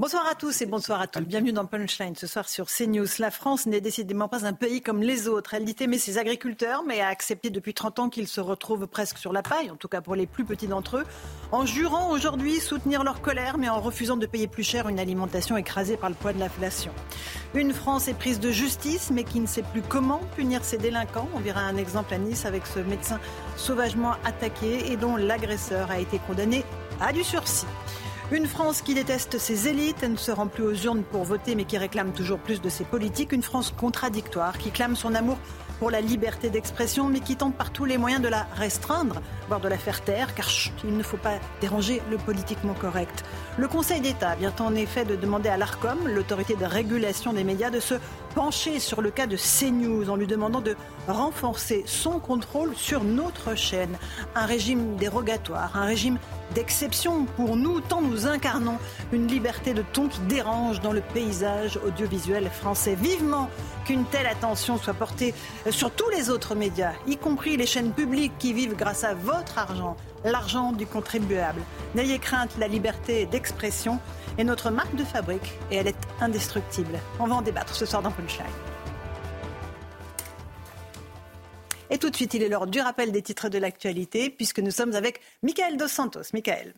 Bonsoir à tous et bonsoir à toutes. Bienvenue dans Punchline ce soir sur CNews. La France n'est décidément pas un pays comme les autres. Elle dit aimer ses agriculteurs, mais a accepté depuis 30 ans qu'ils se retrouvent presque sur la paille, en tout cas pour les plus petits d'entre eux, en jurant aujourd'hui soutenir leur colère, mais en refusant de payer plus cher une alimentation écrasée par le poids de l'inflation. Une France éprise de justice, mais qui ne sait plus comment punir ses délinquants. On verra un exemple à Nice avec ce médecin sauvagement attaqué et dont l'agresseur a été condamné à du sursis. Une France qui déteste ses élites, elle ne se rend plus aux urnes pour voter, mais qui réclame toujours plus de ses politiques. Une France contradictoire qui clame son amour pour la liberté d'expression, mais qui tente par tous les moyens de la restreindre, voire de la faire taire, car chut, il ne faut pas déranger le politiquement correct. Le Conseil d'État vient en effet de demander à l'ARCOM, l'autorité de régulation des médias, de se pencher sur le cas de CNews en lui demandant de renforcer son contrôle sur notre chaîne. Un régime dérogatoire, un régime d'exception pour nous, tant nous incarnons une liberté de ton qui dérange dans le paysage audiovisuel français. Vivement qu'une telle attention soit portée sur tous les autres médias, y compris les chaînes publiques qui vivent grâce à votre argent, l'argent du contribuable. N'ayez crainte, la liberté d'expression est notre marque de fabrique et elle est indestructible. On va en débattre ce soir dans Punchline. Et tout de suite, il est l'heure du rappel des titres de l'actualité, puisque nous sommes avec Michael Dos Santos. Michael.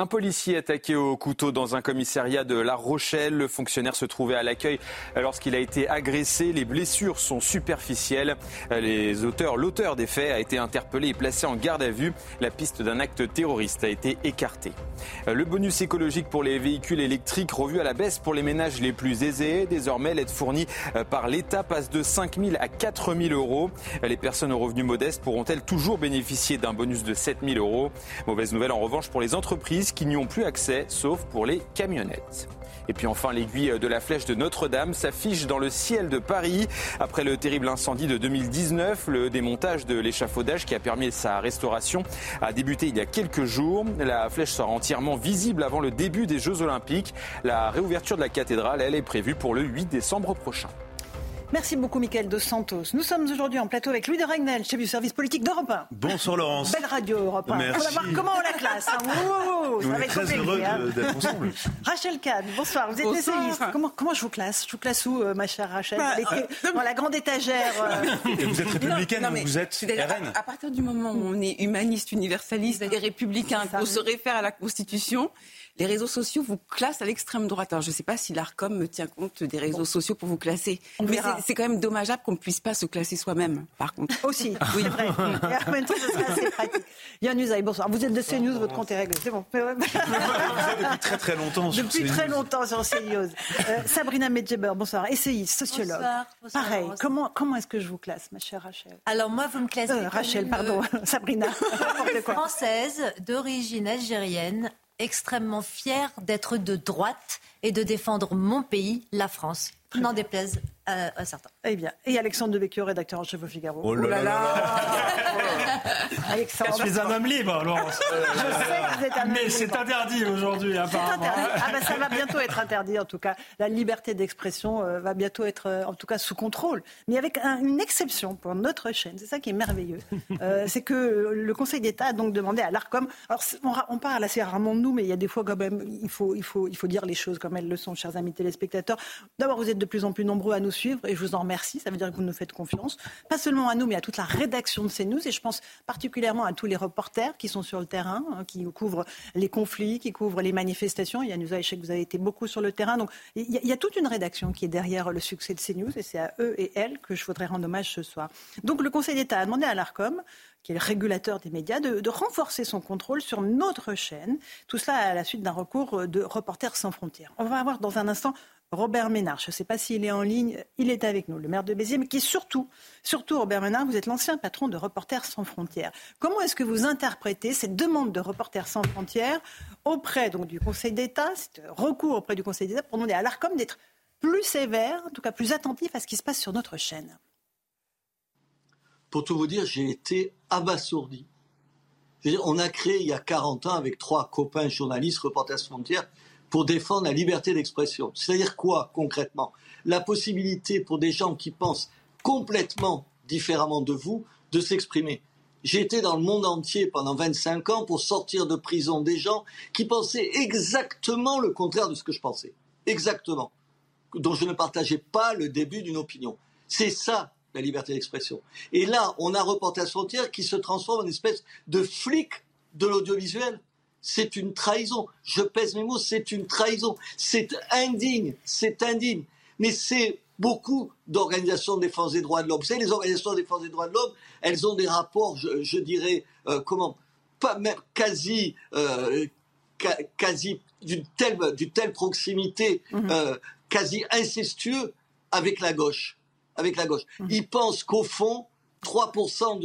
Un policier attaqué au couteau dans un commissariat de La Rochelle. Le fonctionnaire se trouvait à l'accueil lorsqu'il a été agressé. Les blessures sont superficielles. Les auteurs, l'auteur des faits a été interpellé et placé en garde à vue. La piste d'un acte terroriste a été écartée. Le bonus écologique pour les véhicules électriques revu à la baisse pour les ménages les plus aisés. Désormais, l'aide fournie par l'État passe de 5 000 à 4 000 euros. Les personnes aux revenus modestes pourront-elles toujours bénéficier d'un bonus de 7 000 euros? Mauvaise nouvelle en revanche pour les entreprises n'y ont plus accès, sauf pour les camionnettes. Et puis enfin, l'aiguille de la flèche de Notre-Dame s'affiche dans le ciel de Paris. Après le terrible incendie de 2019, le démontage de l'échafaudage qui a permis sa restauration a débuté il y a quelques jours. La flèche sera entièrement visible avant le début des Jeux Olympiques. La réouverture de la cathédrale, elle, est prévue pour le 8 décembre prochain. Merci beaucoup, Michael Dos Santos. Nous sommes aujourd'hui en plateau avec Louis de Ragnel, chef du service politique d'Europe 1. Bonsoir Laurence. Belle radio Europe 1. Merci. On va voir comment on la classe. hein. Ouh, ouh, ça On va est être très compliqué, heureux hein. de- d'être ensemble. Rachel Kahn, bonsoir. Vous êtes Bonsoir. essayiste. Comment, comment je vous classe? Je vous classe où, euh, ma chère Rachel? Bah, euh, Dans la grande étagère. euh, Et vous êtes républicaine, Non, mais vous êtes RN. à, à partir du moment où on est humaniste, universaliste et républicain, Ça. qu'on se réfère à la Constitution, les réseaux sociaux vous classent à l'extrême droite. Alors, je ne sais pas si l'ARCOM me tient compte des réseaux sociaux pour vous classer. On Mais c'est- quand même dommageable qu'on ne puisse pas se classer soi-même, par contre. Aussi, oui, c'est vrai. Et en même temps, ce serait assez pratique. Yann Usaï, bonsoir. Vous êtes de CNews, votre compte est réglé. C'est bon. Vous êtes depuis très très longtemps sur Depuis CNews. très longtemps sur CNews. Euh, Sabrina Medjeber, bonsoir. Essayiste, sociologue. Bonsoir, bonsoir, Pareil, comment, comment est-ce que je vous classe, ma chère Rachel? Alors moi, vous me classez Euh, Rachel, pardon. euh, Sabrina. N'importe quoi. française d'origine algérienne, extrêmement fière d'être de droite et de défendre mon pays, la France. N'en déplaise à, à certains. Eh bien, et Alexandre Devecchio, rédacteur en chef au Figaro. Oh là là Alexandre, Je suis un homme libre, Laurence. je sais que vous êtes un homme Mais c'est interdit aujourd'hui, C'est apparemment. interdit. Ah ben, ça va bientôt être interdit, en tout cas. La liberté d'expression euh, va bientôt être, euh, en tout cas, sous contrôle. Mais avec un- une exception pour notre chaîne. C'est ça qui est merveilleux. Euh, c'est que le Conseil d'État a donc demandé à l'ARCOM. Alors, on parle assez rarement de nous, mais il y a des fois, quand même, il faut, il, faut, il faut dire les choses comme elles le sont, chers amis téléspectateurs. D'abord, vous êtes de plus en plus nombreux à nous suivre et je vous en remercie. Ça veut dire que vous nous faites confiance. Pas seulement à nous, mais à toute la rédaction de CNews. Et je pense particulièrement à tous les reporters qui sont sur le terrain, hein, qui couvrent les conflits, qui couvrent les manifestations. Il y a nous, je sais que vous avez été beaucoup sur le terrain. Donc, il y, a, il y a toute une rédaction qui est derrière le succès de CNews et c'est à eux et elles que je voudrais rendre hommage ce soir. Donc, le Conseil d'État a demandé à l'ARCOM qui est le régulateur des médias, de, de renforcer son contrôle sur notre chaîne. Tout cela à la suite d'un recours de Reporters sans frontières. On va avoir dans un instant Robert Ménard. Je ne sais pas s'il est en ligne. Il est avec nous, le maire de Béziers, mais qui est surtout, surtout Robert Ménard, vous êtes l'ancien patron de Reporters sans frontières. Comment est-ce que vous interprétez cette demande de Reporters sans frontières auprès du Conseil d'État, recours auprès du Conseil d'État pour demander à l'ARCOM d'être plus sévère, en tout cas plus attentif à ce qui se passe sur notre chaîne? Pour tout vous dire, j'ai été abasourdi. On a créé il y a 40 ans avec trois copains journalistes, Reporters sans frontières, pour défendre la liberté d'expression. C'est-à-dire quoi concrètement? La possibilité pour des gens qui pensent complètement différemment de vous de s'exprimer. J'ai été dans le monde entier pendant 25 ans pour sortir de prison des gens qui pensaient exactement le contraire de ce que je pensais. Exactement. Dont je ne partageais pas le début d'une opinion. C'est ça la liberté d'expression. Et là, on a Reporters frontières qui se transforme en espèce de flic de l'audiovisuel c'est une trahison. Je pèse mes mots, c'est une trahison. C'est indigne, c'est indigne. Mais c'est beaucoup d'organisations de défense des droits de l'homme. Vous savez, les organisations de défense des droits de l'homme, elles ont des rapports, je, dirais, euh, comment, pas même quasi, euh, quasi d'une telle, telle proximité, mhm. euh, quasi incestueux avec la gauche. Avec la gauche. Mhm. Ils pensent qu'au fond, 3%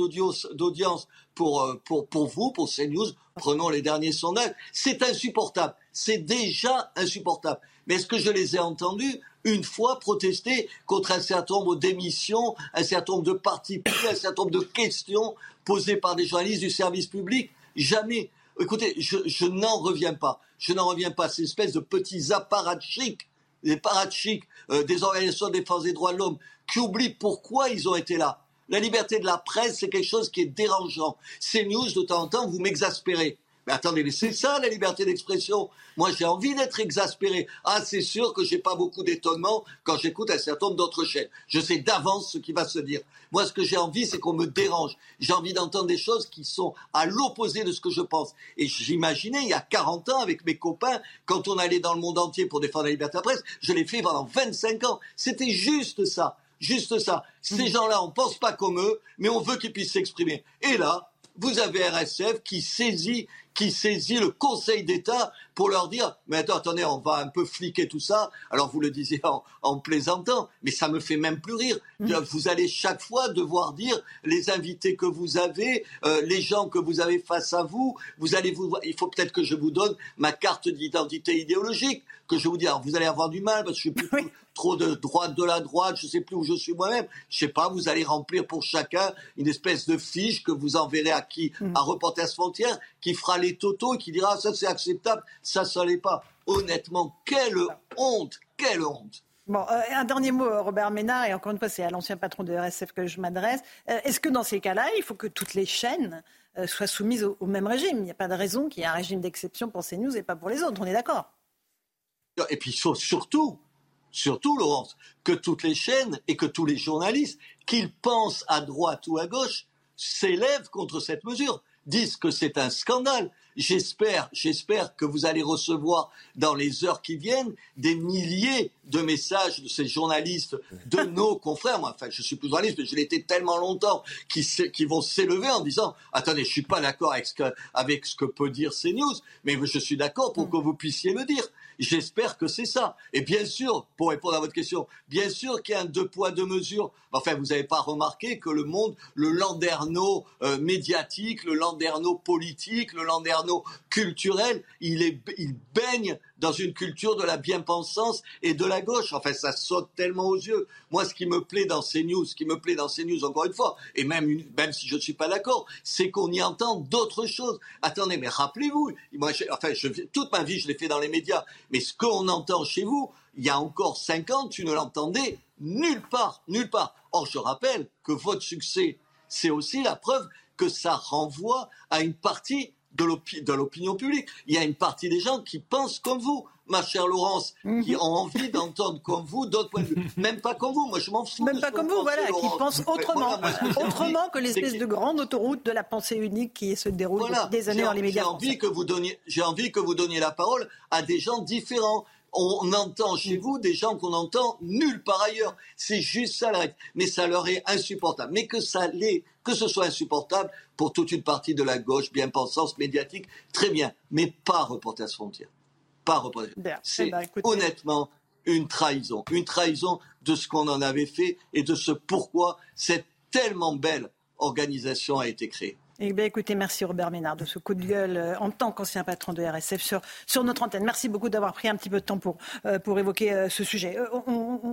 d'audience pour, euh, pour, pour vous, pour CNews, prenons les derniers sondages, c'est insupportable. C'est déjà insupportable. Mais est-ce que je les ai entendus une fois protester contre un certain nombre d'émissions, un certain nombre de partis un certain nombre de questions posées par des journalistes du service public? Jamais. Écoutez, je, je n'en reviens pas. Je n'en reviens pas. Ces espèces de petits apparatchiks, des apparatchiks euh, des organisations de défense des droits de l'homme qui oublient pourquoi ils ont été là la liberté de la presse, c'est quelque chose qui est dérangeant. Ces news, de temps en temps, vous m'exaspérez. Mais attendez, c'est ça la liberté d'expression. Moi, j'ai envie d'être exaspéré. Ah, c'est sûr que j'ai pas beaucoup d'étonnement quand j'écoute un certain nombre d'autres chaînes. Je sais d'avance ce qui va se dire. Moi, ce que j'ai envie, c'est qu'on me dérange. J'ai envie d'entendre des choses qui sont à l'opposé de ce que je pense. Et j'imaginais, il y a 40 ans, avec mes copains, quand on allait dans le monde entier pour défendre la liberté de la presse, je l'ai fait pendant 25 ans. C'était juste ça. Juste ça. Ces mhm. gens-là, on pense pas comme eux, mais on veut qu'ils puissent s'exprimer. Et là, vous avez RSF qui saisit, qui saisit le Conseil d'État pour leur dire mais attends, attendez, on va un peu fliquer tout ça. Alors vous le disiez en, plaisantant, mais ça me fait même plus rire. Mhm. Vous allez chaque fois devoir dire les invités que vous avez, euh, les gens que vous avez face à vous. Vous allez vous, il faut peut-être que je vous donne ma carte d'identité idéologique que je vous dis. Alors vous allez avoir du mal parce que je suis plus, trop de droite de la droite, je sais plus où je suis moi-même. Je sais pas, vous allez remplir pour chacun une espèce de fiche que vous enverrez à qui? Mm. À Reporters Frontières, qui fera les totaux et qui dira ça c'est acceptable, ça ça l'est pas. Honnêtement, quelle honte, quelle honte. Bon, euh, un dernier mot, Robert Ménard, et encore une fois, c'est à l'ancien patron de RSF que je m'adresse. Euh, est-ce que dans ces cas-là, il faut que toutes les chaînes euh, soient soumises au, au, même régime? Il n'y a pas de raison qu'il y ait un régime d'exception pour CNews et pas pour les autres, on est d'accord? Et puis surtout, surtout Laurence, que toutes les chaînes et que tous les journalistes, qu'ils pensent à droite ou à gauche, s'élèvent contre cette mesure, disent que c'est un scandale. J'espère, j'espère que vous allez recevoir dans les heures qui viennent des milliers de messages de ces journalistes, de nos confrères. Moi, enfin, je suis plus journaliste, mais je l'ai été tellement longtemps, qui, qui vont s'élever en disant attendez, je suis pas d'accord avec ce que, avec ce que peut dire CNews, mais je suis d'accord pour que vous puissiez le dire. J'espère que c'est ça. Et bien sûr, pour répondre à votre question, bien sûr qu'il y a un deux poids, deux mesures. Enfin, vous n'avez pas remarqué que le monde, le landerneau euh, médiatique, le landerneau politique, le landerneau culturel, il, est, il baigne dans une culture de la bien-pensance et de la gauche. Enfin, ça saute tellement aux yeux. Moi, ce qui me plaît dans ces news, ce qui me plaît dans ces news, encore une fois, et même, même si je ne suis pas d'accord, c'est qu'on y entend d'autres choses. Attendez, mais rappelez-vous, enfin, toute ma vie, je l'ai fait dans les médias, mais ce qu'on entend chez vous, il y a encore cinq ans, tu ne l'entendais nulle part, nulle part. Or, je rappelle que votre succès, c'est aussi la preuve que ça renvoie à une partie de l'opinion publique. Il y a une partie des gens qui pensent comme vous, ma chère Laurence, qui mhm. ont envie d'entendre comme vous d'autres points de vue. Même pas comme vous, moi je m'en fous. Même pas comme vous, voilà, qui pensent autrement. autrement que l'espèce de grande autoroute de la pensée unique qui se déroule depuis des années dans les médias. J'ai envie, que vous donniez, j'ai envie que vous donniez la parole à des gens différents on entend chez vous des gens qu'on entend nulle part ailleurs. C'est juste ça la règle. Mais ça leur est insupportable. Mais que ça l'est, que ce soit insupportable pour toute une partie de la gauche bien pensance médiatique, très bien. Mais pas Reporters Frontières. Pas Reporters. C'est eh ben, honnêtement une trahison. Une trahison de ce qu'on en avait fait et de ce pourquoi cette tellement belle organisation a été créée. Eh bien, écoutez, merci Robert Ménard de ce coup de gueule euh, en tant qu'ancien patron de RSF sur, sur notre antenne. Merci beaucoup d'avoir pris un petit peu de temps pour, euh, pour évoquer euh, ce sujet.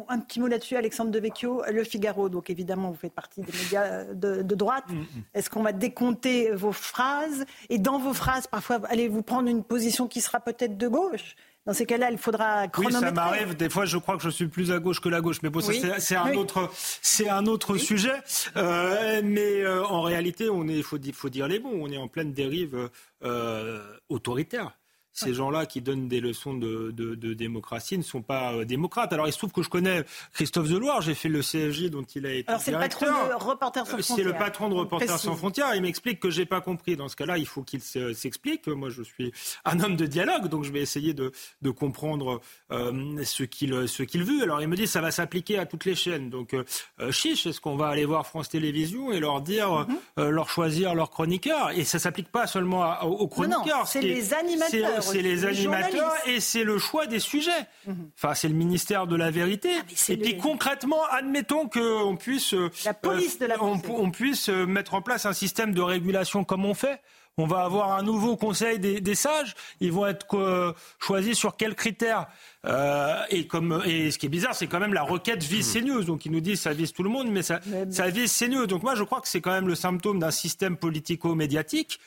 un petit mot là-dessus, Alexandre Devecchio, Le Figaro. Donc, évidemment, vous faites partie des médias de, droite. Mm, mm. Est-ce qu'on va décompter vos phrases? Et dans vos phrases, parfois, allez-vous prendre une position qui sera peut-être de gauche? Dans ces cas-là, il faudra chronométrer. Oui, ça m'arrive. Des fois, je crois que je suis plus à gauche que la gauche. Mais bon, c'est un, autre, c'est un autre sujet. Euh, mais euh, en réalité, on est, faut, faut dire les mots. On est en pleine dérive euh, autoritaire ces gens-là qui donnent des leçons de, démocratie ne sont pas euh, démocrates. Alors il se trouve que je connais Christophe Deloire, j'ai fait le CSJ dont il a été Alors, c'est le patron de Reporters sans frontières. C'est le patron de Reporters sans frontières. Il m'explique que j'ai pas compris. Dans ce cas-là, il faut qu'il s'explique. Moi, je suis un homme de dialogue, donc je vais essayer de, comprendre euh, ce qu'il ce qu'il veut. Alors il me dit ça va s'appliquer à toutes les chaînes. Donc euh, chiche, est-ce qu'on va aller voir France Télévisions et leur dire, mhm. leur choisir leur chroniqueur? Et ça s'applique pas seulement aux chroniqueurs. c'est les animateurs c'est les, animateurs et c'est le choix des sujets. Mhm. Enfin, c'est le ministère de la vérité. Ah, et puis concrètement, admettons qu'on puisse, la police de la on, on, puisse euh, mettre en place un système de régulation comme on fait. On va avoir un nouveau conseil des, sages. Ils vont être euh, choisis sur quels critères? Euh, et, comme, et ce qui est bizarre, c'est quand même la requête vise hmm. CNews. Donc ils nous disent ça vise tout le monde, mais ça, ça vise CNews. Donc moi, je crois que c'est quand même le symptôme d'un système politico-médiatique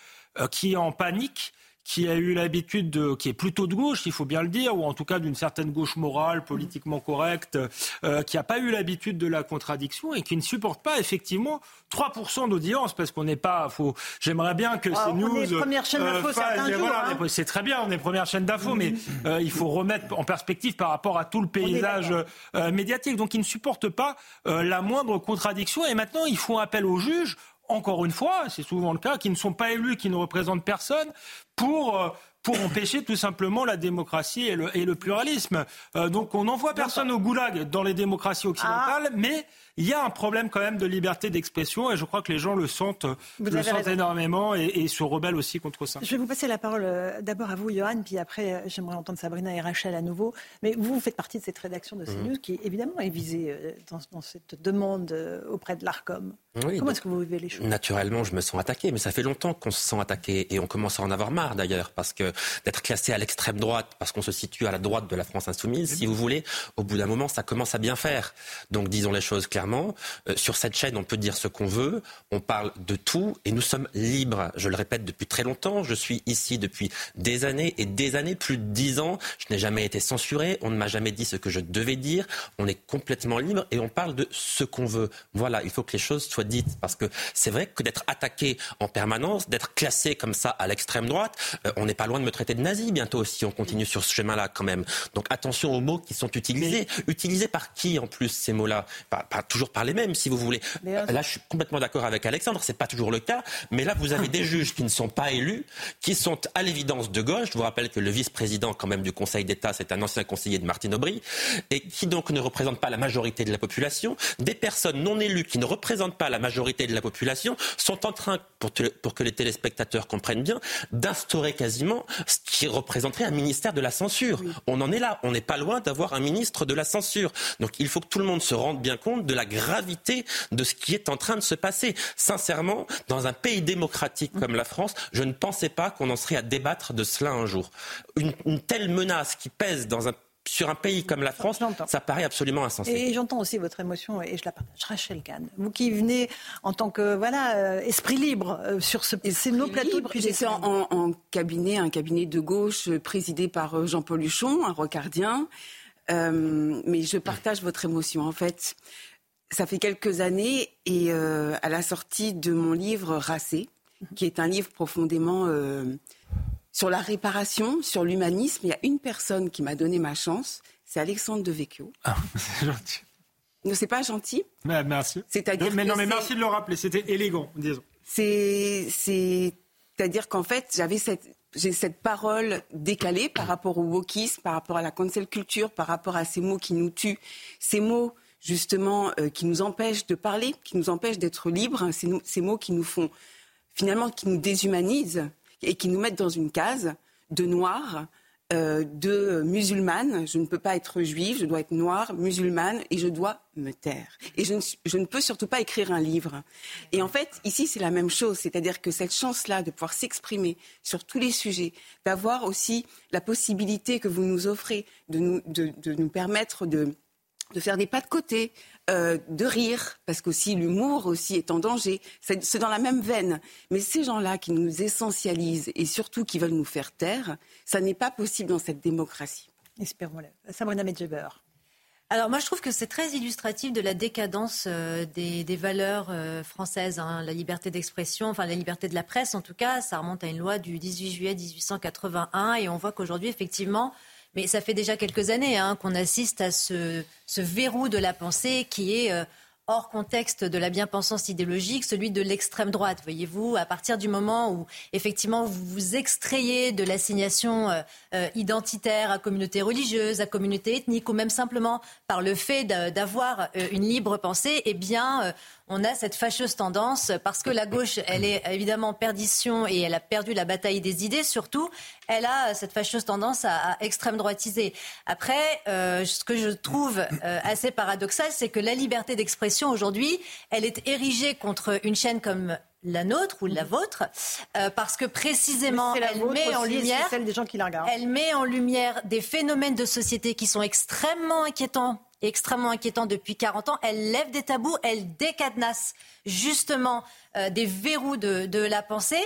qui est en panique qui a eu l'habitude de, qui est plutôt de gauche, il faut bien le dire, ou en tout cas d'une certaine gauche morale, politiquement correcte, euh, qui n'a pas eu l'habitude de la contradiction et qui ne supporte pas effectivement 3% d'audience, parce qu'on n'est pas, faut, j'aimerais bien que ah, ces news. On est première chaîne d'info, euh, voilà, hein. C'est très bien, on est première chaîne d'info, mais euh, il faut remettre en perspective par rapport à tout le paysage euh, médiatique. Donc ils ne supportent pas la moindre contradiction et maintenant ils font appel aux juges encore une fois, c'est souvent le cas, qui ne sont pas élus, qui ne représentent personne, pour, euh, pour empêcher tout simplement la démocratie et le, et le pluralisme. Euh, donc on n'envoie personne au goulag dans les démocraties occidentales, ah. mais il y a un problème quand même de liberté d'expression et je crois que les gens le sentent, le sentent énormément et, se rebellent aussi contre ça. Je vais vous passer la parole euh, d'abord à vous, Johan, puis après euh, j'aimerais entendre Sabrina et Rachel à nouveau. Mais vous, vous faites partie de cette rédaction de CNews mhm. qui évidemment est visée euh, dans, cette demande auprès de l'ARCOM. Comment est-ce que vous vivez les choses? Naturellement, je me sens attaqué, mais ça fait longtemps qu'on se sent attaqué et on commence à en avoir marre d'ailleurs, parce que d'être classé à l'extrême droite, parce qu'on se situe à la droite de la France insoumise, si vous voulez, au bout d'un moment, ça commence à bien faire. Donc disons les choses clairement euh, sur cette chaîne, on peut dire ce qu'on veut, on parle de tout et nous sommes libres. Je le répète depuis très longtemps, je suis ici depuis des années et des années, plus de dix ans. Je n'ai jamais été censuré, on ne m'a jamais dit ce que je devais dire. On est complètement libre et on parle de ce qu'on veut. Voilà, il faut que les choses soient dites parce que c'est vrai que d'être attaqué en permanence, d'être classé comme ça à l'extrême droite, euh, on n'est pas loin de me traiter de nazi bientôt si on continue sur ce chemin-là quand même. Donc attention aux mots qui sont utilisés. Utilisés par qui en plus ces mots-là? Toujours par les mêmes, si vous voulez. Euh, là, je suis complètement d'accord avec Alexandre, c'est pas toujours le cas, mais là, vous avez des juges qui ne sont pas élus, qui sont à l'évidence de gauche. Je vous rappelle que le vice-président, quand même, du Conseil d'État, c'est un ancien conseiller de Martine Aubry, et qui donc ne représente pas la majorité de la population. Des personnes non élues qui ne représentent pas la majorité de la population sont en train, pour, pour que les téléspectateurs comprennent bien, d'instaurer quasiment ce qui représenterait un ministère de la censure. On en est là. On n'est pas loin d'avoir un ministre de la censure. Donc il faut que tout le monde se rende bien compte de la gravité de ce qui est en train de se passer. Sincèrement, dans un pays démocratique comme la France, je ne pensais pas qu'on en serait à débattre de cela un jour. Une, telle menace qui pèse dans un sur un pays comme la France, ça paraît absolument insensé. Et j'entends aussi votre émotion et je la partage. Rachel Kahn, vous qui venez en tant que voilà euh, esprit libre euh, sur ce, ces nos plateaux depuis J'étais en, en, cabinet, un cabinet de gauche euh, présidé par Jean-Paul Huchon, un rocardien. mais je partage votre émotion. En fait, ça fait quelques années et euh, à la sortie de mon livre Racé, qui est un livre profondément euh, sur la réparation, sur l'humanisme, il y a une personne qui m'a donné ma chance, c'est Alexandre Devecchio. Ah, c'est gentil. Ne c'est pas gentil. Mais merci. C'est-à-dire mais non, mais merci de le rappeler. C'était élégant, disons. C'est, c'est-à-dire qu'en fait, j'avais cette, j'ai cette parole décalée par rapport au wokisme, par rapport à la cancel culture, par rapport à ces mots qui nous tuent, ces mots justement euh, qui nous empêchent de parler, qui nous empêchent d'être libres, hein, ces, mots qui nous font finalement qui nous déshumanisent et qui nous mettent dans une case de noir euh, de musulmane. Je ne peux pas être juive, je dois être noire, musulmane, et je dois me taire. Et je ne, peux surtout pas écrire un livre. Et en fait, ici, c'est la même chose. C'est-à-dire que cette chance-là de pouvoir s'exprimer sur tous les sujets, d'avoir aussi la possibilité que vous nous offrez de nous permettre de de faire des pas de côté, euh, de rire, parce qu'aussi l'humour aussi est en danger. C'est dans la même veine. Mais ces gens-là qui nous essentialisent et surtout qui veulent nous faire taire, ça n'est pas possible dans cette démocratie. Espérons-le. Sabrina Medjeber. Alors moi je trouve que c'est très illustratif de la décadence euh, des, des, valeurs euh, françaises, hein. la liberté d'expression, enfin la liberté de la presse en tout cas, ça remonte à une loi du 18 juillet 1881 et on voit qu'aujourd'hui effectivement mais ça fait déjà quelques années hein, qu'on assiste à ce, ce, verrou de la pensée qui est euh, hors contexte de la bien-pensance idéologique, celui de l'extrême droite. Voyez-vous, à partir du moment où effectivement vous vous extrayez de l'assignation euh, euh, identitaire à communauté religieuse, à communauté ethnique, ou même simplement par le fait d'avoir une libre pensée, eh bien on a cette fâcheuse tendance, parce que la gauche, elle est évidemment perdition et elle a perdu la bataille des idées, surtout, elle a cette fâcheuse tendance à, extrême droitiser. Après, euh, ce que je trouve euh, assez paradoxal, c'est que la liberté d'expression aujourd'hui, elle est érigée contre une chaîne comme la nôtre ou la vôtre, euh, parce que précisément, elle met en lumière, des gens qui la elle met en lumière des phénomènes de société qui sont extrêmement inquiétants extrêmement inquiétant depuis 40 ans. Elle lève des tabous, elle décadenasse justement euh, des verrous de, de, la pensée.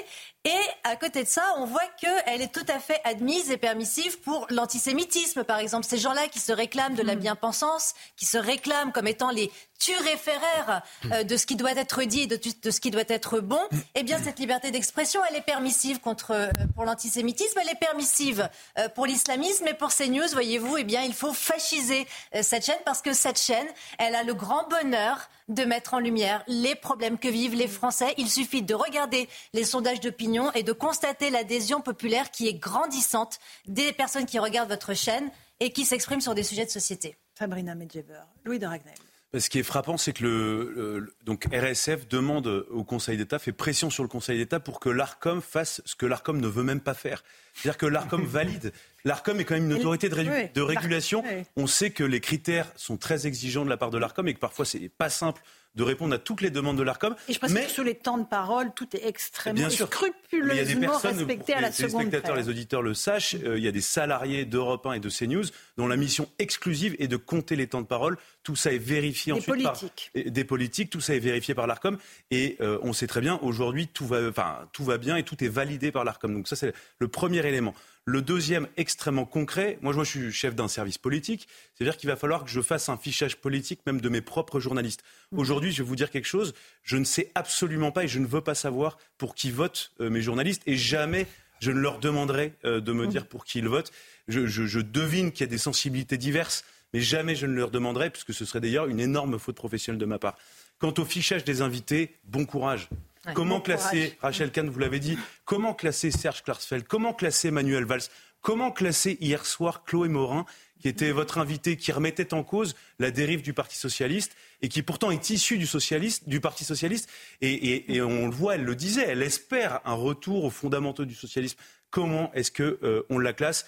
Et à côté de ça, on voit qu'elle est tout à fait admise et permissive pour l'antisémitisme, par exemple. Ces gens-là qui se réclament de la hmm. bien-pensance, qui se réclament comme étant les turéféraires euh, de ce qui doit être dit et de, de, ce qui doit être bon, eh bien, cette liberté d'expression, elle est permissive contre, euh, pour l'antisémitisme, elle est permissive pour l'islamisme et pour CNews, voyez-vous, eh bien, il faut fasciser cette chaîne parce que cette chaîne, elle a le grand bonheur de mettre en lumière les problèmes que vivent les Français. Il suffit de regarder les sondages d'opinion et de constater l'adhésion populaire qui est grandissante des personnes qui regardent votre chaîne et qui s'expriment sur des sujets de société. Sabrina Medjeber, Louis de Ragnel. Ce qui est frappant, c'est que le, donc RSF demande au Conseil d'État, fait pression sur le Conseil d'État pour que l'ARCOM fasse ce que l'ARCOM ne veut même pas faire. C'est-à-dire que l'ARCOM valide. L'ARCOM est quand même une autorité de, de régulation. On sait que les critères sont très exigeants de la part de l'ARCOM et que parfois c'est pas simple de répondre à toutes les demandes de l'ARCOM. Et je pense mais... que sur les temps de parole, tout est extrêmement scrupuleusement respecté à la seconde. Les spectateurs, les auditeurs le sachent. Euh, il y a des salariés d'Europe 1 et de CNews dont la mission exclusive est de compter les temps de parole. Tout ça est vérifié des ensuite politiques. par des politiques. Tout ça est vérifié par l'Arcom et euh, on sait très bien aujourd'hui tout va, enfin tout va bien et tout est validé par l'Arcom. Donc ça c'est le premier élément. Le deuxième, extrêmement concret, moi, je suis chef d'un service politique, c'est-à-dire qu'il va falloir que je fasse un fichage politique même de mes propres journalistes. Mmh. Aujourd'hui, je vais vous dire quelque chose, je ne sais absolument pas et je ne veux pas savoir pour qui votent euh, mes journalistes et jamais je ne leur demanderai euh, de me mmh. dire pour qui ils votent. Je, je, je devine qu'il y a des sensibilités diverses, mais jamais je ne leur demanderai, puisque ce serait d'ailleurs une énorme faute professionnelle de ma part. Quant au fichage des invités, bon courage. Comment classer, Rachel Kahn, vous l'avez dit, comment classer Serge Klarsfeld Comment classer Manuel Valls Comment classer hier soir Chloé Morin, qui était votre invité, qui remettait en cause la dérive du Parti socialiste et qui pourtant est issue du, socialiste, du Parti socialiste et, et, et, on le voit, elle le disait, elle espère un retour aux fondamentaux du socialisme. Comment est-ce qu'on euh, la classe?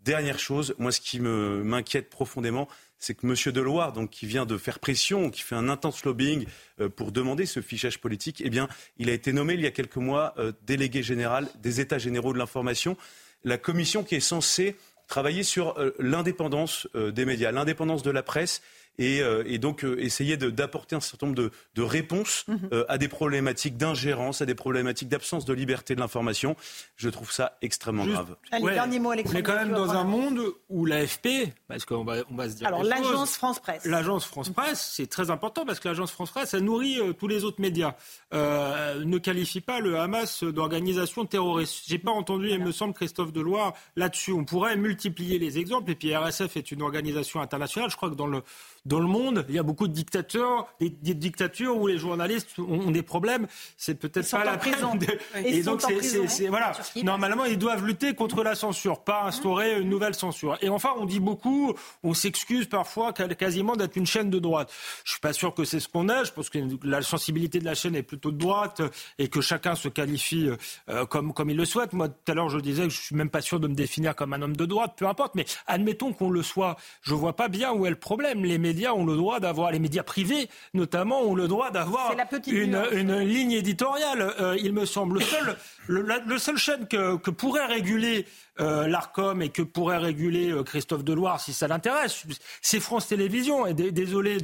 Dernière chose, moi ce qui m'inquiète profondément, c'est que M. Deloire, donc, qui vient de faire pression, qui fait un intense lobbying euh, pour demander ce fichage politique, eh bien, il a été nommé il y a quelques mois euh, délégué général des États généraux de l'information, la commission qui est censée travailler sur euh, l'indépendance des médias, l'indépendance de la presse et, euh, et donc euh, essayer d'apporter un certain nombre de, de réponses mhm. euh, à des problématiques d'ingérence, à des problématiques d'absence de liberté de l'information. Je trouve ça extrêmement grave. Allez, ouais, dernier mot, On est quand même dans un monde où l'AFP, parce qu'on va, on va se dire. Alors l'agence France Presse. L'agence France Presse, c'est très important parce que l'agence France Presse, ça nourrit tous les autres médias. Euh, ne qualifie pas le Hamas d'organisation terroriste. J'ai pas entendu, il me semble, Christophe Deloire là-dessus. On pourrait multiplier les exemples. Et puis RSF est une organisation internationale. Je crois que dans le dans le monde, il y a beaucoup de dictateurs, des, dictatures où les journalistes ont, des problèmes. C'est peut-être pas la prison. Et, donc, c'est voilà. Normalement, ils doivent lutter contre la censure, pas instaurer une nouvelle censure. Et enfin, on dit beaucoup, on s'excuse parfois quasiment d'être une chaîne de droite. Je suis pas sûr que c'est ce qu'on est. Je pense que la sensibilité de la chaîne est plutôt de droite et que chacun se qualifie euh, comme comme il le souhaite. Moi, tout à l'heure, je disais que je suis même pas sûr de me définir comme un homme de droite, peu importe. Mais admettons qu'on le soit. Je vois pas bien où est le problème. Les médias ont le droit d'avoir, les médias privés notamment, ont le droit d'avoir une, une, ligne éditoriale. Euh, il me semble. Le seul, le, seul chaîne que, que pourrait réguler euh, l'ARCOM et que pourrait réguler euh, Christophe Deloire si ça l'intéresse. C'est France Télévisions. Et désolé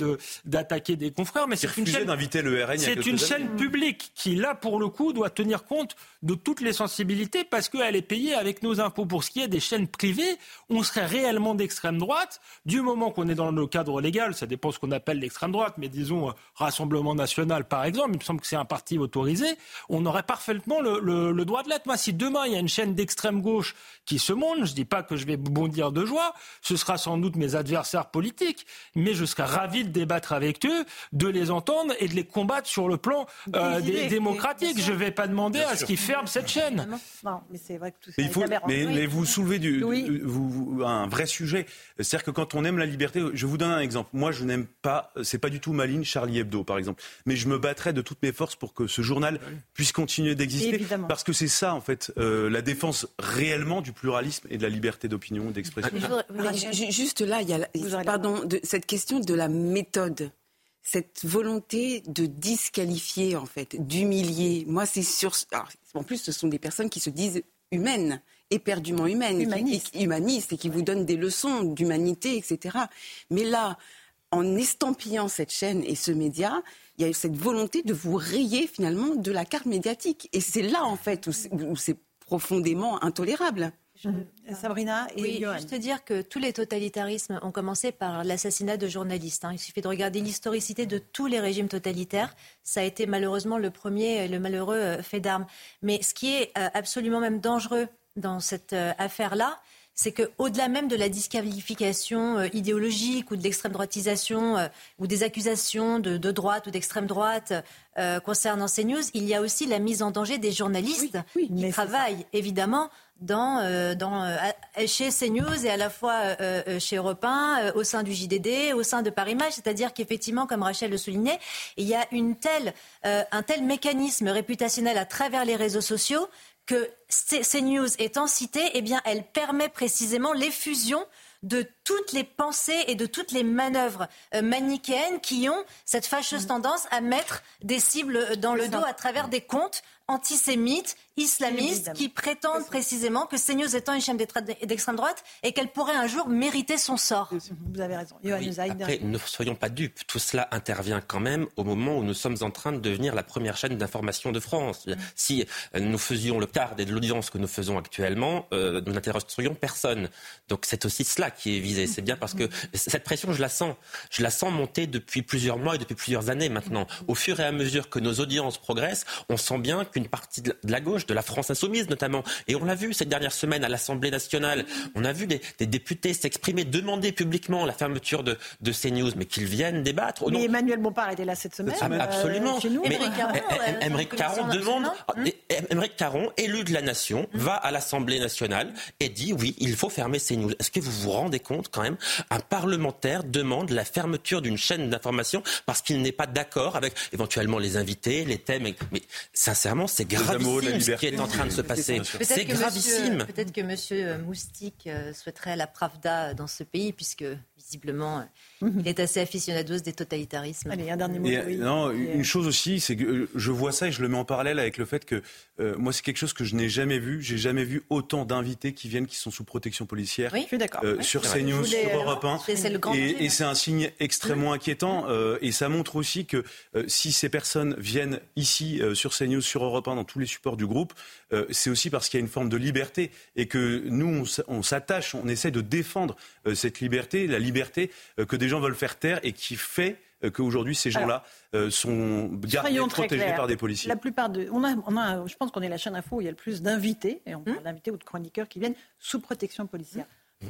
d'attaquer des confrères, mais c'est une chaîne d'inviter le RN. C'est une chaîne publique qui, là, pour le coup, doit tenir compte de toutes les sensibilités parce qu'elle est payée avec nos impôts. Pour ce qui est des chaînes privées, on serait réellement d'extrême droite du moment qu'on est dans le cadre légal. Ça dépend ce qu'on appelle l'extrême droite, mais disons euh, Rassemblement national, par exemple. Il me semble que c'est un parti autorisé. On aurait parfaitement le, le droit de l'être. Moi, si demain il y a une chaîne d'extrême gauche qui se monte. Je ne dis pas que je vais bondir de joie. Ce sera sans doute mes adversaires politiques, mais je serai ravi de débattre avec eux, de les entendre et de les combattre sur le plan euh, des, démocratique. Je ne vais pas demander à ce qu'ils ferment cette chaîne. Non, mais c'est vrai que tout ça. Mais, il faut, mais, vous soulevez du, vous, un vrai sujet. C'est-à-dire que quand on aime la liberté, je vous donne un exemple. Moi, je n'aime pas, c'est pas du tout ma ligne Charlie Hebdo, par exemple. Mais je me battrai de toutes mes forces pour que ce journal puisse continuer d'exister. Parce que c'est ça, en fait, euh, la défense réellement du pluralisme et de la liberté d'opinion, d'expression. Juste là, il y a pardon, de, cette question de la méthode cette volonté de disqualifier, en fait, d'humilier. Moi, c'est sur. en plus, ce sont des personnes qui se disent humaines, éperdument humaines, humanistes, qui, humanistes et qui vous donnent des leçons d'humanité, etc. Mais là, en estampillant cette chaîne et ce média, il y a cette volonté de vous rayer finalement de la carte médiatique. Et c'est là, en fait, où c'est profondément intolérable. Sabrina et oui, Juste dire que tous les totalitarismes ont commencé par l'assassinat de journalistes. Hein. Il suffit de regarder l'historicité de tous les régimes totalitaires. Ça a été malheureusement le premier, le malheureux euh, fait d'armes. Mais ce qui est euh, absolument même dangereux dans cette euh, affaire-là, c'est qu'au-delà même de la disqualification idéologique ou de l'extrême droitisation ou des accusations de, droite ou d'extrême droite concernant CNews, il y a aussi la mise en danger des journalistes qui travaillent évidemment dans, euh, dans, euh, chez CNews et à la fois euh, chez Europe 1, au sein du JDD, au sein de Paris Match. C'est-à-dire qu'effectivement, comme Rachel le soulignait, il y a une telle, un tel mécanisme réputationnel à travers les réseaux sociaux que CNews étant citée, eh bien, elle permet précisément l'effusion de toutes les pensées et de toutes les manœuvres manichéennes qui ont cette fâcheuse mm. tendance à mettre des cibles dans le dos à travers des comptes antisémites, islamistes, qui prétendent précisément que CNews étant une chaîne d'extrême droite et qu'elle pourrait un jour mériter son sort. Vous avez raison. après, ne soyons pas dupes. Tout cela intervient quand même au moment où nous sommes en train de devenir la première chaîne d'information de France. Mm. Si euh, nous faisions le quart de l'audience que nous faisons actuellement, euh, nous n'intéresserions personne. Donc c'est aussi cela qui est visé. C'est bien parce que cette pression, je la sens. Je la sens monter depuis plusieurs mois et depuis plusieurs années maintenant. Au fur et à mesure que nos audiences progressent, on sent bien que une partie de la gauche, de la France insoumise notamment. Et on l'a vu cette dernière semaine à l'Assemblée nationale. On a vu des, députés s'exprimer, demander publiquement la fermeture de, de CNews, mais qu'ils viennent débattre. Mais Emmanuel Bompard était là cette semaine. Euh, absolument. mais Émeric Caron, demande. Émeric Caron, élu de la nation, va à l'Assemblée nationale et dit oui, il faut fermer CNews. Est-ce que vous vous rendez compte quand même Un parlementaire demande la fermeture d'une chaîne d'information parce qu'il n'est pas d'accord avec éventuellement les invités, les thèmes. Mais sincèrement, c'est gravissime ce qui est en train de se passer. C'est gravissime. Peut-être que M. Moustique euh, souhaiterait la Pravda dans ce pays, puisque visiblement, euh, il est assez aficionados des totalitarismes. Allez, un dernier mot. non, une chose aussi, c'est que euh, je vois ça et je le mets en parallèle avec le fait que moi, c'est quelque chose que je n'ai jamais vu. J'ai jamais vu autant d'invités qui viennent, qui sont sous protection policière. Oui, je suis d'accord. Sur CNews, sur Europe 1. Et, et c'est un signe extrêmement inquiétant. et ça montre aussi que si ces personnes viennent ici sur CNews, sur Europe dans tous les supports du groupe, euh, c'est aussi parce qu'il y a une forme de liberté et que nous, on s'attache, on essaie de défendre euh, cette liberté, la liberté euh, que des gens veulent faire taire et qui fait qu'aujourd'hui ces gens-là sont gardés, protégés par des policiers. La plupart de, on a, on a, je pense qu'on est la chaîne info où il y a le plus d'invités, et on parle hum. d'invités ou de chroniqueurs qui viennent sous protection policière.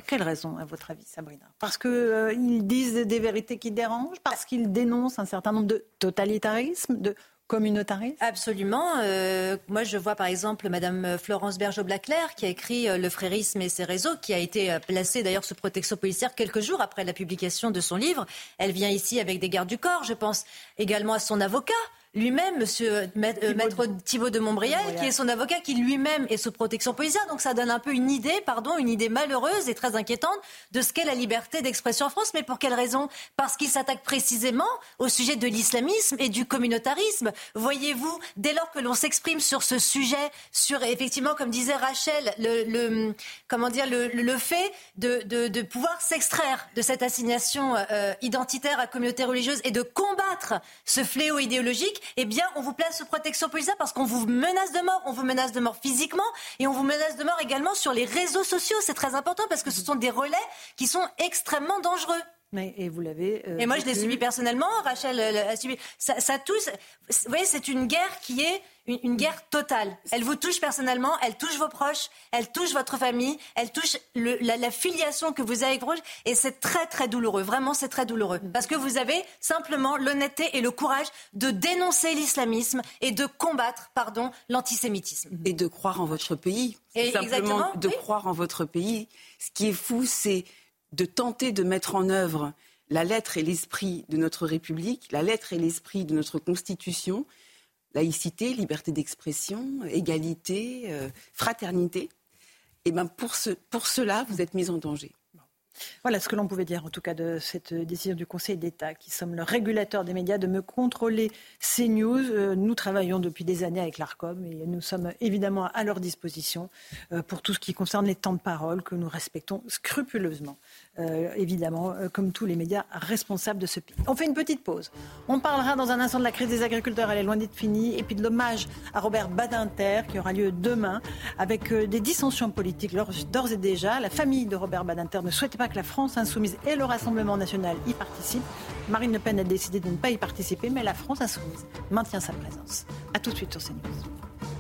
Quelle raison, à votre avis, Sabrina? Parce qu'ils disent des vérités qui dérangent Parce qu'ils dénoncent un certain nombre de totalitarismes, de communautarisme Absolument. Euh, moi, je vois par exemple Madame Florence Bergeau-Blaclair qui a écrit euh, Le frérisme et ses réseaux, qui a été euh, placée d'ailleurs sous protection policière quelques jours après la publication de son livre. Elle vient ici avec des gardes du corps. Je pense également à son avocat lui-même, Monsieur euh, Maître Thibault de Montbriel, qui est son avocat, qui lui-même est sous protection policière. Donc ça donne un peu une idée, pardon, une idée malheureuse et très inquiétante de ce qu'est la liberté d'expression en France. Mais pour quelle raison? Parce qu'il s'attaque précisément au sujet de l'islamisme et du communautarisme. Voyez-vous, dès lors que l'on s'exprime sur ce sujet, sur effectivement, comme disait Rachel, le, comment dire, le, fait de, de, pouvoir s'extraire de cette assignation euh, identitaire à communauté religieuse et de combattre ce fléau idéologique, eh bien, on vous place sous protection policière parce qu'on vous menace de mort. On vous menace de mort physiquement et on vous menace de mort également sur les réseaux sociaux. C'est très important parce que ce sont des relais qui sont extrêmement dangereux. Mais, et vous l'avez. Euh, et moi, je l'ai subi personnellement. Rachel a subi. Ça, ça tous. Vous voyez, c'est une guerre qui est une, guerre totale. Elle vous touche personnellement, elle touche vos proches, elle touche votre famille, elle touche la, filiation que vous avez avec vos proches. Et c'est très, très douloureux. Vraiment, c'est très douloureux. Parce que vous avez simplement l'honnêteté et le courage de dénoncer l'islamisme et de combattre, pardon, l'antisémitisme. Et de croire en votre pays. Et simplement de croire en votre pays. Ce qui est fou, c'est de tenter de mettre en œuvre la lettre et l'esprit de notre République, la lettre et l'esprit de notre Constitution, laïcité, liberté d'expression, égalité, euh, fraternité. Et ben pour, ce, pour cela, vous êtes mis en danger. Voilà ce que l'on pouvait dire en tout cas de cette décision du Conseil d'État, qui sommes le régulateur des médias, de me contrôler ces news. Euh, nous travaillons depuis des années avec l'ARCOM et nous sommes évidemment à leur disposition euh, pour tout ce qui concerne les temps de parole que nous respectons scrupuleusement. Euh, évidemment, euh, comme tous les médias responsables de ce pays. On fait une petite pause. On parlera dans un instant de la crise des agriculteurs, elle est loin d'être finie, et puis de l'hommage à Robert Badinter qui aura lieu demain, avec euh, des dissensions politiques d'ores et déjà. La famille de Robert Badinter ne souhaitait pas que la France insoumise et le Rassemblement national y participent. Marine Le Pen a décidé de ne pas y participer, mais la France insoumise maintient sa présence. A tout de suite sur CNews.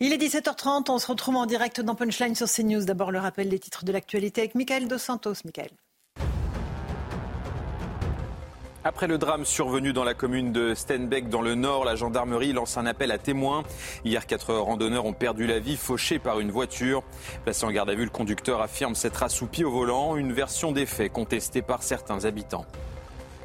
Il est 17h30, on se retrouve en direct dans Punchline sur CNews. D'abord le rappel des titres de l'actualité avec Michael Dos Santos. Michael. Après le drame survenu dans la commune de Stenbeck dans le nord, la gendarmerie lance un appel à témoins. Hier, quatre randonneurs ont perdu la vie, fauchés par une voiture. Placé en garde à vue, le conducteur affirme s'être assoupi au volant, une version des faits contestée par certains habitants.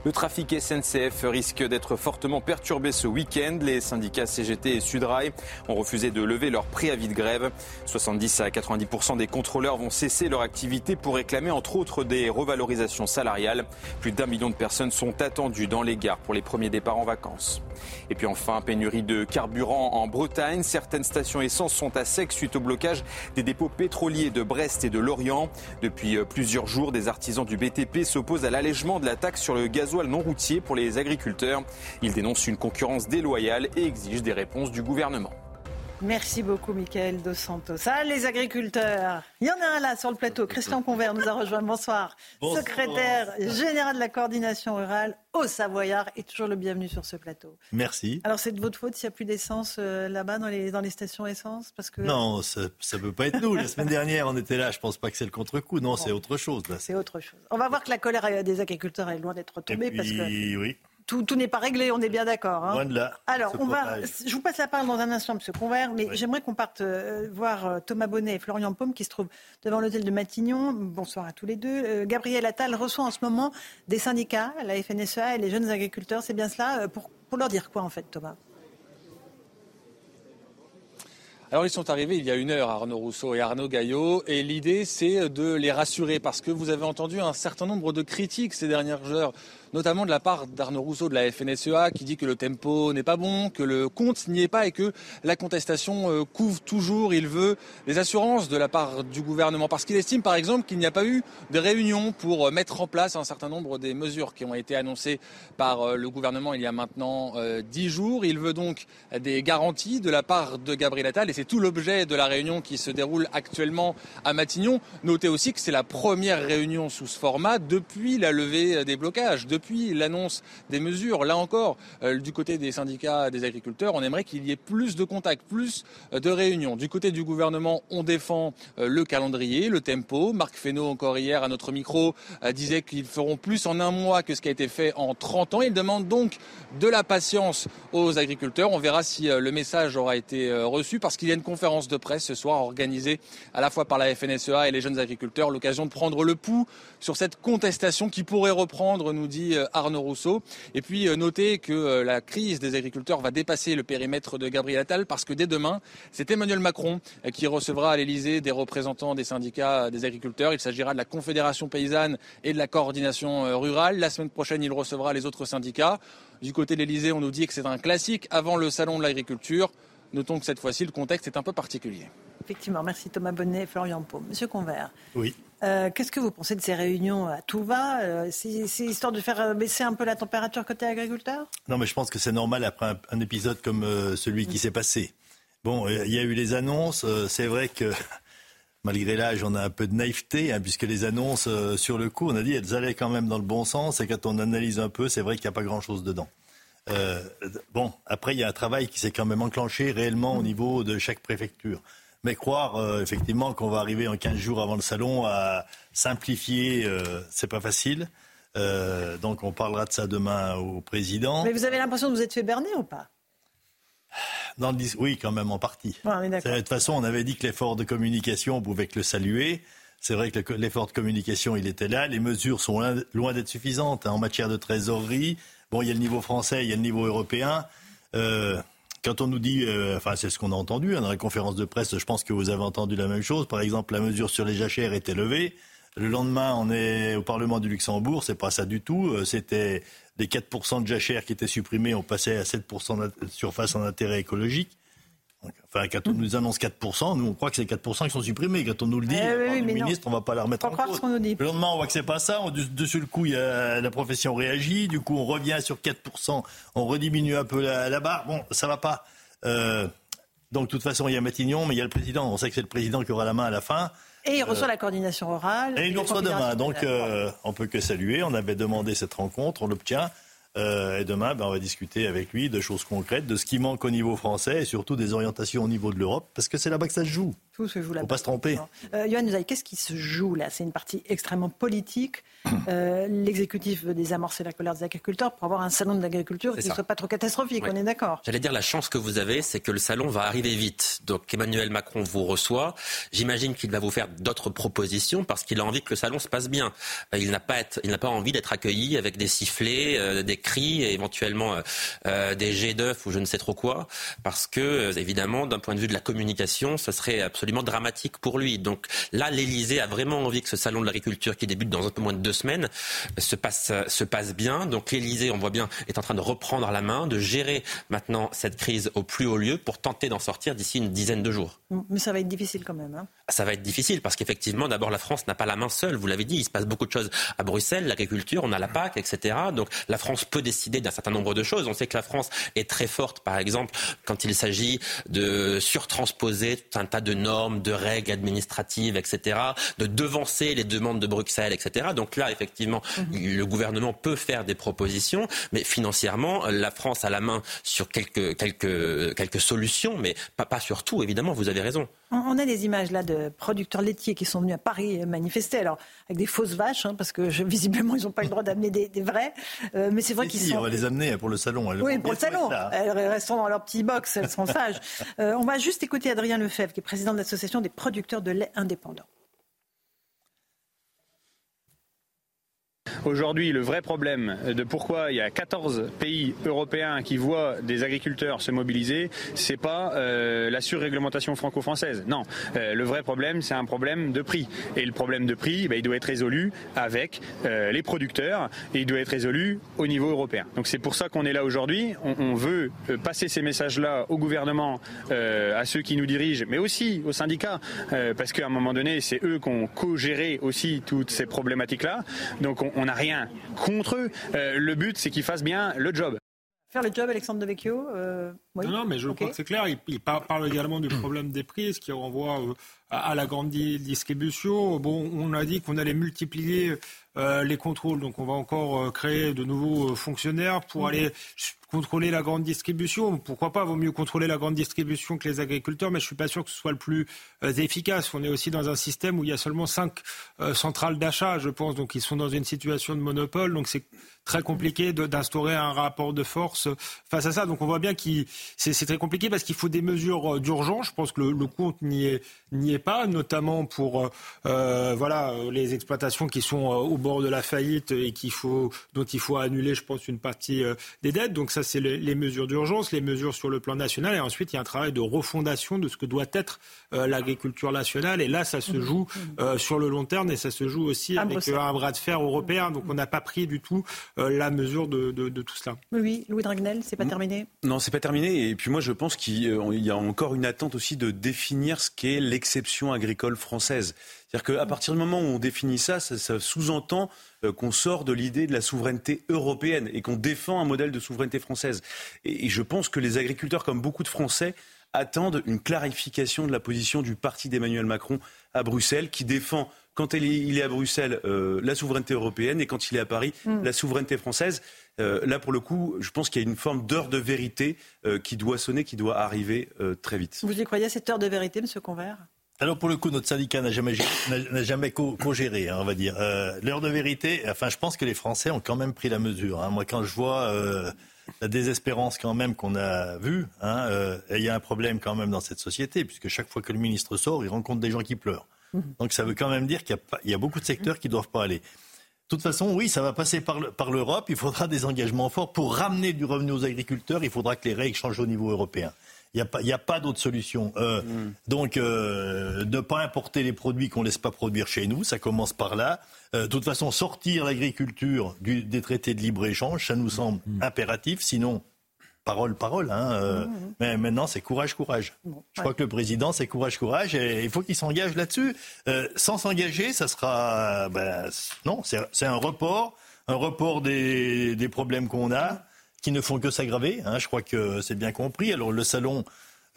Le trafic SNCF risque d'être fortement perturbé ce week-end. Les syndicats CGT et Sudrail ont refusé de lever leur préavis de grève. 70 à 90% des contrôleurs vont cesser leur activité pour réclamer entre autres des revalorisations salariales. Plus d'un million de personnes sont attendues dans les gares pour les premiers départs en vacances. Et puis enfin, pénurie de carburant en Bretagne. Certaines stations essence sont à sec suite au blocage des dépôts pétroliers de Brest et de Lorient. Depuis plusieurs jours, des artisans du BTP s'opposent à l'allègement de la taxe sur le gaz non routier pour les agriculteurs. Ils dénoncent une concurrence déloyale et exigent des réponses du gouvernement. Merci beaucoup, Michael Dos Santos. Ah, les agriculteurs. Il y en a un là sur le plateau. Christian Convert nous a rejoint. Bonsoir. Secrétaire général de la coordination rurale au Savoyard et toujours le bienvenu sur ce plateau. Merci. Alors, c'est de votre faute s'il n'y a plus d'essence euh, là-bas dans les, dans les stations essence parce que... Non, ça ne peut pas être nous. La semaine dernière, on était là. Je ne pense pas que c'est le contre-coup. Non, c'est autre chose. C'est autre chose. On va voir que la colère des agriculteurs est loin d'être tombée parce que. Oui tout, n'est pas réglé, on est bien d'accord. Hein. de là. Alors, on va, je vous passe la parole dans un instant, M. Convert, mais j'aimerais qu'on parte euh, voir euh, Thomas Bonnet et Florian Paume qui se trouvent devant l'hôtel de Matignon. Bonsoir à tous les deux. Euh, Gabriel Attal reçoit en ce moment des syndicats, la FNSEA et les jeunes agriculteurs. C'est bien cela pour, pour leur dire quoi, en fait, Thomas? Alors ils sont arrivés il y a une heure, Arnaud Rousseau et Arnaud Gaillot, et l'idée c'est de les rassurer parce que vous avez entendu un certain nombre de critiques ces dernières heures notamment de la part d'Arnaud Rousseau de la FNSEA qui dit que le tempo n'est pas bon, que le compte n'y est pas et que la contestation euh, couvre toujours. Il veut des assurances de la part du gouvernement parce qu'il estime par exemple qu'il n'y a pas eu de réunion pour euh, mettre en place un certain nombre des mesures qui ont été annoncées par euh, le gouvernement il y a maintenant dix jours. Il veut donc des garanties de la part de Gabriel Attal et c'est tout l'objet de la réunion qui se déroule actuellement à Matignon. Notez aussi que c'est la première réunion sous ce format depuis la levée des blocages, l'annonce des mesures. Là encore, euh, du côté des syndicats des agriculteurs, on aimerait qu'il y ait plus de contacts, plus de réunions. Du côté du gouvernement, on défend le calendrier, le tempo. Marc Fesneau, encore hier à notre micro, disait qu'ils feront plus en un mois que ce qui a été fait en 30 ans. Il demande donc de la patience aux agriculteurs. On verra si le message aura été reçu parce qu'il y a une conférence de presse ce soir organisée à la fois par la FNSEA et les jeunes agriculteurs, l'occasion de prendre le pouls sur cette contestation qui pourrait reprendre, nous dit euh, Arnaud Rousseau. Et puis euh, noter que euh, la crise des agriculteurs va dépasser le périmètre de Gabriel Attal parce que dès demain, c'est Emmanuel Macron qui recevra à l'Elysée des représentants des syndicats des agriculteurs. Il s'agira de la Confédération paysanne et de la coordination rurale. La semaine prochaine, il recevra les autres syndicats. Du côté de l'Elysée, on nous dit que c'est un classique avant le salon de l'agriculture. Notons que cette fois-ci, le contexte est un peu particulier. Effectivement, merci Thomas Bonnet et Florian Pau. Monsieur Convert, oui. Euh, qu'est-ce que vous pensez de ces réunions à tout va euh, C'est histoire de faire euh, baisser un peu la température côté agriculteur Non, mais je pense que c'est normal après un, épisode comme celui qui mm. s'est passé. Bon, il y a eu les annonces. c'est vrai que malgré l'âge, on a un peu de naïveté, hein, puisque les annonces sur le coup, on a dit elles allaient quand même dans le bon sens. Et quand on analyse un peu, c'est vrai qu'il n'y a pas grand-chose dedans. Euh, bon, après, il y a un travail qui s'est quand même enclenché réellement au mm. niveau de chaque préfecture. Mais croire euh, effectivement qu'on va arriver en 15 jours avant le salon à simplifier, euh, c'est pas facile. Euh, donc on parlera de ça demain au président. Mais vous avez l'impression de vous être fait berner ou pas? Dans le Oui, quand même en partie. de toute façon, on avait dit que l'effort de communication, on pouvait que le saluer. C'est vrai que l'effort de communication, il était là. Les mesures sont loin d'être suffisantes hein, en matière de trésorerie. Bon, il y a le niveau français, il y a le niveau européen. Euh, quand on nous dit, euh, enfin c'est ce qu'on a entendu hein, dans la conférence de presse, je pense que vous avez entendu la même chose. Par exemple, la mesure sur les jachères était levée. Le lendemain, on est au Parlement du Luxembourg, c'est pas ça du tout. Euh, c'était des 4% de jachères qui étaient supprimés, on passait à 7% de surface en intérêt écologique. Enfin, quand on nous annonce 4%, nous on croit que c'est 4% qui sont supprimés. Quand on nous le dit, eh le ministre, on ne va pas la remettre en cause. Le lendemain, on voit que c'est pas ça. dessus le coup, la profession réagit. Du coup, on revient sur 4%, on rediminue un peu la, barre. Bon, ça va pas. Euh, donc, de toute façon, il y a Matignon, mais il y a le président. On sait que c'est le président qui aura la main à la fin. Et il reçoit euh, la coordination orale. Et il nous reçoit demain. Donc, euh, on peut que saluer. On avait demandé cette rencontre, on l'obtient. Euh, et demain, ben, on va discuter avec lui de choses concrètes, de ce qui manque au niveau français et surtout des orientations au niveau de l'Europe, parce que c'est là-bas que ça se joue. Tout se joue là. Faut pas se tromper. Euh, Johan qu'est-ce qui se joue là? C'est une partie extrêmement politique. Euh, L'exécutif veut désamorcer la colère des agriculteurs pour avoir un salon de l'agriculture qui ne soit pas trop catastrophique. On est d'accord? J'allais dire la chance que vous avez, c'est que le salon va arriver vite. Donc Emmanuel Macron vous reçoit. J'imagine qu'il va vous faire d'autres propositions parce qu'il a envie que le salon se passe bien. Euh, il n'a pas, il n'a pas envie d'être accueilli avec des sifflets, euh, des cris et éventuellement des jets d'œufs ou je ne sais trop quoi, parce que évidemment, d'un point de vue de la communication, ce serait absolument absolument dramatique pour lui. Donc là, l'Elysée a vraiment envie que ce salon de l'agriculture qui débute dans un peu moins de deux semaines se passe, se passe bien. Donc l'Elysée, on voit bien, est en train de reprendre la main, de gérer maintenant cette crise au plus haut lieu pour tenter d'en sortir d'ici une dizaine de jours. Mais ça va être difficile quand même. Hein. ça va être difficile parce qu'effectivement, d'abord, la France n'a pas la main seule. Vous l'avez dit, il se passe beaucoup de choses à Bruxelles, l'agriculture, on a la PAC, etc. Donc la France peut décider d'un certain nombre de choses. On sait que la France est très forte, par exemple, quand il s'agit de surtransposer un tas de normes de règles administratives, etc., de devancer les demandes de Bruxelles, etc. Donc là, effectivement, mhm. le gouvernement peut faire des propositions, mais financièrement, la France a la main sur quelques, quelques, quelques solutions, mais pas, pas sur tout, évidemment, vous avez raison. On a des images là de producteurs laitiers qui sont venus à Paris manifester, alors avec des fausses vaches, hein, parce que visiblement ils n'ont pas le droit d'amener des, vrais. Euh, mais c'est vrai qu'ils sont. On va les amener pour le salon. oui, pour le salon. Elles resteront dans leur petit box, elles sont sages. Euh, on va juste écouter Adrien Lefebvre, qui est président de l'association des producteurs de lait indépendants. Aujourd'hui, le vrai problème de pourquoi il y a 14 pays européens qui voient des agriculteurs se mobiliser, c'est pas euh, la surréglementation franco-française. Non, euh, le vrai problème, c'est un problème de prix. Et le problème de prix, ben, il doit être résolu avec euh, les producteurs et il doit être résolu au niveau européen. Donc c'est pour ça qu'on est là aujourd'hui. On, on, veut passer ces messages-là au gouvernement, à ceux qui nous dirigent, mais aussi aux syndicats, parce qu'à un moment donné, c'est eux qui ont co-géré aussi toutes ces problématiques-là. Donc on, on n'a rien contre eux. Euh, le but, c'est qu'ils fassent bien le job. Faire le job, Alexandre de Vecchio euh, oui. Non, mais je crois que c'est clair. Il, parle également du problème des prix, ce qui renvoie euh, à, la grande distribution. Bon, on a dit qu'on allait multiplier les contrôles. Donc on va encore créer de nouveaux fonctionnaires pour mmh. aller contrôler la grande distribution. Pourquoi pas Vaut mieux contrôler la grande distribution que les agriculteurs, mais je suis pas sûr que ce soit le plus euh, efficace. On est aussi dans un système où il y a seulement cinq euh, centrales d'achat, je pense. Donc ils sont dans une situation de monopole. Donc c'est très compliqué d'instaurer un rapport de force face à ça. Donc on voit bien que c'est très compliqué parce qu'il faut des mesures euh, d'urgence. Je pense que le, compte n'y est, est, pas, notamment pour euh, voilà, les exploitations qui sont euh, au bord de la faillite et qu'il faut, dont il faut annuler, je pense, une partie des dettes. Donc ça, c'est les, les, mesures d'urgence, les mesures sur le plan national. Et ensuite, il y a un travail de refondation de ce que doit être l'agriculture nationale. Et là, ça se joue sur le long terme et ça se joue aussi avec un bras de fer européen. Donc on n'a pas pris du tout euh, la mesure de, tout cela. Oui, Louis Dragnel, c'est pas terminé? Non, c'est pas terminé. Et puis moi, je pense qu'il y a encore une attente aussi de définir ce qu'est l'exception agricole française. C'est-à-dire qu'à partir du moment où on définit ça, ça, sous-entend euh, qu'on sort de l'idée de la souveraineté européenne et qu'on défend un modèle de souveraineté française. Et, je pense que les agriculteurs, comme beaucoup de Français, attendent une clarification de la position du parti d'Emmanuel Macron à Bruxelles, qui défend quand il est à Bruxelles, euh, la souveraineté européenne, et quand il est à Paris, mm. la souveraineté française. Euh, là, pour le coup, je pense qu'il y a une forme d'heure de vérité euh, qui doit sonner, qui doit arriver très vite. Vous y croyez à cette heure de vérité, M. Convert? Alors pour le coup, notre syndicat n'a jamais, n'a jamais co-géré, hein, on va dire. L'heure de vérité, enfin, je pense que les Français ont quand même pris la mesure. Hein. Moi, quand je vois la désespérance quand même qu'on a vue, hein, il y a un problème quand même dans cette société, puisque chaque fois que le ministre sort, il rencontre des gens qui pleurent. Donc ça veut quand même dire qu'il y, a beaucoup de secteurs qui ne doivent pas aller. De toute façon, oui, ça va passer par l'Europe. Il faudra des engagements forts. Pour ramener du revenu aux agriculteurs, il faudra que les règles changent au niveau européen. Il n'y a pas, d'autre solution. Euh, mm. Donc, euh, ne pas importer les produits qu'on ne laisse pas produire chez nous, ça commence par là. Euh, de toute façon, sortir l'agriculture des traités de libre-échange, ça nous semble mm. impératif. Sinon, parole, parole. Hein, euh, Mais maintenant, c'est courage, courage. Je crois que le président, c'est courage, courage, et il faut qu'il s'engage là-dessus. Euh, sans s'engager, ça sera, ben, non, c'est un report, un report des, des problèmes qu'on a, qui ne font que s'aggraver. Hein, je crois que c'est bien compris. Alors le salon,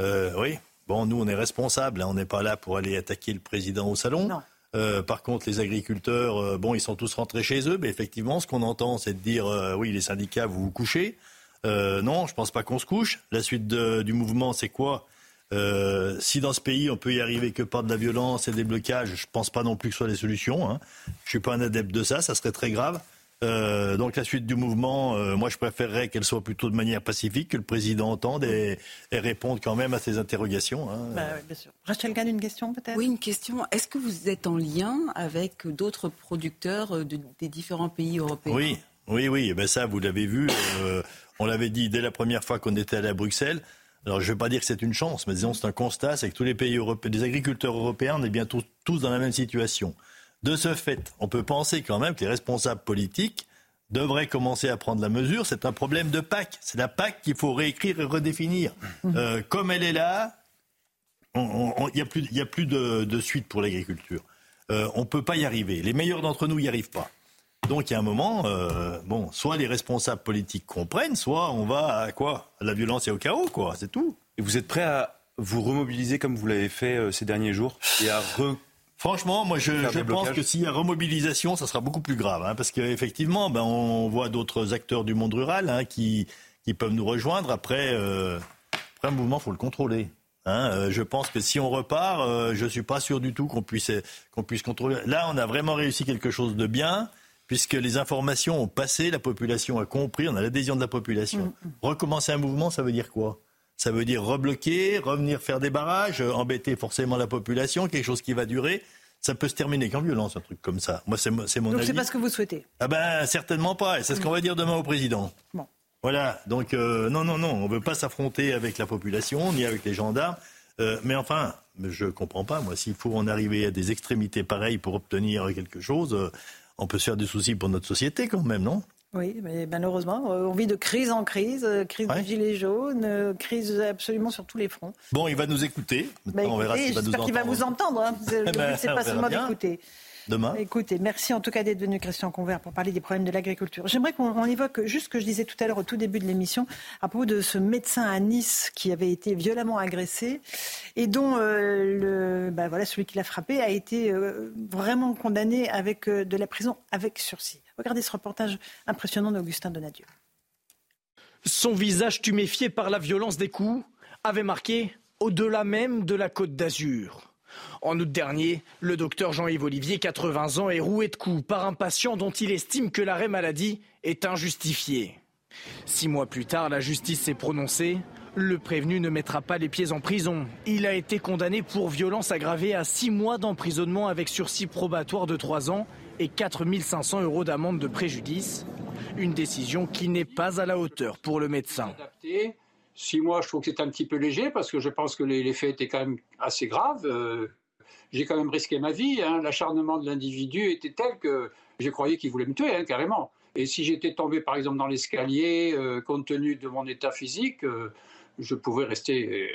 euh, oui, bon, nous, on est responsables. Hein, on n'est pas là pour aller attaquer le président au salon. Euh, par contre, les agriculteurs, euh, bon, ils sont tous rentrés chez eux, mais effectivement, ce qu'on entend, c'est de dire, oui, les syndicats, vous vous couchez. Non, je pense pas qu'on se couche. La suite du mouvement, c'est quoi? Euh, si dans ce pays on peut y arriver que par de la violence et des blocages, je pense pas non plus que ce soit les solutions. Hein. Je suis pas un adepte de ça, ça serait très grave. Euh, donc la suite du mouvement, moi je préférerais qu'elle soit plutôt de manière pacifique, que le président entende et, réponde quand même à ses interrogations. Hein. Bah bien sûr. Rachel Gann, une question peut-être? Oui, une question. Est-ce que vous êtes en lien avec d'autres producteurs des différents pays européens? Oui, oui, oui. Eh ben ça, vous l'avez vu. On l'avait dit dès la première fois qu'on était allé à Bruxelles. Alors, je ne vais pas dire que c'est une chance, mais disons c'est un constat, c'est que tous les pays européens, les agriculteurs européens, on est bien tous, dans la même situation. De ce fait, on peut penser quand même que les responsables politiques devraient commencer à prendre la mesure. C'est un problème de PAC. C'est la PAC qu'il faut réécrire et redéfinir. Mmh. Euh, comme elle est là, il n'y a plus, y a plus de, suite pour l'agriculture. Euh, on ne peut pas y arriver. Les meilleurs d'entre nous n'y arrivent pas. Donc il y a un moment, euh, bon, soit les responsables politiques comprennent, soit on va à quoi? À la violence et au chaos, quoi. C'est tout. Et vous êtes prêt à vous remobiliser comme vous l'avez fait euh, ces derniers jours et à Franchement, moi, je, pense que s'il y a remobilisation, ça sera beaucoup plus grave, hein, parce qu'effectivement, ben, on voit d'autres acteurs du monde rural hein, qui, qui peuvent nous rejoindre. Après, euh, après un mouvement, faut le contrôler. Hein, euh, je pense que si on repart, euh, je suis pas sûr du tout qu'on puisse qu'on puisse contrôler. Là, on a vraiment réussi quelque chose de bien puisque les informations ont passé, la population a compris, on a l'adhésion de la population. Mm, mm. Recommencer un mouvement, ça veut dire quoi? Ça veut dire rebloquer, revenir faire des barrages, euh, embêter forcément la population, quelque chose qui va durer. Ça peut se terminer qu'en violence, un truc comme ça. Moi, c'est mon donc avis. Donc c'est pas ce que vous souhaitez? Ah ben certainement pas. Et c'est ce qu'on va dire demain au président. Bon. Voilà. Donc euh, non, non, non, on ne veut pas s'affronter avec la population ni avec les gendarmes. Euh, mais enfin, je ne comprends pas, moi, s'il faut en arriver à des extrémités pareilles pour obtenir quelque chose, on peut se faire des soucis pour notre société quand même, non? Oui, mais malheureusement, euh, on vit de crise en crise, euh, crise des gilets jaunes, euh, crise absolument sur tous les fronts. Bon, il va nous écouter. Bah, on verra s'il va nous entendre. qu'il va vous entendre. Hein. Le but, c'est pas seulement d'écouter. Demain. Écoutez, merci en tout cas d'être venu, Christian Convert, pour parler des problèmes de l'agriculture. J'aimerais qu'on évoque juste ce que je disais tout à l'heure au tout début de l'émission à propos de ce médecin à Nice qui avait été violemment agressé et dont le, bah, voilà, celui qui l'a frappé a été vraiment condamné avec de la prison avec sursis. Regardez ce reportage impressionnant d'Augustin Donadieu. Son visage tuméfié par la violence des coups avait marqué au-delà même de la côte d'Azur. En août dernier, le docteur Jean-Yves Olivier, 80 ans, est roué de coups par un patient dont il estime que l'arrêt maladie est injustifié. Six mois plus tard, la justice s'est prononcée. Le prévenu ne mettra pas les pieds en prison. Il a été condamné pour violence aggravée à six mois d'emprisonnement avec sursis probatoire de trois ans et 4 500 euros d'amende de préjudice. Une décision qui n'est pas à la hauteur pour le médecin. Six mois, je trouve que c'est un petit peu léger parce que je pense que les, faits étaient quand même assez graves. Euh, j'ai quand même risqué ma vie. Hein. L'acharnement de l'individu était tel que j'ai croyé qu'il voulait me tuer, hein, carrément. Et si j'étais tombé, par exemple, dans l'escalier, euh, compte tenu de mon état physique, euh, je pouvais rester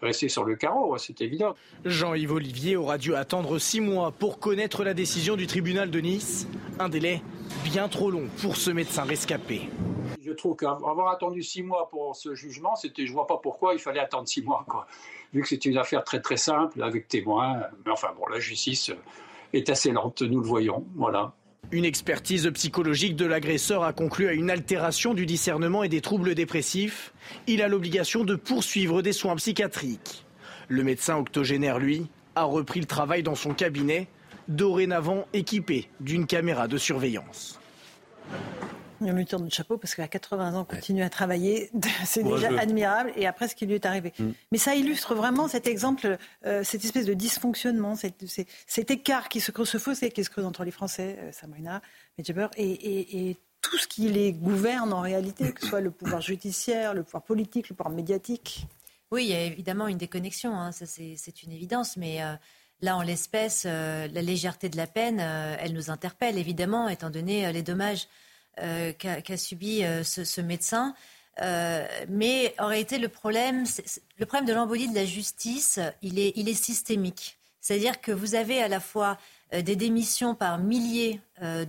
rester sur le carreau, hein, c'est évident. Jean-Yves Olivier aura dû attendre six mois pour connaître la décision du tribunal de Nice. Un délai bien trop long pour ce médecin rescapé. Trouve qu'avoir attendu six mois pour ce jugement, c'était, je vois pas pourquoi il fallait attendre six mois, quoi. Vu que c'était une affaire très très simple avec témoins. Mais enfin bon, la justice est assez lente, nous le voyons. Voilà. Une expertise psychologique de l'agresseur a conclu à une altération du discernement et des troubles dépressifs. Il a l'obligation de poursuivre des soins psychiatriques. Le médecin octogénaire, lui, a repris le travail dans son cabinet, dorénavant équipé d'une caméra de surveillance. On lui tourne le chapeau parce qu'à 80 ans, continue à travailler. C'est déjà admirable. Et après, ce qui lui est arrivé. Mm. Mais ça illustre vraiment cet exemple, euh, cette espèce de dysfonctionnement, cet écart qui se creuse, ce fossé qui se creuse entre les Français, euh, Sabrina, et, et, tout ce qui les gouverne en réalité, que ce soit le pouvoir judiciaire, le pouvoir politique, le pouvoir médiatique. Oui, il y a évidemment une déconnexion, hein, ça c'est une évidence, mais euh, là, en l'espèce, la légèreté de la peine, elle nous interpelle évidemment, étant donné les dommages euh, qu'a subi euh, ce, médecin. Euh, mais en réalité, le problème, le problème de l'embolie de la justice, il est, systémique. C'est-à-dire que vous avez à la fois des démissions par milliers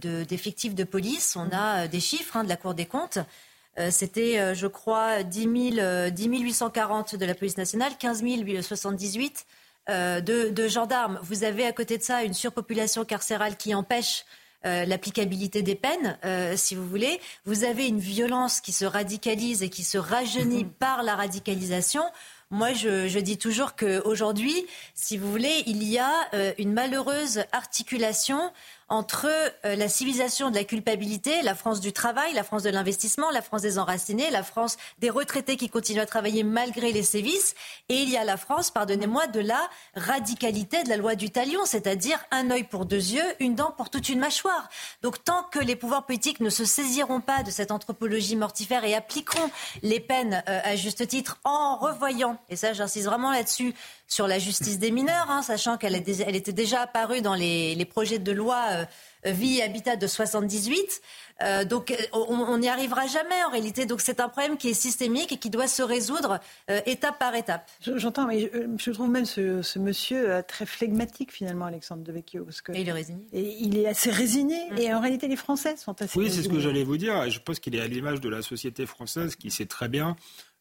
d'effectifs de, police. On a des chiffres hein, de la Cour des comptes. C'était, je crois, 10, 840 de la police nationale, 15 078 de, de gendarmes. Vous avez à côté de ça une surpopulation carcérale qui empêche euh, l'applicabilité des peines, euh, si vous voulez. Vous avez une violence qui se radicalise et qui se rajeunit par la radicalisation. Moi, je, je dis toujours qu'aujourd'hui, si vous voulez, il y a euh, une malheureuse articulation entre euh, la civilisation de la culpabilité, la France du travail, la France de l'investissement, la France des enracinés, la France des retraités qui continuent à travailler malgré les sévices, et il y a la France, pardonnez-moi, de la radicalité de la loi du talion, c'est-à-dire un œil pour deux yeux, une dent pour toute une mâchoire. Donc tant que les pouvoirs politiques ne se saisiront pas de cette anthropologie mortifère et appliqueront les peines euh, à juste titre en revoyant, et ça j'insiste vraiment là-dessus, sur la justice des mineurs, hein, sachant qu'elle était déjà apparue dans les, projets de loi euh, vie et habitat de 78. Euh, donc on n'y arrivera jamais en réalité. Donc c'est un problème qui est systémique et qui doit se résoudre euh, étape par étape. J'entends, mais je, trouve même ce, monsieur très flegmatique finalement, Alexandre Devecchio. Parce que et il est résigné. Et il est assez résigné. Mm. Et en réalité, les Français sont assez. Oui, c'est ce que j'allais vous dire. Je pense qu'il est à l'image de la société française qui sait très bien,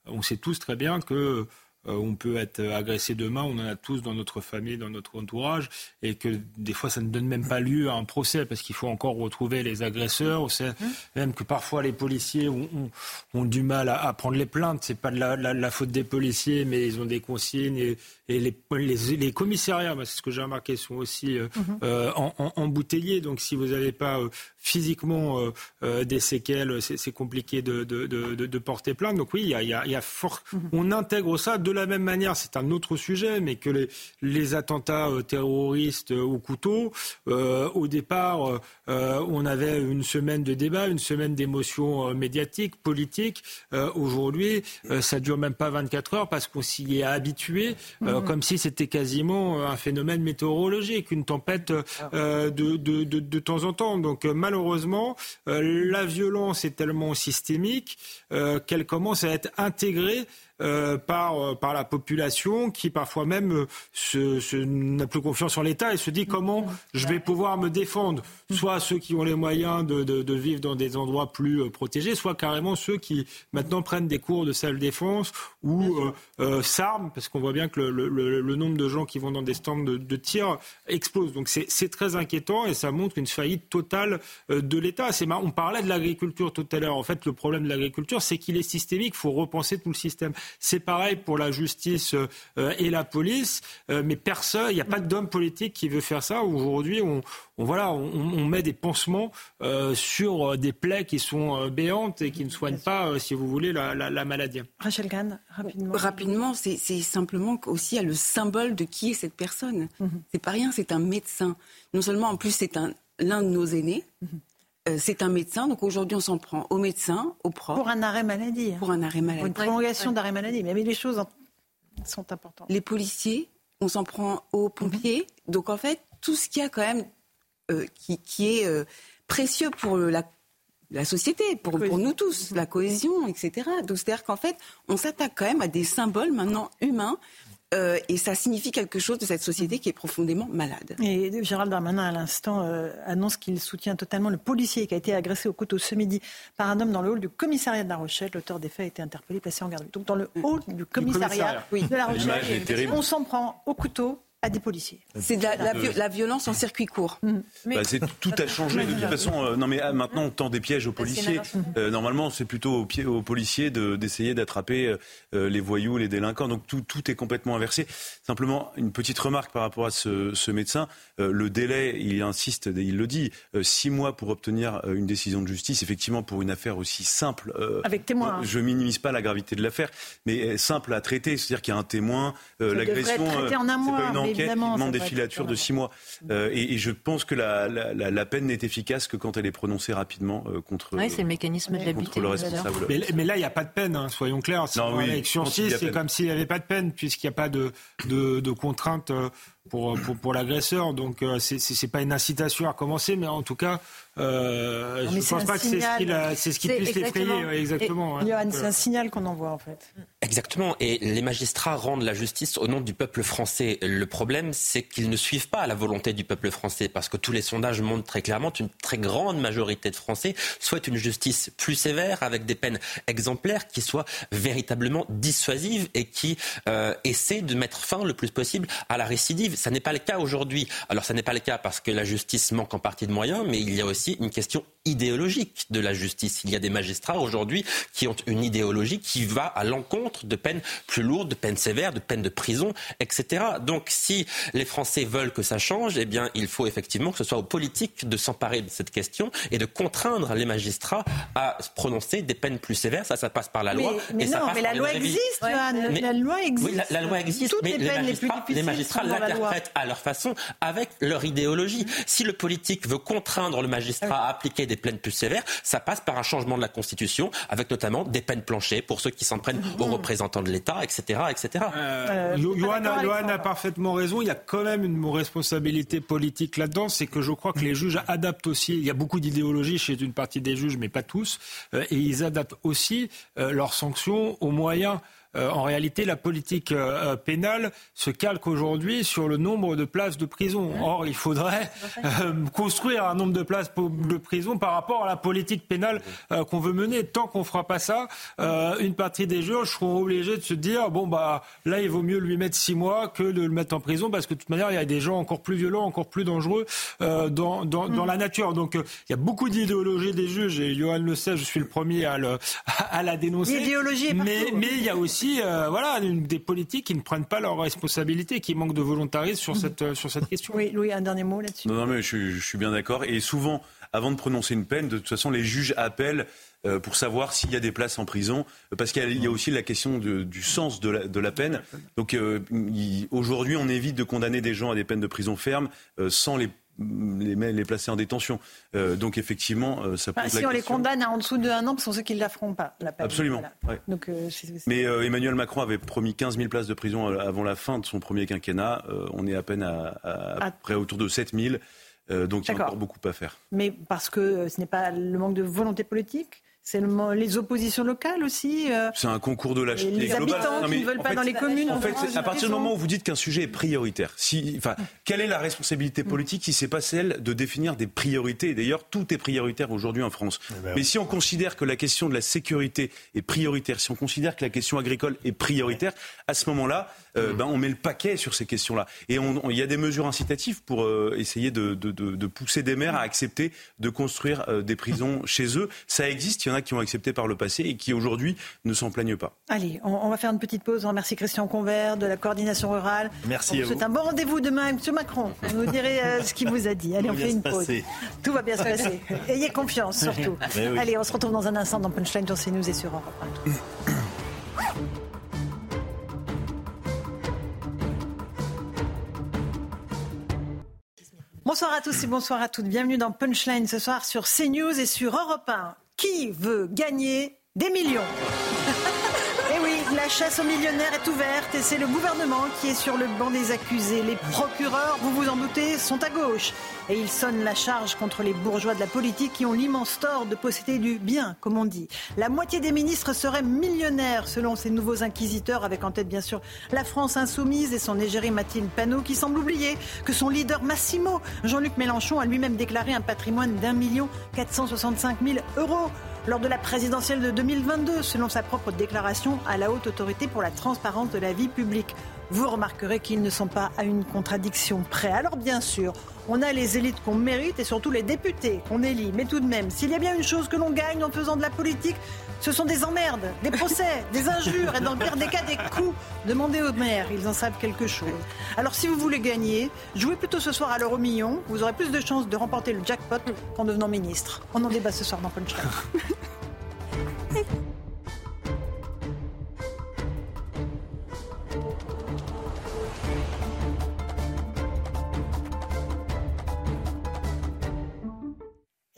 on sait tous très bien que euh, on peut être agressé demain, on en a tous dans notre famille, dans notre entourage, et que des fois ça ne donne même pas lieu à un procès parce qu'il faut encore retrouver les agresseurs. On sait même que parfois les policiers ont, du mal à, prendre les plaintes. C'est pas de la, faute des policiers, mais ils ont des consignes les, les, commissariats, c'est ce que j'ai remarqué, sont aussi euh, mhm. euh, embouteillés. Donc si vous n'avez pas physiquement des séquelles, c'est compliqué de, porter plainte. Donc oui, il y a, fort... Mhm. on intègre ça de la même manière, c'est un autre sujet, mais que les, les attentats euh, terroristes euh, au couteau, euh, au départ, on avait une semaine de débat, une semaine d'émotions médiatiques, politiques. Aujourd'hui, ça dure même pas 24 heures parce qu'on s'y est habitué, comme si c'était quasiment un phénomène météorologique, une tempête de, de, de, de, temps en temps. Donc malheureusement, la violence est tellement systémique qu'elle commence à être intégrée par, par la population qui parfois même n'a plus confiance en l'État et se dit comment je vais pouvoir me défendre. Soit ceux qui ont les moyens de, de, vivre dans des endroits plus protégés, soit carrément ceux qui maintenant prennent des cours de self-défense ou s'arment, parce qu'on voit bien que le, le, nombre de gens qui vont dans des stands de, de tir explose. Donc c'est très inquiétant et ça montre une faillite totale de l'État. On parlait de l'agriculture tout à l'heure. En fait, le problème de l'agriculture, c'est qu'il est systémique. Il faut repenser tout le système. C'est pareil pour la justice euh, et la police. Euh, mais personne, il n'y a pas d'homme politique qui veut faire ça. Aujourd'hui, on, voilà, on, met des pansements euh, sur des plaies qui sont béantes et qui ne soignent pas, si vous voulez, la, maladie. Rachel Gann, rapidement. Rapidement, c'est simplement aussi le symbole de qui est cette personne. Mhm. C'est pas rien, c'est un médecin. Non seulement en plus c'est l'un de nos aînés, mhm. Euh, c'est un médecin, donc aujourd'hui on s'en prend au médecin, au prof. Pour un arrêt maladie. Pour un arrêt maladie. Pour une prolongation d'arrêt maladie. Mais, les choses sont importantes. Les policiers, on s'en prend aux pompiers. Mhm. Donc en fait, tout ce qui a quand même, euh, qui, est euh, précieux pour la, société, pour, pour, nous tous, la cohésion, etc. Donc c'est-à-dire qu'en fait, on s'attaque quand même à des symboles maintenant humains euh, et ça signifie quelque chose de cette société qui est profondément malade. Et Gérald Darmanin, à l'instant, euh, annonce qu'il soutient totalement le policier qui a été agressé au couteau ce midi par un homme dans le hall du commissariat de La Rochelle. L'auteur des faits a été interpellé, placé en garde. Donc dans le hall du commissariat, de La Rochelle, on s'en prend au couteau à des policiers. C'est de la, violence en circuit court. Mmh. Bah, tout a changé de toute façon. Euh, non mais ah, maintenant on tend des pièges aux policiers. Euh, normalement c'est plutôt aux, aux policiers d'essayer d'attraper euh, les voyous, les délinquants. Donc tout, tout, est complètement inversé. Simplement une petite remarque par rapport à ce, ce médecin. le délai, il insiste, il le dit, six mois pour obtenir une décision de justice. Effectivement pour une affaire aussi simple. Avec témoin. Je minimise pas la gravité de l'affaire, mais simple à traiter. C'est-à-dire qu'il y a un témoin, l'agression. C'est pas une enquête qui demande des filatures de six mois. Euh, et, je pense que la, peine n'est efficace que quand elle est prononcée rapidement euh, contre, oui, c'est le mécanisme de contre le responsable. Mais, là, il n'y a pas de peine, hein, soyons clairs. Si non, oui, élection 6, c'est comme s'il n'y avait pas de peine, puisqu'il n'y a pas de, de, de contraintes euh, pour, pour, pour l'agresseur. Donc, ce n'est pas une incitation à commencer, mais en tout cas, euh, je ne pense pas que c'est ce, ce qui puisse l'effrayer. exactement. c'est un signal qu'on envoie en fait. Exactement. Et les magistrats rendent la justice au nom du peuple français. Le problème, c'est qu'ils ne suivent pas la volonté du peuple français, parce que tous les sondages montrent très clairement qu'une très grande majorité de Français souhaitent une justice plus sévère, avec des peines exemplaires qui soient véritablement dissuasives et qui euh, essaient de mettre fin le plus possible à la récidive. Ça n'est pas le cas aujourd'hui. Alors, ça n'est pas le cas parce que la justice manque en partie de moyens, mais il y a aussi une question idéologique de la justice. Il y a des magistrats aujourd'hui qui ont une idéologie qui va à l'encontre de peines plus lourdes, de peines sévères, de peines de prison, etc. Donc si les Français veulent que ça change, eh bien il faut effectivement que ce soit aux politiques de s'emparer de cette question et de contraindre les magistrats à prononcer des peines plus sévères. Ça, ça passe par la loi. Mais, non, mais la loi, existe, la loi existe. Oui, la, loi existe. mais les, magistrats, les magistrats l'interprètent à leur façon avec leur idéologie. Si le politique veut contraindre le magistrat à appliquer des peines plus sévères, ça passe par un changement de la Constitution, avec notamment des peines planchées pour ceux qui s'en prennent aux mmh. représentants de l'État, etc. etc. Euh, euh a parfaitement raison. Il y a quand même une responsabilité politique là-dedans. C'est que je crois que les juges adaptent aussi. Il y a beaucoup d'idéologie chez une partie des juges, mais pas tous. Euh, et ils adaptent aussi euh, leurs sanctions aux moyens euh, en réalité, la politique euh, pénale se calque aujourd'hui sur le nombre de places de prison. Or, il faudrait euh, construire un nombre de places de prison par rapport à la politique pénale qu'on veut mener. Tant qu'on ne fera pas ça, une partie des juges seront obligés de se dire bon bah là, il vaut mieux lui mettre six mois que de le mettre en prison parce que de toute manière, il y a des gens encore plus violents, encore plus dangereux dans, dans, dans, la nature. Donc, il y a beaucoup d'idéologie des juges et Johan le sait, je suis le premier à, le, à la dénoncer. L'idéologie mais, mais il y a aussi euh, voilà, des politiques qui ne prennent pas leurs responsabilités, qui manquent de volontarisme sur cette, euh, sur cette question. Oui, Louis, un dernier mot là-dessus. Non, non, mais je, suis bien d'accord. Et souvent, avant de prononcer une peine, de toute façon, les juges appellent euh, pour savoir s'il y a des places en prison, parce qu'il y, a aussi la question du sens de la, peine. Donc aujourd'hui, on évite de condamner des gens à des peines de prison ferme sans les les, les placer en détention. Euh, donc effectivement, euh, ça Si on les condamne à en dessous de un an, ce sont ceux qui ne la feront pas. La Absolument. Donc, euh, Mais Emmanuel Macron avait promis 15 000 places de prison avant la fin de son premier quinquennat. on est à peine à, à, près autour de 7 000. donc il y a encore beaucoup à faire. Mais parce que ce n'est pas le manque de volonté politique C'est les oppositions locales aussi. Euh, c'est un concours de lâcheté. Les habitants qui ne veulent pas dans les communes. En fait, à partir du moment où vous dites qu'un sujet est prioritaire, si, enfin, quelle est la responsabilité politique si c'est pas celle de définir des priorités? D'ailleurs, tout est prioritaire aujourd'hui en France. Eh ben Mais si on considère que la question de la sécurité est prioritaire, si on considère que la question agricole est prioritaire, à ce moment-là, euh, ben, on met le paquet sur ces questions-là. Et il y a des mesures incitatives pour euh, essayer de, de, de, pousser des maires à accepter de construire des prisons chez eux. Ça existe. Il y en a qui ont accepté par le passé et qui aujourd'hui ne s'en plaignent pas. Allez, on, va faire une petite pause. On remercie Christian Convert de la coordination rurale. Merci C'est un bon rendez-vous demain avec M. Macron. Vous nous direz euh, ce qu'il vous a dit. Allez, on fait une pause. Tout va bien se passer. Ayez confiance surtout. Allez, on se retrouve dans un instant dans Punchline sur CNews et sur Europe 1. Bonsoir à tous et bonsoir à toutes. Bienvenue dans Punchline ce soir sur CNews et sur Europe 1. Qui veut gagner des millions? la chasse aux millionnaires est ouverte et c'est le gouvernement qui est sur le banc des accusés. Les procureurs, vous vous en doutez, sont à gauche. Et ils sonnent la charge contre les bourgeois de la politique qui ont l'immense tort de posséder du bien, comme on dit. La moitié des ministres seraient millionnaires, selon ces nouveaux inquisiteurs, avec en tête bien sûr la France insoumise et son égérie Mathilde Panot, qui semble oublier que son leader Massimo, Jean-Luc Mélenchon, a lui-même déclaré un patrimoine d'un million 465 000 euros lors de la présidentielle de 2022, selon sa propre déclaration à la Haute pour la transparence de la vie publique. Vous remarquerez qu'ils ne sont pas à une contradiction près. Alors bien sûr, on a les élites qu'on mérite et surtout les députés qu'on élit. Mais tout de même, s'il y a bien une chose que l'on gagne en faisant de la politique, ce sont des emmerdes, des procès, des injures et dans le pire des cas des coups. Demandez aux maires, ils en savent quelque chose. Alors si vous voulez gagner, jouez plutôt ce soir à l'euro million. Vous aurez plus de chances de remporter le jackpot qu'en devenant ministre. On en débat ce soir dans Punchline.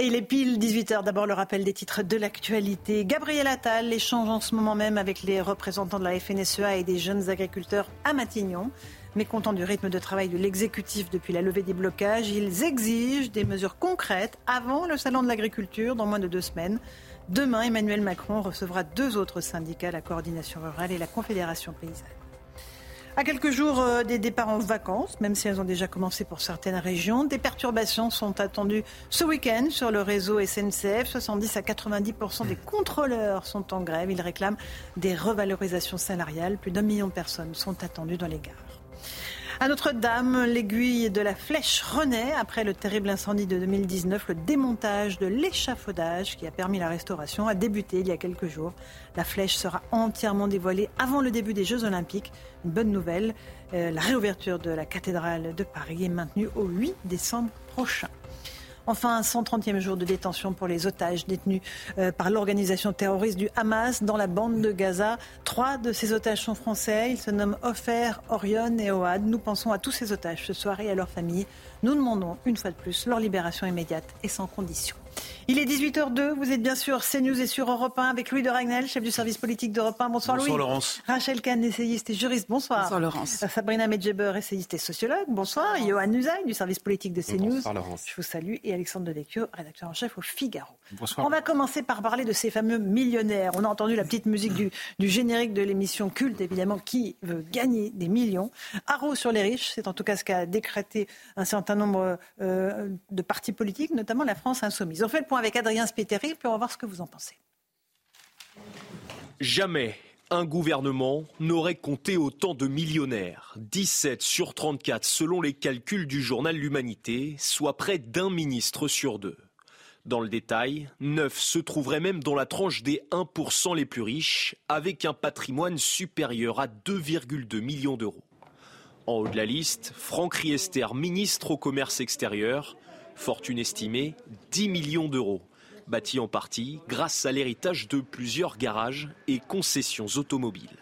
Et il est pile 18h. D'abord le rappel des titres de l'actualité. Gabriel Attal échange en ce moment même avec les représentants de la FNSEA et des jeunes agriculteurs à Matignon. Mécontents du rythme de travail de l'exécutif depuis la levée des blocages, ils exigent des mesures concrètes avant le salon de l'agriculture dans moins de deux semaines. Demain, Emmanuel Macron recevra deux autres syndicats, la coordination rurale et la confédération paysanne. À quelques jours euh, des départs en vacances, même si elles ont déjà commencé pour certaines régions, des perturbations sont attendues ce week-end sur le réseau SNCF. 70 à 90% des contrôleurs sont en grève. Ils réclament des revalorisations salariales. Plus d'un million de personnes sont attendues dans les gares. À Notre-Dame, l'aiguille de la flèche renaît après le terrible incendie de 2019. Le démontage de l'échafaudage qui a permis la restauration a débuté il y a quelques jours. La flèche sera entièrement dévoilée avant le début des Jeux Olympiques. Une bonne nouvelle, euh, la réouverture de la cathédrale de Paris est maintenue au 8 décembre prochain. Enfin, un 130e jour de détention pour les otages détenus euh, par l'organisation terroriste du Hamas dans la bande de Gaza. Trois de ces otages sont français. Ils se nomment Ofer, Orion et Oad. Nous pensons à tous ces otages ce soir et à leurs familles. Nous demandons une fois de plus leur libération immédiate et sans condition. Il est 18h02, vous êtes bien sûr CNews et sur Europe 1 avec Louis de Ragnel, chef du service politique d'Europe 1. Bonsoir, Bonsoir Louis. Laurence. Rachel Kahn, essayiste et juriste. Bonsoir. Bonsoir Laurence. Sabrina Medjeber, essayiste et sociologue. Bonsoir. Johan Usaï du service politique de CNews. Bonsoir Laurence. Je vous salue. Et Alexandre Devecchio, rédacteur en chef au Figaro. Bonsoir. On va commencer par parler de ces fameux millionnaires. On a entendu la petite musique du, du générique de l'émission culte, évidemment, qui veut gagner des millions. Haro sur les riches, c'est en tout cas ce qu'a décrété un certain nombre euh, de partis politiques, notamment la France Insoumise. On fait le point avec Adrien Spiteri puis on voir ce que vous en pensez. Jamais un gouvernement n'aurait compté autant de millionnaires. 17 sur 34 selon les calculs du journal L'Humanité, soit près d'un ministre sur deux. Dans le détail, 9 se trouveraient même dans la tranche des 1% les plus riches, avec un patrimoine supérieur à 2,2 millions d'euros. En haut de la liste, Franck Riester, ministre au commerce extérieur, fortune estimée 10 millions d'euros bâti en partie grâce à l'héritage de plusieurs garages et concessions automobiles.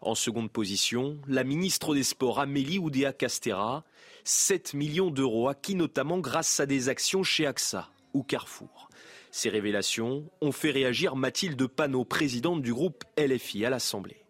En seconde position, la ministre des Sports Amélie Oudéa Castera, 7 millions d'euros acquis notamment grâce à des actions chez AXA ou Carrefour. Ces révélations ont fait réagir Mathilde Panot, présidente du groupe LFI à l'Assemblée.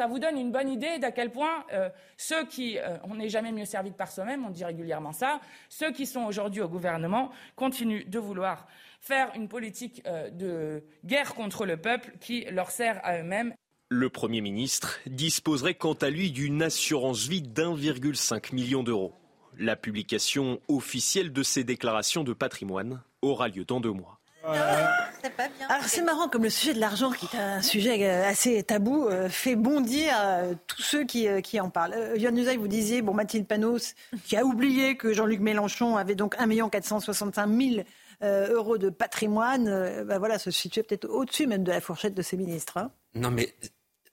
Ça vous donne une bonne idée d'à quel point euh, ceux qui, euh, on n'est jamais mieux servi que par soi-même, on dit régulièrement ça, ceux qui sont aujourd'hui au gouvernement continuent de vouloir faire une politique de guerre contre le peuple qui leur sert à eux-mêmes. Le Premier ministre disposerait quant à lui d'une assurance vie d'1,5 million d'euros. La publication officielle de ces déclarations de patrimoine aura lieu dans deux mois. Alors c'est marrant comme le sujet de l'argent, qui est un sujet euh, assez tabou, euh, fait bondir euh, tous ceux qui, qui en parlent. Yann Usaï, vous disiez, bon, Mathilde Panos, qui a oublié que Jean-Luc Mélenchon avait donc 1 465 000 euros de patrimoine, bah voilà, se situait peut-être au-dessus même de la fourchette de ses ministres. Hein. Non mais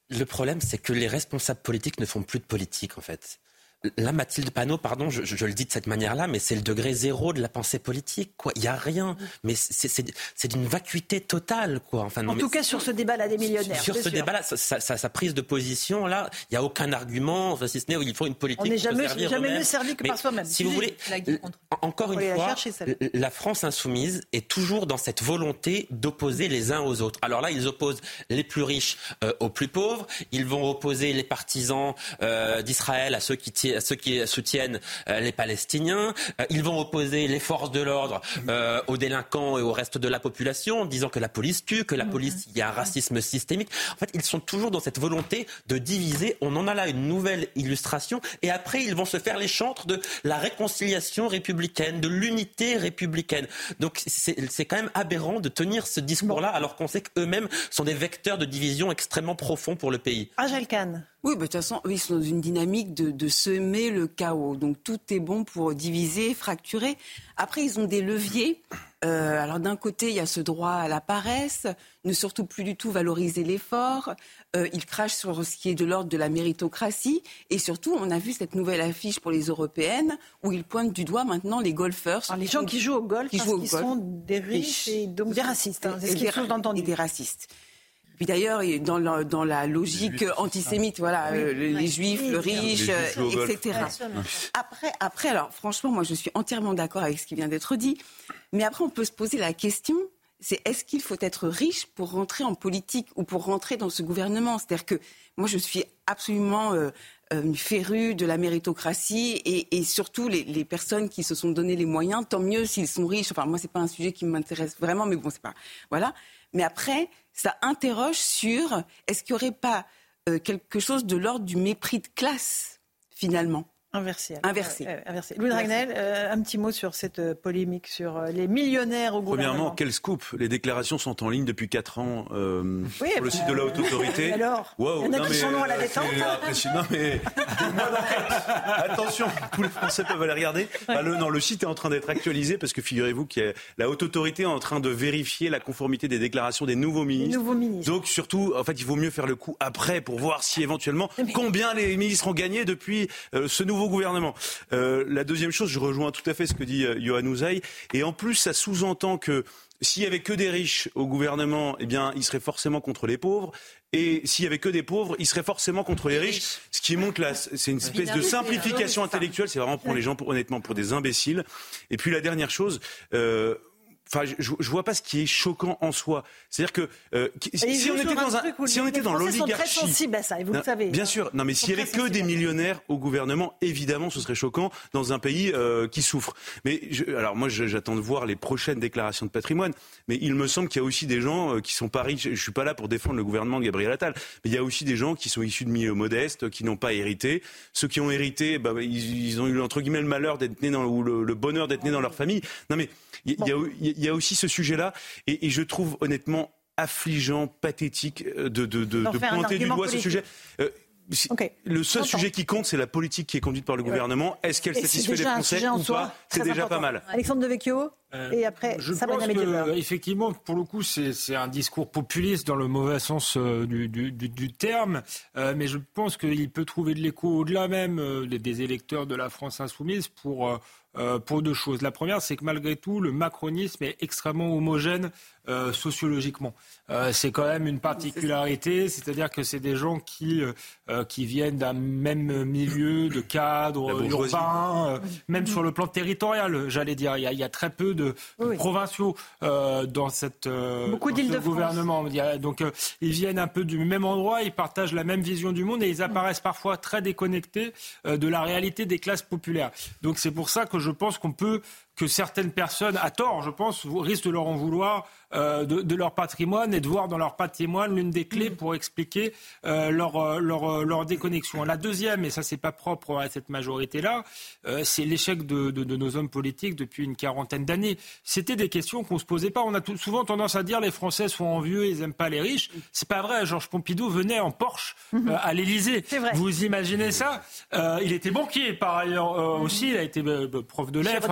le problème, c'est que les responsables politiques ne font plus de politique, en fait. Là, Mathilde Panot, pardon, je, le dis de cette manière-là, mais c'est le degré zéro de la pensée politique. Quoi. Il n'y a rien. Mais c'est d'une vacuité totale. Quoi. Enfin, en tout cas, sur ce débat-là des millionnaires. Sur ce débat-là, sa, prise de position, là, il n'y a aucun argument, enfin, si ce n'est il faut une politique. On n'est jamais, jamais mieux servi que par soi-même. Si vous voulez, encore une fois, la France insoumise est toujours dans cette volonté d'opposer les uns aux autres. Alors là, ils opposent les plus riches euh, aux plus pauvres. Ils vont opposer les partisans euh, d'Israël à ceux qui tirent ceux qui soutiennent euh, les Palestiniens. Euh, ils vont opposer les forces de l'ordre euh, aux délinquants et au reste de la population, en disant que la police tue, que la mhm. police, il y a un racisme systémique. En fait, ils sont toujours dans cette volonté de diviser. On en a là une nouvelle illustration. Et après, ils vont se faire les chantres de la réconciliation républicaine, de l'unité républicaine. Donc, c'est quand même aberrant de tenir ce discours-là, alors qu'on sait qu'eux-mêmes sont des vecteurs de division extrêmement profonds pour le pays. Angel Khan. Oui, bah, de toute façon, ils sont dans une dynamique de, de, semer le chaos. Donc tout est bon pour diviser, fracturer. Après, ils ont des leviers. Euh, alors d'un côté, il y a ce droit à la paresse, ne surtout plus du tout valoriser l'effort. Euh, ils crachent sur ce qui est de l'ordre de la méritocratie. Et surtout, on a vu cette nouvelle affiche pour les européennes où ils pointent du doigt maintenant les golfeurs. les gens qui jouent au golf, qui, jouent au sont des riches et donc des racistes. Hein, c'est ce Et des racistes. Puis d'ailleurs, dans la, dans la logique antisémite, voilà, euh, les juifs, le riche, etc. Après, après, alors franchement, moi je suis entièrement d'accord avec ce qui vient d'être dit. Mais après, on peut se poser la question c'est est-ce qu'il faut être riche pour rentrer en politique ou pour rentrer dans ce gouvernement? C'est-à-dire que moi, je suis absolument euh, euh férue de la méritocratie et, et surtout les, les, personnes qui se sont donné les moyens, tant mieux s'ils sont riches. Enfin, moi, c'est pas un sujet qui m'intéresse vraiment, mais bon, c'est pas. Voilà. Mais après, ça interroge sur est-ce qu'il n'y aurait pas euh, quelque chose de l'ordre du mépris de classe, finalement? Inversé. Inversé. inversé. Louis Dragnel, euh, un petit mot sur cette euh, polémique sur euh, les millionnaires au gouvernement. Premièrement, quel scoop? Les déclarations sont en ligne depuis 4 ans euh, sur le site de la Haute Autorité. Alors wow, Il y en a qui sont à la détente. Non mais, attention, tous les Français peuvent aller regarder. Bah, le, non, le site est en train d'être actualisé parce que figurez-vous que la Haute Autorité est en train de vérifier la conformité des déclarations des nouveaux ministres. nouveaux ministres. Donc surtout, en fait, il vaut mieux faire le coup après pour voir si éventuellement combien les ministres ont gagné depuis ce nouveau gouvernement. Euh, la deuxième chose, je rejoins tout à fait ce que dit euh, Johan Ouzaï. Et en plus, ça sous-entend que s'il y avait que des riches au gouvernement, eh bien, il serait forcément contre les pauvres. Et s'il y avait que des pauvres, il serait forcément contre les riches. Ce qui montre là, c'est une espèce de simplification intellectuelle. C'est vraiment pour les gens, honnêtement, pour des imbéciles. Et puis la dernière chose, euh, Enfin, je, je vois pas ce qui est choquant en soi. C'est-à-dire que euh, si, on était dans un, si on était dans l'oligarchie, à ça, et vous le savez. Bien sûr. Non, mais s'il y avait que des millionnaires au gouvernement, évidemment, ce serait choquant dans un pays euh, qui souffre. Mais je, alors moi, j'attends de voir les prochaines déclarations de patrimoine. Mais il me semble qu'il y a aussi des gens euh, qui sont pas riches. Je suis pas là pour défendre le gouvernement de Gabriel Attal, mais il y a aussi des gens qui sont issus de milieux modestes, qui n'ont pas hérité. Ceux qui ont hérité, bah, ils, ils, ont eu entre guillemets le malheur d'être nés dans ou le, le bonheur d'être nés dans leur famille. Non, mais il y, a, y, a aussi ce sujet-là, et, et je trouve honnêtement affligeant, pathétique euh, de, de, de, de pointer du doigt ce sujet. Euh, Le seul sujet qui compte, c'est la politique qui est conduite par le gouvernement. Est-ce qu'elle satisfait les Français ou pas C'est déjà pas mal. Alexandre Devecchio euh, et après, je pense que, effectivement, pour le coup, c'est un discours populiste dans le mauvais sens euh, du, du, du, terme, euh, mais je pense qu'il peut trouver de l'écho au-delà même des électeurs de la France insoumise pour euh, pour deux choses. La première, c'est que malgré tout, le macronisme est extrêmement homogène euh, sociologiquement. Euh, c'est quand même une particularité, c'est-à-dire que c'est des gens qui, qui viennent d'un même milieu de cadre urbain, même sur le plan territorial, j'allais dire. Il y, a, il y, a, très peu de, provinciaux dans, cette, Beaucoup dans ce gouvernement. donc ils viennent un peu du même endroit, ils partagent la même vision du monde et ils apparaissent parfois très déconnectés de la réalité des classes populaires. Donc c'est pour ça que je je pense qu'on peut que certaines personnes, à tort, je pense, risquent de leur en vouloir euh, de, leur patrimoine et de voir dans leur patrimoine l'une des clés pour expliquer euh, leur, euh, leur, leur, déconnexion. La deuxième, et ça c'est pas propre à cette majorité-là, c'est l'échec de, de, nos hommes politiques depuis une quarantaine d'années. C'était des questions qu'on se posait pas. On a tout, souvent tendance à dire les Français sont envieux, ils aiment pas les riches. C'est pas vrai. Georges Pompidou venait en Porsche mhm. à l'Élysée. Vous imaginez ça? Il était banquier par ailleurs aussi. Il a été prof de lettres.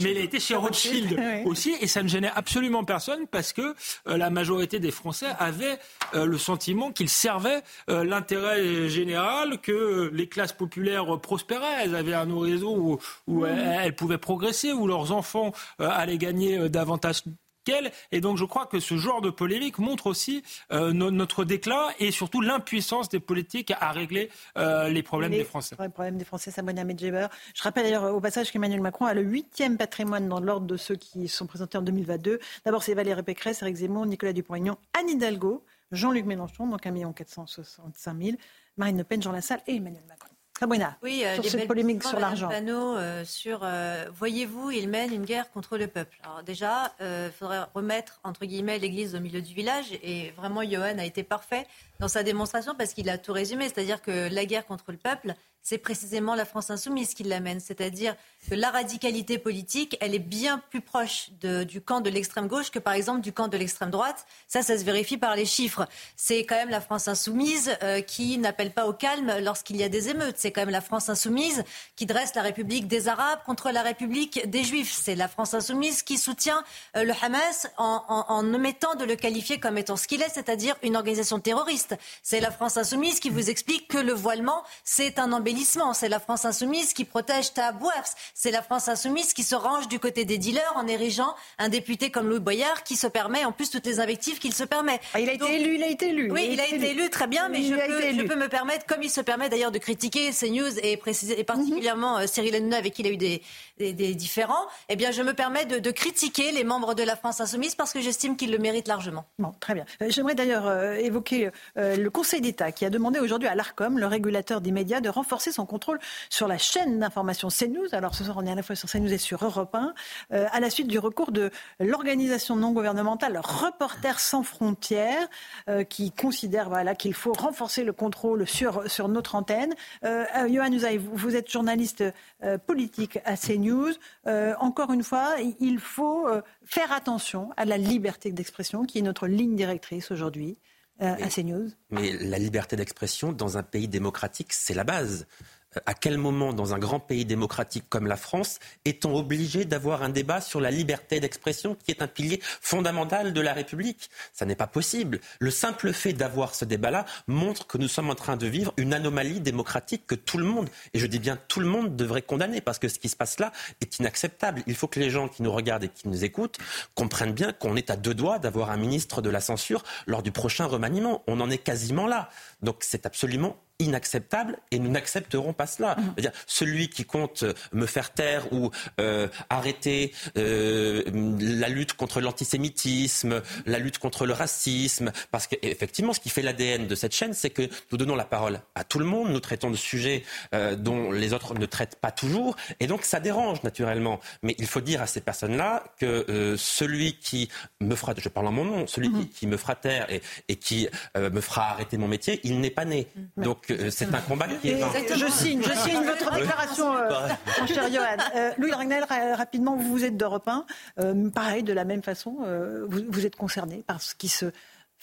Mais il a été chez Rothschild aussi, et ça ne gênait absolument pas parce que euh, la majorité des Français avaient euh, le sentiment qu'ils servaient euh, l'intérêt général, que les classes populaires prospéraient, elles avaient un horizon où, mmh. elles, pouvaient progresser, où leurs enfants allaient gagner davantage et donc je crois que ce genre de polémique montre aussi euh, notre déclin et surtout l'impuissance des politiques à régler euh, les problèmes des Français. Les problèmes des Français, Medjeber. Je rappelle d'ailleurs au passage qu'Emmanuel Macron a le huitième patrimoine dans l'ordre de ceux qui sont présentés en 2022. D'abord c'est Valérie Pécresse, Eric Zemmour, Nicolas Dupont-Aignan, Anne Hidalgo, Jean-Luc Mélenchon, donc 1 465 000, Marine Le Pen, Jean Lassalle et Emmanuel Macron. Sabrina, oui, euh, sur cette polémique sur l'argent. Euh, sur, euh, voyez-vous, il mène une guerre contre le peuple. Alors déjà, il faudrait remettre entre guillemets l'Église au milieu du village. Et vraiment, Johan a été parfait dans sa démonstration parce qu'il a tout résumé, c'est-à-dire que la guerre contre le peuple, c'est précisément la France insoumise qui l'amène. C'est-à-dire que la radicalité politique, elle est bien plus proche du camp de l'extrême gauche que par exemple du camp de l'extrême droite. Ça, ça se vérifie par les chiffres. C'est quand même la France insoumise euh, qui n'appelle pas au calme lorsqu'il y a des émeutes. C'est quand même la France insoumise qui dresse la République des Arabes contre la République des Juifs. C'est la France insoumise qui soutient euh, le Hamas en, en, omettant de le qualifier comme étant ce qu'il est, c'est-à-dire une organisation terroriste. C'est la France insoumise qui vous explique que le voilement, c'est un embellissement c'est la France insoumise qui protège Tahabouafs. C'est la France insoumise qui se range du côté des dealers en érigeant un député comme Louis Boyard qui se permet en plus toutes les invectives qu'il se permet. Ah, il a été élu, il a été élu. Oui, il, a, été, élu. très bien, mais je peux, me permettre, comme il se permet d'ailleurs de critiquer CNews et, et particulièrement euh, Cyril Hanouna avec qui il a eu des, des, différents, eh bien je me permets de, critiquer les membres de la France insoumise parce que j'estime qu'ils le méritent largement. Bon, très bien. Euh, j'aimerais d'ailleurs euh, évoquer le Conseil d'État qui a demandé aujourd'hui à l'ARCOM, le régulateur des médias, de renforcer son contrôle sur la chaîne d'information CNews. Alors ce soir, on est à la fois sur CNews et sur Europe 1, euh, à la suite du recours de l'organisation non gouvernementale Reporters sans frontières, euh, qui considère voilà, qu'il faut renforcer le contrôle sur, sur notre antenne. Euh, Johan Usaï, vous, êtes journaliste politique à CNews. encore une fois, il faut faire attention à la liberté d'expression, qui est notre ligne directrice aujourd'hui. Euh, à CNews. Mais la liberté d'expression dans un pays démocratique, c'est la base à quel moment, dans un grand pays démocratique comme la France, est-on obligé d'avoir un débat sur la liberté d'expression, qui est un pilier fondamental de la République? Ça n'est pas possible. Le simple fait d'avoir ce débat-là montre que nous sommes en train de vivre une anomalie démocratique que tout le monde, et je dis bien tout le monde, devrait condamner, parce que ce qui se passe là est inacceptable. Il faut que les gens qui nous regardent et qui nous écoutent comprennent bien qu'on est à deux doigts d'avoir un ministre de la censure lors du prochain remaniement. On en est quasiment là. Donc c'est absolument inacceptable et nous n'accepterons pas cela. Mmh. -dire, celui qui compte euh, me faire taire ou euh, arrêter euh, la lutte contre l'antisémitisme, la lutte contre le racisme, parce qu'effectivement, ce qui fait l'ADN de cette chaîne, c'est que nous donnons la parole à tout le monde, nous traitons de sujets dont les autres ne traitent pas toujours, et donc ça dérange naturellement. Mais il faut dire à ces personnes-là que celui qui me fera, je parle en mon nom, celui mmh. qui, me fera taire et, et qui me fera arrêter mon métier, il n'est pas né. Mmh. Donc c'est un combat qui est. Je signe, je signe votre déclaration, euh, mon cher Johan. Euh, Louis Ragnel, rapidement, vous êtes d'Europe 1. Euh, pareil, de la même façon, vous, vous, êtes concerné par ce qui se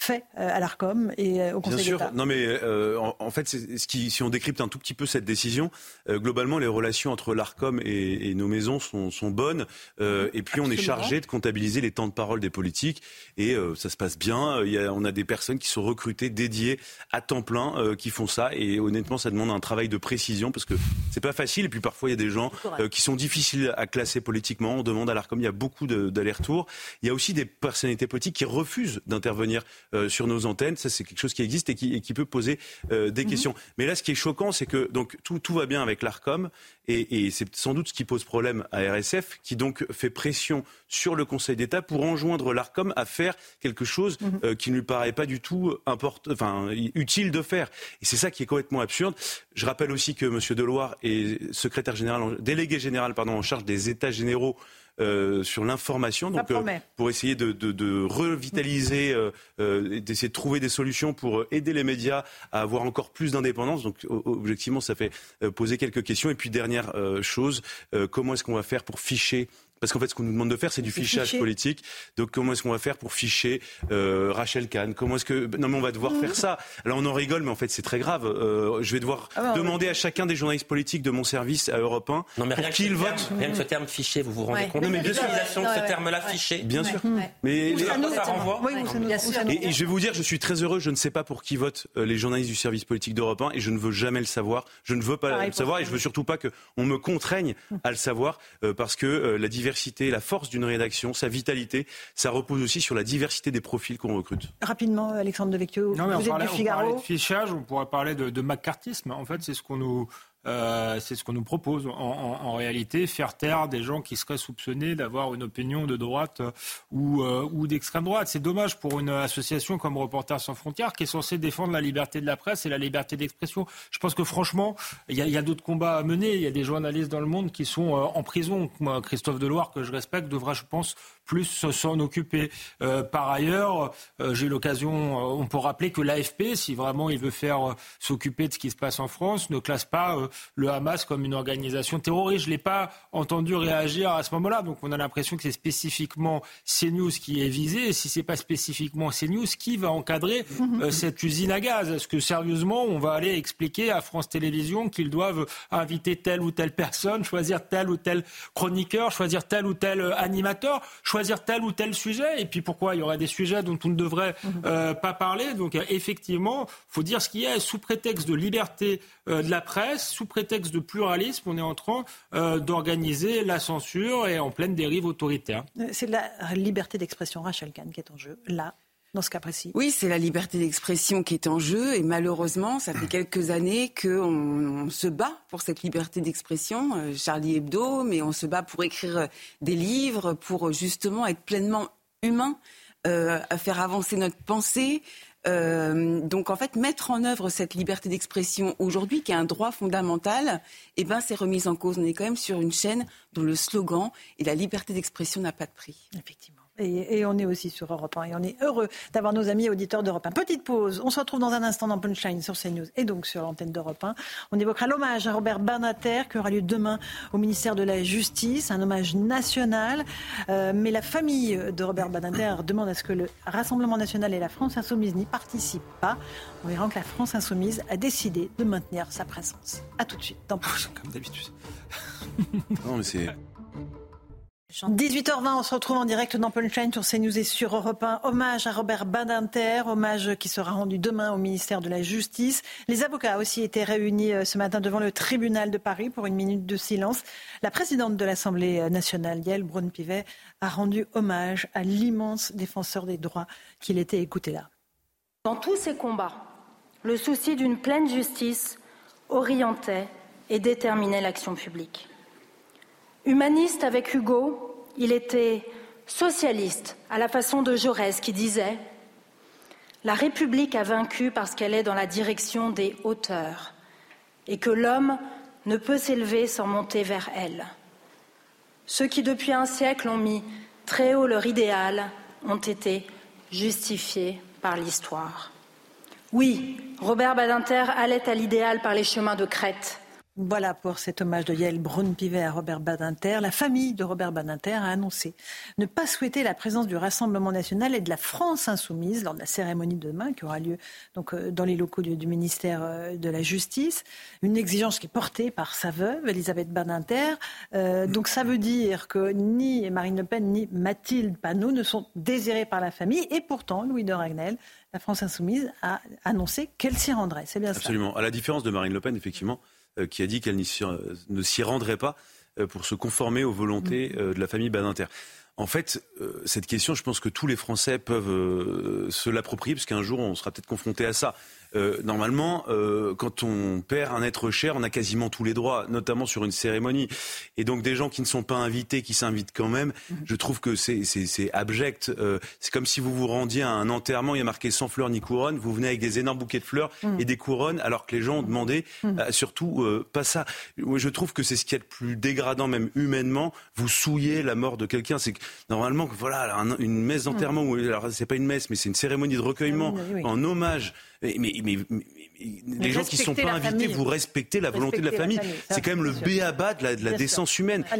fait euh, à l'ARCOM et euh, au Conseil d'État. Non, mais euh, en, fait, ce qui, si on décrypte un tout petit peu cette décision, globalement, les relations entre l'ARCOM et, nos maisons sont, sont bonnes. et puis, on est chargé de comptabiliser les temps de parole des politiques. Et ça se passe bien. Il y a, on a des personnes qui sont recrutées, dédiées à temps plein, qui font ça. Et honnêtement, ça demande un travail de précision parce que c'est pas facile. Et puis, parfois, il y a des gens qui sont difficiles à classer politiquement. On demande à l'ARCOM, il y a beaucoup d'allers-retours. Il y a aussi des personnalités politiques qui refusent d'intervenir sur nos antennes. Ça, c'est quelque chose qui existe et qui, qui peut poser des mhm. questions. Mais là, ce qui est choquant, c'est que donc tout, tout va bien avec l'Arcom et, et c'est sans doute ce qui pose problème à RSF, qui donc fait pression sur le Conseil d'État pour enjoindre l'Arcom à faire quelque chose mhm. qui ne lui paraît pas du tout enfin, utile de faire. Et c'est ça qui est complètement absurde. Je rappelle aussi que M. Deloire est secrétaire général, délégué général pardon, en charge des États généraux euh, sur l'information, donc euh, pour essayer de, revitaliser, euh, d'essayer de trouver des solutions pour aider les médias à avoir encore plus d'indépendance. Donc objectivement, ça fait poser quelques questions. Et puis dernière chose, comment est-ce qu'on va faire pour ficher parce qu'en fait, ce qu'on nous demande de faire, c'est du fichage politique. Donc, comment est-ce qu'on va faire pour ficher euh, Rachel Kahn? Comment est-ce que non, mais on va devoir faire ça. Alors, on en rigole, mais en fait, c'est très grave. Euh, je vais devoir ah demander à chacun des journalistes politiques de mon service à Europe 1 non, mais pour qu'ils votent. Rien que ce terme fiché, vous vous rendez compte Non, mais l'utilisation de ce terme-là, fiché. Bien sûr. Mais les, ça renvoie. Et, et, je vais vous dire, je suis très heureux. Je ne sais pas pour qui votent euh, les journalistes du service politique d'Europe 1 et je ne veux jamais le savoir. Je ne veux pas le savoir et je veux surtout pas qu'on me contraigne à le savoir parce que la diversité la force d'une rédaction, sa vitalité, ça repose aussi sur la diversité des profils qu'on recrute. Rapidement, Alexandre Devecchio, vous êtes du Figaro. On de fichage, on pourrait parler de, de McCarthyisme. En fait, c'est ce qu'on nous euh, c'est ce qu'on nous propose en, réalité, faire taire des gens qui seraient soupçonnés d'avoir une opinion de droite euh, ou, euh, ou d'extrême droite. C'est dommage pour une association comme Reporters sans frontières qui est censée défendre la liberté de la presse et la liberté d'expression. Je pense que franchement, il y a, d'autres combats à mener. Il y a des journalistes dans le monde qui sont en prison. Christophe Deloire, que je respecte, devra, je pense, plus s'en occuper. par ailleurs, j'ai l'occasion, on peut rappeler que l'AFP, si vraiment il veut faire s'occuper de ce qui se passe en France, ne classe pas le Hamas comme une organisation terroriste. Je ne l'ai pas entendu réagir à ce moment-là. Donc on a l'impression que c'est spécifiquement CNews qui est visé. Et si ce n'est pas spécifiquement CNews, qui va encadrer mhm. euh, cette usine à gaz? Est-ce que sérieusement, on va aller expliquer à France Télévisions qu'ils doivent inviter telle ou telle personne, choisir tel ou tel chroniqueur, choisir tel ou tel euh, animateur, choisir tel ou tel sujet Et puis pourquoi il y aurait des sujets dont on ne devrait mhm. euh, pas parler Donc effectivement, faut dire ce qu'il y a sous prétexte de liberté de la presse, sous prétexte de pluralisme, on est en train euh, d'organiser la censure et en pleine dérive autoritaire. Euh, c'est la liberté d'expression, Rachel Kahn, qui est en jeu, là, dans ce cas précis. Oui, c'est la liberté d'expression qui est en jeu et malheureusement, ça fait quelques années qu'on on se bat pour cette liberté d'expression, euh, Charlie Hebdo, mais on se bat pour écrire des livres, pour justement être pleinement humain, à faire avancer notre pensée, euh, donc en fait, mettre en œuvre cette liberté d'expression aujourd'hui, qui est un droit fondamental, eh ben, c'est remis en cause. On est quand même sur une chaîne dont le slogan et la liberté d'expression n'a pas de prix. Effectivement. Et, on est aussi sur Europe 1. Et on est heureux d'avoir nos amis auditeurs d'Europe 1. Petite pause. On se retrouve dans un instant dans Punchline sur CNews et donc sur l'antenne d'Europe 1. On évoquera l'hommage à Robert Bernater qui aura lieu demain au ministère de la Justice. Un hommage national. Euh, mais la famille de Robert Bernater demande à ce que le Rassemblement national et la France insoumise n'y participent pas. On verra que la France insoumise a décidé de maintenir sa présence. A tout de suite dans Punchline. Comme d'habitude. non, mais c'est. 18h20, on se retrouve en direct dans Punchline sur CNews et sur Europe 1. Hommage à Robert Badinter, hommage qui sera rendu demain au ministère de la Justice. Les avocats aussi étaient réunis euh, ce matin devant le tribunal de Paris pour une minute de silence. La présidente de l'Assemblée nationale, Yael Braun-Pivet, a rendu hommage à l'immense défenseur des droits qu'il était écouté là. Dans tous ces combats, le souci d'une pleine justice orientait et déterminait l'action publique. Humaniste avec Hugo, il était socialiste à la façon de Jaurès qui disait La République a vaincu parce qu'elle est dans la direction des hauteurs et que l'homme ne peut s'élever sans monter vers elle. Ceux qui depuis un siècle ont mis très haut leur idéal ont été justifiés par l'histoire. Oui, Robert Badinter allait à l'idéal par les chemins de Crète. Voilà pour cet hommage de Yael Braun-Pivet à Robert Badinter. La famille de Robert Badinter a annoncé ne pas souhaiter la présence du Rassemblement national et de la France insoumise lors de la cérémonie de demain qui aura lieu donc, euh, dans les locaux du, ministère euh, de la Justice. Une exigence qui est portée par sa veuve, Elisabeth Badinter. Euh, donc ça veut dire que ni Marine Le Pen ni Mathilde Panot ne sont désirés par la famille. Et pourtant, Louis de Ragnel, la France insoumise, a annoncé qu'elle s'y rendrait. C'est bien ça. Absolument. À la différence de Marine Le Pen, effectivement. Euh, qui a dit qu'elle ne s'y rendrait pas euh, pour se conformer aux volontés mm. euh, de la famille Badinter. en fait, cette question, je pense que tous les Français peuvent se l'approprier, parce qu'un jour, on sera peut-être confronté à ça. Euh, normalement, euh, quand on perd un être cher, on a quasiment tous les droits, notamment sur une cérémonie. Et donc des gens qui ne sont pas invités, qui s'invitent quand même, mhm. je trouve que c'est abject. Euh, c'est comme si vous vous rendiez à un enterrement, il y a marqué sans fleurs ni couronne, vous venez avec des énormes bouquets de fleurs mhm. et des couronnes, alors que les gens ont demandé mhm. surtout pas ça. Je trouve que c'est ce qui est le plus dégradant, même humainement. Vous souillez la mort de quelqu'un. C'est que normalement, voilà, une messe d'enterrement, alors c'est pas une messe, mais c'est une cérémonie de recueillement en hommage mais, mais, les gens qui ne sont pas invités, vous respectez la volonté de la famille. C'est quand même le béaba de la, de la décence humaine. Ah,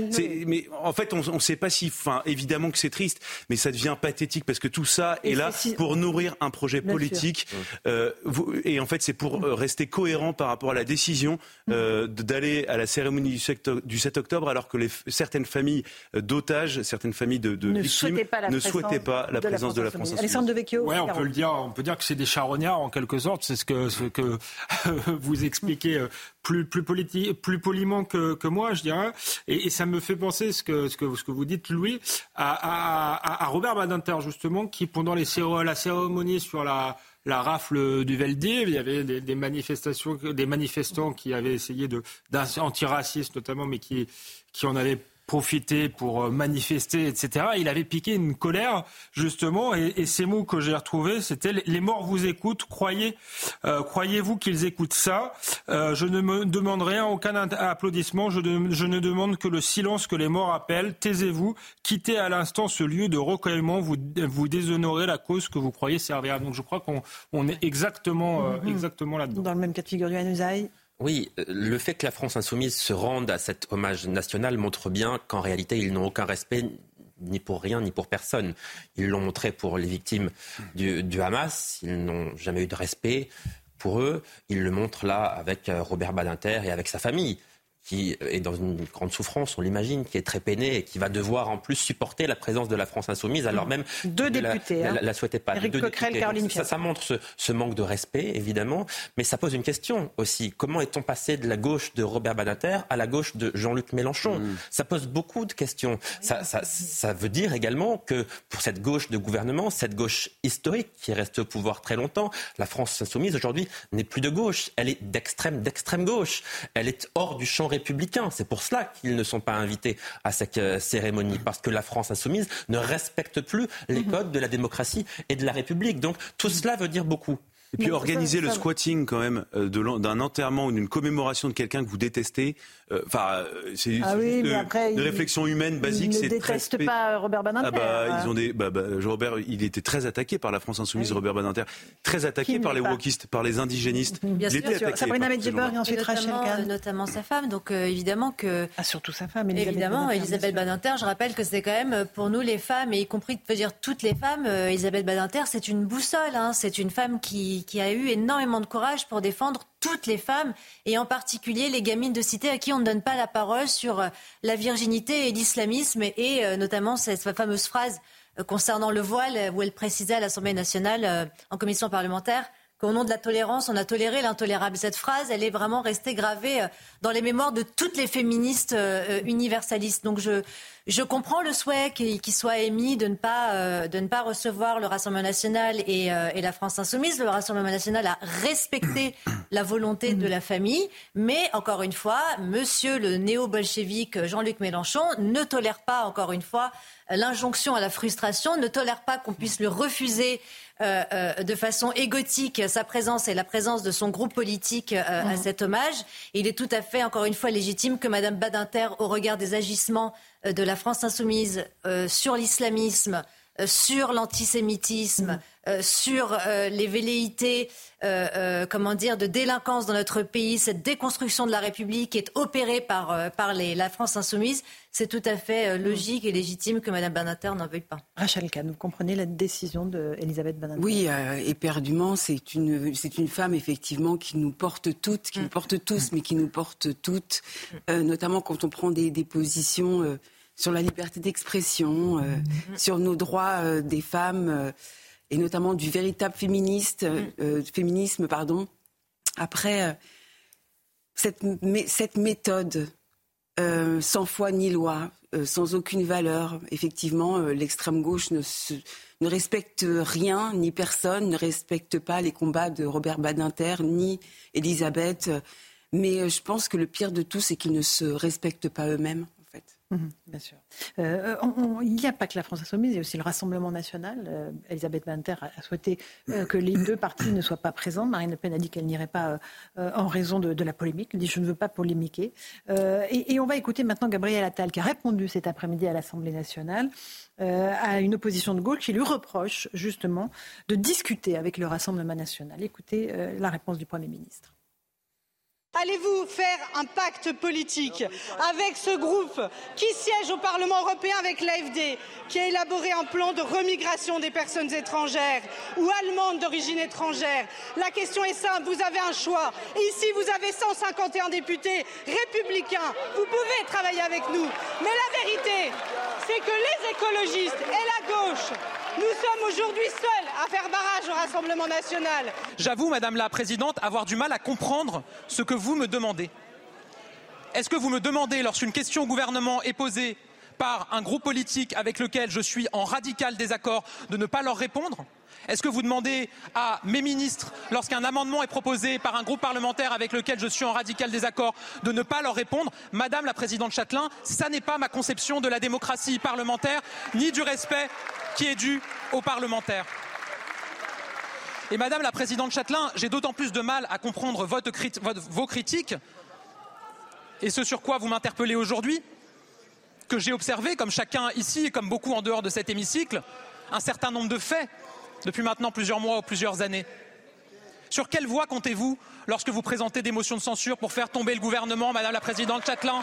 mais en fait, on ne sait pas si, enfin, évidemment que c'est triste, mais ça devient pathétique parce que tout ça est là pour nourrir un projet politique. Euh, et en fait, c'est pour euh, rester cohérent par rapport à la décision euh, d'aller à la cérémonie du 7, octobre, alors que les, certaines familles d'otages, certaines familles de, de ne victimes ne souhaitaient pas la présence de la France. Alexandre de Vecchio. Ouais, on peut le dire, on peut dire que c'est des charognards en quelque sorte. C'est ce que, ce que vous expliquez euh, plus, plus, poliment que, moi, je dirais. Et, ça me fait penser, ce que, vous dites, Louis, à, Robert Badinter, justement, qui, pendant la cérémonie sur la, rafle du Veldiv, il y avait des, manifestations, des manifestants qui avaient essayé de notamment, mais qui qui en avaient profiter pour euh, manifester, etc. Il avait piqué une colère, justement, et, ces mots que j'ai retrouvés, c'était les morts vous écoutent, croyez, euh, croyez-vous qu'ils écoutent ça? Euh, Je ne me demande rien, aucun applaudissement, je, je, ne demande que le silence que les morts appellent. Taisez-vous, quittez à l'instant ce lieu de recueillement, vous, vous déshonorez la cause que vous croyez servir. Donc je crois qu'on on est exactement, mm-hmm. exactement là-dedans. Dans le même cas de figure du Hanouzaï oui, euh, le fait que la France insoumise se rende à cet hommage national montre bien qu'en réalité, ils n'ont aucun respect ni pour rien, ni pour personne. Ils l'ont montré pour les victimes du, Hamas, ils n'ont jamais eu de respect pour eux. Ils le montrent là avec euh, Robert Badinter et avec sa famille qui est dans une grande souffrance, on l'imagine, qui est très peiné et qui va devoir en plus supporter la présence de la France insoumise, alors même deux députés, la, la, souhaitait pas. Éric Coquerel, Caroline ça, ça, montre ce, ce, manque de respect, évidemment, mais ça pose une question aussi. Comment est-on passé de la gauche de Robert Badinter à la gauche de Jean-Luc Mélenchon mm. Ça pose beaucoup de questions. Ça, ça, ça, veut dire également que pour cette gauche de gouvernement, cette gauche historique qui reste au pouvoir très longtemps, la France insoumise aujourd'hui n'est plus de gauche, elle est d'extrême, d'extrême gauche. Elle est hors du champ républicains. C'est pour cela qu'ils ne sont pas invités à cette euh, cérémonie, parce que la France insoumise ne respecte plus les mhm. codes de la démocratie et de la République. Donc tout cela veut dire beaucoup. Et puis organiser le squatting quand même euh, d'un enterrement ou d'une commémoration de quelqu'un que vous détestez, euh, enfin euh, c'est ah une réflexion humaine basique. Ils ne détestent pas Robert Badinter. Ah bah ils ont des, bah, bah, Robert, il était très attaqué par la France insoumise, Robert Badinter, très attaqué par les wokistes, par les indigénistes. Bien il sûr, était attaqué Sabrina Medjeberg et ensuite Rachel Kahn. Notamment sa femme, donc évidemment que. Ah surtout sa femme, Elisabeth évidemment, Badinter, Elisabeth Badinter. Je rappelle que c'est quand même pour nous les femmes et y compris, de dire toutes les femmes, Elisabeth Badinter, c'est une boussole. Hein, c'est une femme qui, qui a eu énormément de courage pour défendre toutes les femmes et en particulier les gamines de cité à qui on ne donne pas la parole sur euh, la virginité et l'islamisme et euh, notamment cette fameuse phrase euh, concernant le voile où elle précisait à l'Assemblée nationale en commission parlementaire qu'au nom de la tolérance, on a toléré l'intolérable. Cette phrase, elle est vraiment restée gravée dans les mémoires de toutes les féministes universalistes. Donc je, je comprends le souhait qui, soit émis de ne, pas, euh, de ne pas recevoir le Rassemblement national euh, et, la France insoumise. Le Rassemblement national a respecté la volonté de la famille, mais encore une fois, monsieur le néo-bolchevique Jean-Luc Mélenchon ne tolère pas, encore une fois, l'injonction à la frustration, ne tolère pas qu'on puisse lui refuser euh, de façon égotique sa présence et la présence de son groupe politique à mmh. cet hommage. il est tout à fait, encore une fois, légitime que Mme Badinter, au regard des agissements euh, de la France insoumise euh, sur l'islamisme, euh, sur l'antisémitisme, mm. Sur les velléités, comment dire, de délinquance dans notre pays, cette déconstruction de la République est opérée par, par la France insoumise, c'est tout à fait mm. logique et légitime que Mme Banater n'en veuille pas. Rachel Kahn, vous comprenez la décision d'Elisabeth Banater Oui, éperdument, c'est une, c'est une femme effectivement qui nous porte toutes, qui mm. nous porte tous, mais qui nous porte toutes, notamment quand on prend des, des positions sur la liberté d'expression, euh, mm-hmm. sur nos droits euh, des femmes euh, et notamment du véritable féministe, mm. féminisme. Pardon. Après, cette, cette méthode sans foi ni loi, sans aucune valeur. Effectivement, l'extrême gauche ne, ne, respecte rien ni personne, ne respecte pas les combats de Robert Badinter ni Elisabeth. Mais je pense que le pire de tout, c'est qu'ils ne se respectent pas eux-mêmes. Mhm, bien sûr. Euh, il n'y a pas que la France insoumise, il y a aussi le Rassemblement national. Euh, Elisabeth Banter a, souhaité euh, que les deux partis ne soient pas présents. Marine Le Pen a dit qu'elle n'irait pas en raison de, la polémique. Elle dit je ne veux pas polémiquer. Et, et, on va écouter maintenant Gabriel Attal qui a répondu cet après-midi à l'Assemblée nationale à une opposition de gauche qui lui reproche justement de discuter avec le Rassemblement national. Écoutez la réponse du Premier ministre. Allez-vous faire un pacte politique avec ce groupe qui siège au Parlement européen avec l'AFD, qui a élaboré un plan de remigration des personnes étrangères ou allemandes d'origine étrangère? La question est simple, vous avez un choix. Ici, vous avez 151 députés républicains. Vous pouvez travailler avec nous. Mais la vérité, c'est que les écologistes et la gauche nous sommes aujourd'hui seuls à faire barrage au Rassemblement national. J'avoue, Madame la Présidente, avoir du mal à comprendre ce que vous me demandez. Est-ce que vous me demandez, lorsqu'une question au gouvernement est posée par un groupe politique avec lequel je suis en radical désaccord, de ne pas leur répondre? Est-ce que vous demandez à mes ministres, lorsqu'un amendement est proposé par un groupe parlementaire avec lequel je suis en radical désaccord, de ne pas leur répondre Madame la Présidente Châtelain, ça n'est pas ma conception de la démocratie parlementaire, ni du respect qui est dû aux parlementaires. Et Madame la Présidente Châtelain, j'ai d'autant plus de mal à comprendre vos critiques et ce sur quoi vous m'interpellez aujourd'hui, que j'ai observé, comme chacun ici et comme beaucoup en dehors de cet hémicycle, un certain nombre de faits depuis maintenant plusieurs mois ou plusieurs années. Sur quelle voie comptez-vous lorsque vous présentez des motions de censure pour faire tomber le gouvernement, Madame la Présidente Châtelain?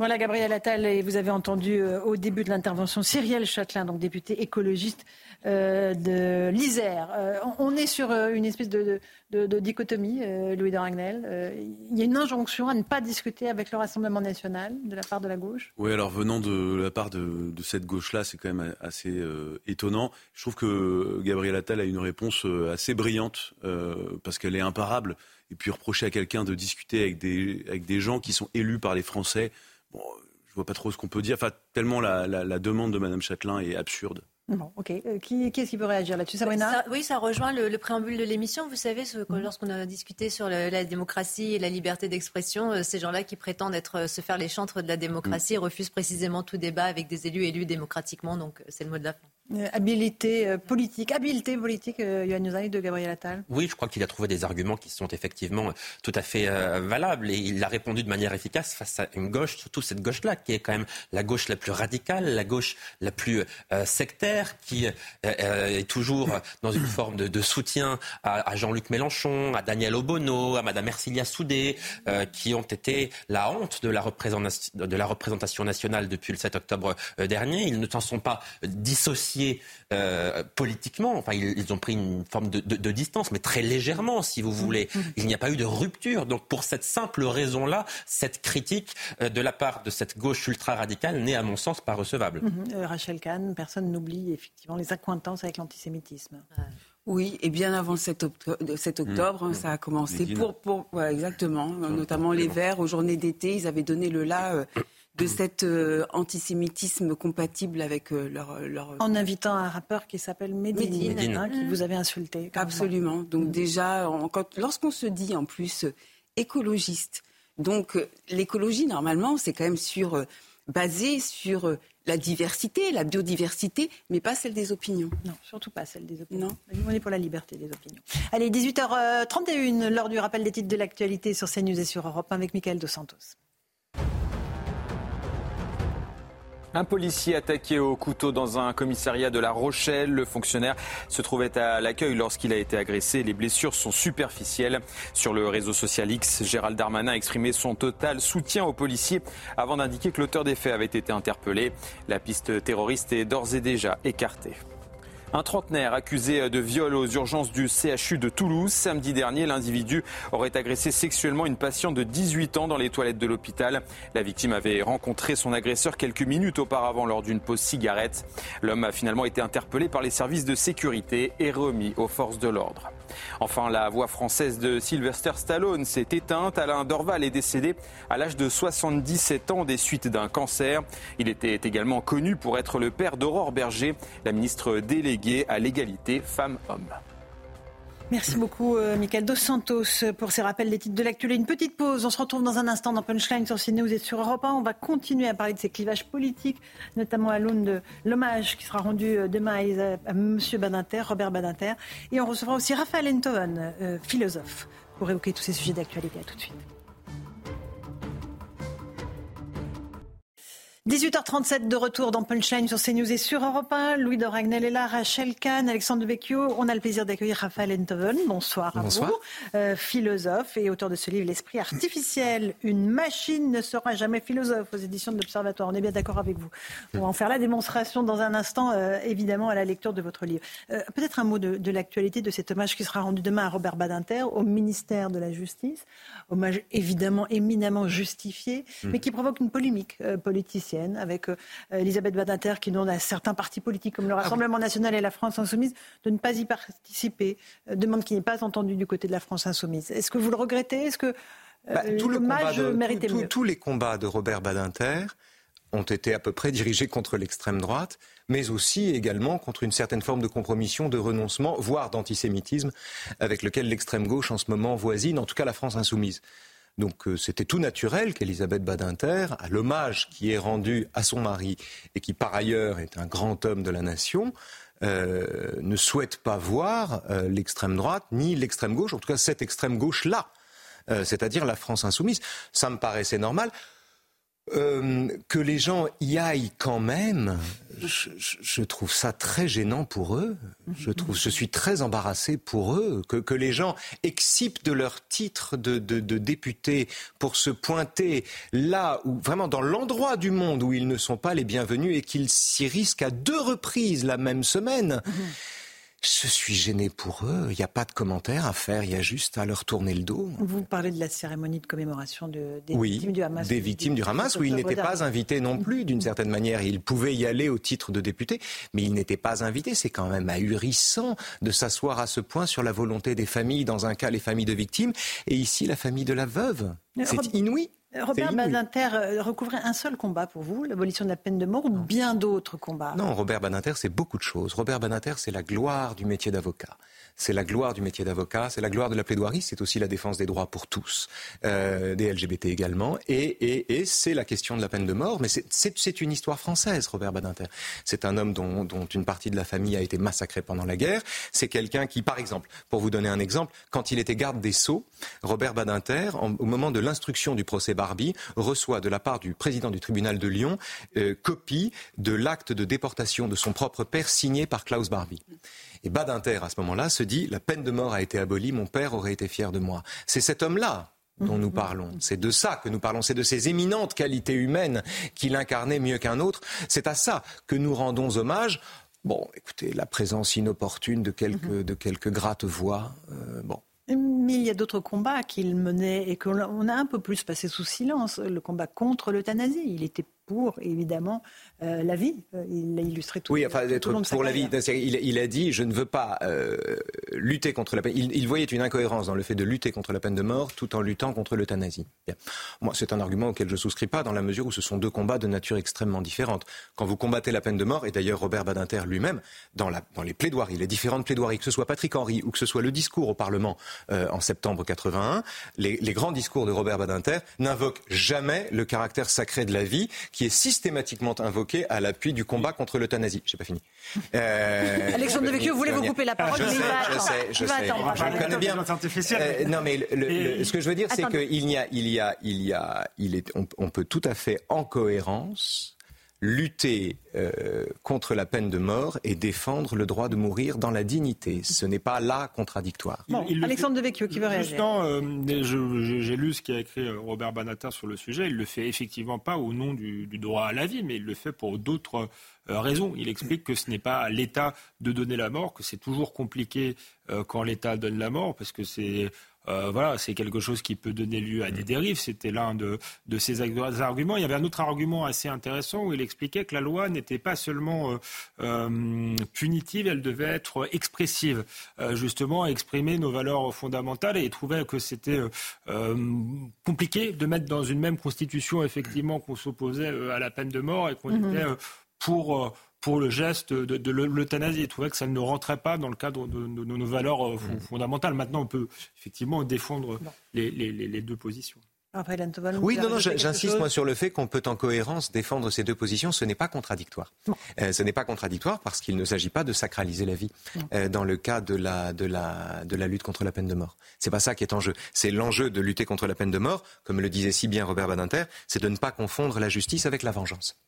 Voilà, Gabriel Attal, et vous avez entendu euh, au début de l'intervention Cyrielle Châtelain, donc député écologiste euh, de l'Isère. Euh, on est sur une espèce de, dichotomie, Louis de Ragnel. il y a une injonction à ne pas discuter avec le Rassemblement national de la part de la gauche? Oui, alors venant de la part de, cette gauche-là, c'est quand même assez étonnant. Je trouve que Gabriel Attal a une réponse assez brillante, parce qu'elle est imparable. Et puis reprocher à quelqu'un de discuter avec des gens qui sont élus par les Français Bon, je vois pas trop ce qu'on peut dire. Enfin, tellement la, demande de Mme Châtelain est absurde. Bon, ok. Euh, qui, est-ce qui peut réagir là-dessus Sabrina Oui, ça rejoint le, préambule de l'émission. Vous savez, lorsqu'on a discuté sur la démocratie et la liberté d'expression, euh, ces gens-là qui prétendent être, euh, se faire les chantres de la démocratie mhm. refusent précisément tout débat avec des élus élus démocratiquement. Donc, c'est le mot de la fin. Euh, habilité euh, politique, habileté politique, euh, Yohann de Gabriel Attal Oui, je crois qu'il a trouvé des arguments qui sont effectivement tout à fait valables et il a répondu de manière efficace face à une gauche, surtout cette gauche-là, qui est quand même la gauche la plus radicale, la gauche la plus sectaire, qui est toujours dans une forme de, soutien à, Jean-Luc Mélenchon, à Daniel Obono, à Madame Ercilia Soudé, qui ont été la honte de la représentation nationale depuis le 7 octobre dernier. Ils ne s'en sont pas dissociés euh, politiquement. Enfin, ils, ont pris une forme de, distance, mais très légèrement, si vous voulez. Mm-hmm. Il n'y a pas eu de rupture. Donc, pour cette simple raison-là, cette critique euh, de la part de cette gauche ultra-radicale n'est, à mon sens, pas recevable. Mm-hmm. Euh, Rachel Kahn, personne n'oublie effectivement les accointances avec l'antisémitisme. Oui, et bien avant 7 octobre, octobre mm. ça a commencé pour, pour exactement, notamment les Verts aux journées d'été, ils avaient donné le là de cet euh, antisémitisme compatible avec euh, leur, leur, En invitant un rappeur qui s'appelle Medine, hein, qui vous avait insulté. Absolument. Donc déjà, lorsqu'on se dit en plus euh, écologiste, donc l'écologie normalement c'est quand même sur basé sur la diversité, la biodiversité, mais pas celle des opinions. Non, surtout pas celle des opinions. Non. On est pour la liberté des opinions. Allez, 18h31, lors du rappel des titres de l'actualité sur CNews et sur Europe avec Michael Dos Santos. Un policier attaqué au couteau dans un commissariat de La Rochelle. Le fonctionnaire se trouvait à l'accueil lorsqu'il a été agressé. Les blessures sont superficielles. Sur le réseau social X, Gérald Darmanin a exprimé son total soutien au policier avant d'indiquer que l'auteur des faits avait été interpellé. La piste terroriste est d'ores et déjà écartée. Un trentenaire accusé de viol aux urgences du CHU de Toulouse. Samedi dernier, l'individu aurait agressé sexuellement une patiente de 18 ans dans les toilettes de l'hôpital. La victime avait rencontré son agresseur quelques minutes auparavant lors d'une pause cigarette. L'homme a finalement été interpellé par les services de sécurité et remis aux forces de l'ordre. Enfin, la voix française de Sylvester Stallone s'est éteinte. Alain Dorval est décédé à l'âge de 77 ans des suites d'un cancer. Il était également connu pour être le père d'Aurore Berger, la ministre déléguée à l'égalité femmes-hommes. Merci beaucoup, euh, Michael Dos Santos, pour ces rappels des titres de l'actualité. Une petite pause. On se retrouve dans un instant dans Punchline sur CNews et sur Europe 1. On va continuer à parler de ces clivages politiques, notamment à l'aune de l'hommage qui sera rendu euh, demain à, M. Badinter, Robert Badinter. Et on recevra aussi Raphaël Enthoven, euh, philosophe, pour évoquer tous ces sujets d'actualité. À tout de suite. 18h37 de retour dans Punchline sur CNews et sur Europe 1. Louis de Ragnel est là, Rachel Kahn, Alexandre Vecchio. On a le plaisir d'accueillir Raphaël Enthoven. Bonsoir à Bonsoir. vous. Euh, philosophe et auteur de ce livre L'esprit artificiel. Une machine ne sera jamais philosophe aux éditions de l'Observatoire. On est bien d'accord avec vous. On va en faire la démonstration dans un instant, euh, évidemment, à la lecture de votre livre. Euh, Peut-être un mot de, de l'actualité de cet hommage qui sera rendu demain à Robert Badinter au ministère de la Justice. Hommage évidemment éminemment justifié, Mm. mais qui provoque une polémique euh, avec euh, Elisabeth Badinter qui demande à certains partis politiques comme le Rassemblement national et la France insoumise de ne pas y participer, euh, demande qui n'est pas entendue du côté de la France insoumise. Est-ce que vous le regrettez? Est-ce que euh, Bah, tout le combat l'hommage de- méritait tout- mieux? Tous les combats de Robert Badinter ont été à peu près dirigés contre l'extrême droite, mais aussi également contre une certaine forme de compromission, de renoncement, voire d'antisémitisme, avec lequel l'extrême gauche en ce moment voisine, en tout cas la France insoumise. Donc euh, c'était tout naturel qu'Elisabeth Badinter, à l'hommage qui est rendu à son mari et qui par ailleurs est un grand homme de la nation, euh, ne souhaite pas voir euh, l'extrême droite ni l'extrême gauche, en tout cas cette extrême gauche-là, c'est-à-dire la France insoumise. Ça me paraissait normal. Euh, que les gens y aillent quand même, je, trouve ça très gênant pour eux. Je trouve, je suis très embarrassé pour eux que, les gens excipent de leur titre de député pour se pointer là où vraiment dans l'endroit du monde où ils ne sont pas les bienvenus et qu'ils s'y risquent à deux reprises la même semaine. Je suis gêné pour eux. Il n'y a pas de commentaire à faire. Il y a juste à leur tourner le dos. Vous parlez de la cérémonie de commémoration de- des Oui, victimes du Hamas. des victimes du Hamas, où il n'était pas invité non plus, d'une certaine manière. Il pouvait y aller au titre de député, mais il n'était pas invité. C'est quand même ahurissant de s'asseoir à ce point sur la volonté des familles, dans un cas les familles de victimes, et ici la famille de la veuve. C'est inouï. Robert C'est inouï. Badinter euh, recouvrait un seul combat pour vous, l'abolition de la peine de mort, ou bien d'autres combats? Non, Robert Badinter, c'est beaucoup de choses. Robert Badinter, c'est la gloire du métier d'avocat. C'est la gloire du métier d'avocat, c'est la gloire de la plaidoirie, c'est aussi la défense des droits pour tous, euh, des LGBT également, et, et, et c'est la question de la peine de mort. Mais c'est- une histoire française, Robert Badinter. C'est un homme dont, dont une partie de la famille a été massacrée pendant la guerre. C'est quelqu'un qui, par exemple, pour vous donner un exemple, quand il était garde des Sceaux, Robert Badinter, en- au moment de l'instruction du procès Barbie, reçoit de la part du président du tribunal de Lyon euh, copie de l'acte de déportation de son propre père signé par Klaus Barbie. Et Badinter, à ce moment-là, se dit la peine de mort a été abolie, mon père aurait été fier de moi. C'est cet homme-là dont nous parlons. C'est de ça que nous parlons. C'est de ces éminentes qualités humaines qu'il incarnait mieux qu'un autre. C'est à ça que nous rendons hommage. Bon, écoutez, la présence inopportune de quelques, de quelques grattes voix. euh, bon. Mais il y a d'autres combats qu'il menait et qu'on a- un peu plus passé sous silence. Le combat contre l'euthanasie. Il était pour, évidemment, euh, la vie. Euh, Il l'a illustré tout, Oui, enfin, pour la vie. Il, il a dit, je ne veux pas euh, lutter contre la peine. Il, il voyait une incohérence dans le fait de lutter contre la peine de mort tout en luttant contre l'euthanasie. Moi, c'est un argument auquel je souscris pas dans la mesure où ce sont deux combats de nature extrêmement différente. Quand vous combattez la peine de mort, et d'ailleurs Robert Badinter lui-même, dans, la, dans les plaidoiries, les différentes plaidoiries, que ce soit Patrick Henry ou que ce soit le discours au Parlement euh, en septembre 81, les, les grands discours de Robert Badinter n'invoquent jamais le caractère sacré de la vie qui est systématiquement invoqué à l'appui du combat contre l'euthanasie. J'ai pas fini. Euh, Alexandre Devecchio voulait vous couper la parole, Je sais, va je sais, je sais. Je le connais bien. Euh, non, mais le- le- Et- le- ce que je veux dire, c'est qu'il y a, il y a, il y a, il est, on, on peut tout à fait en cohérence lutter euh, contre la peine de mort et défendre le droit de mourir dans la dignité. Ce n'est pas là contradictoire. Bon, Il le Alexandre Devecchio qui veut réagir. Justement, euh, je- je- j'ai lu ce qu'a écrit euh, Robert Banater sur le sujet. Il le fait effectivement pas au nom du, du droit à la vie, mais il le fait pour d'autres euh, raisons. Il explique que ce n'est pas à l'État de donner la mort, que c'est toujours compliqué euh, quand l'État donne la mort, parce que c'est euh, voilà, c'est quelque chose qui peut donner lieu à des dérives. C'était l'un de, de ses arguments. Il y avait un autre argument assez intéressant où il expliquait que la loi n'était pas seulement euh, euh, punitive, elle devait être expressive, justement, exprimer nos valeurs fondamentales. Et il trouvait que c'était compliqué de mettre dans une même constitution, effectivement, qu'on s'opposait à la peine de mort et qu'on mhm. était pour pour le geste de, l'euthanasie. Il trouvait que ça ne rentrait pas dans le cadre de, nos valeurs euh, mmh. fondamentales. Maintenant, on peut effectivement défendre les, deux positions. Oui, non, non, j'insiste moi sur le fait qu'on peut en cohérence défendre ces deux positions. Ce n'est pas contradictoire. Euh, ce n'est pas contradictoire parce qu'il ne s'agit pas de sacraliser la vie euh, dans le cas de la, de, la, de la lutte contre la peine de mort. C'est pas ça qui est en jeu. C'est l'enjeu de lutter contre la peine de mort, comme le disait si bien Robert Badinter, c'est de ne pas confondre la justice avec la vengeance.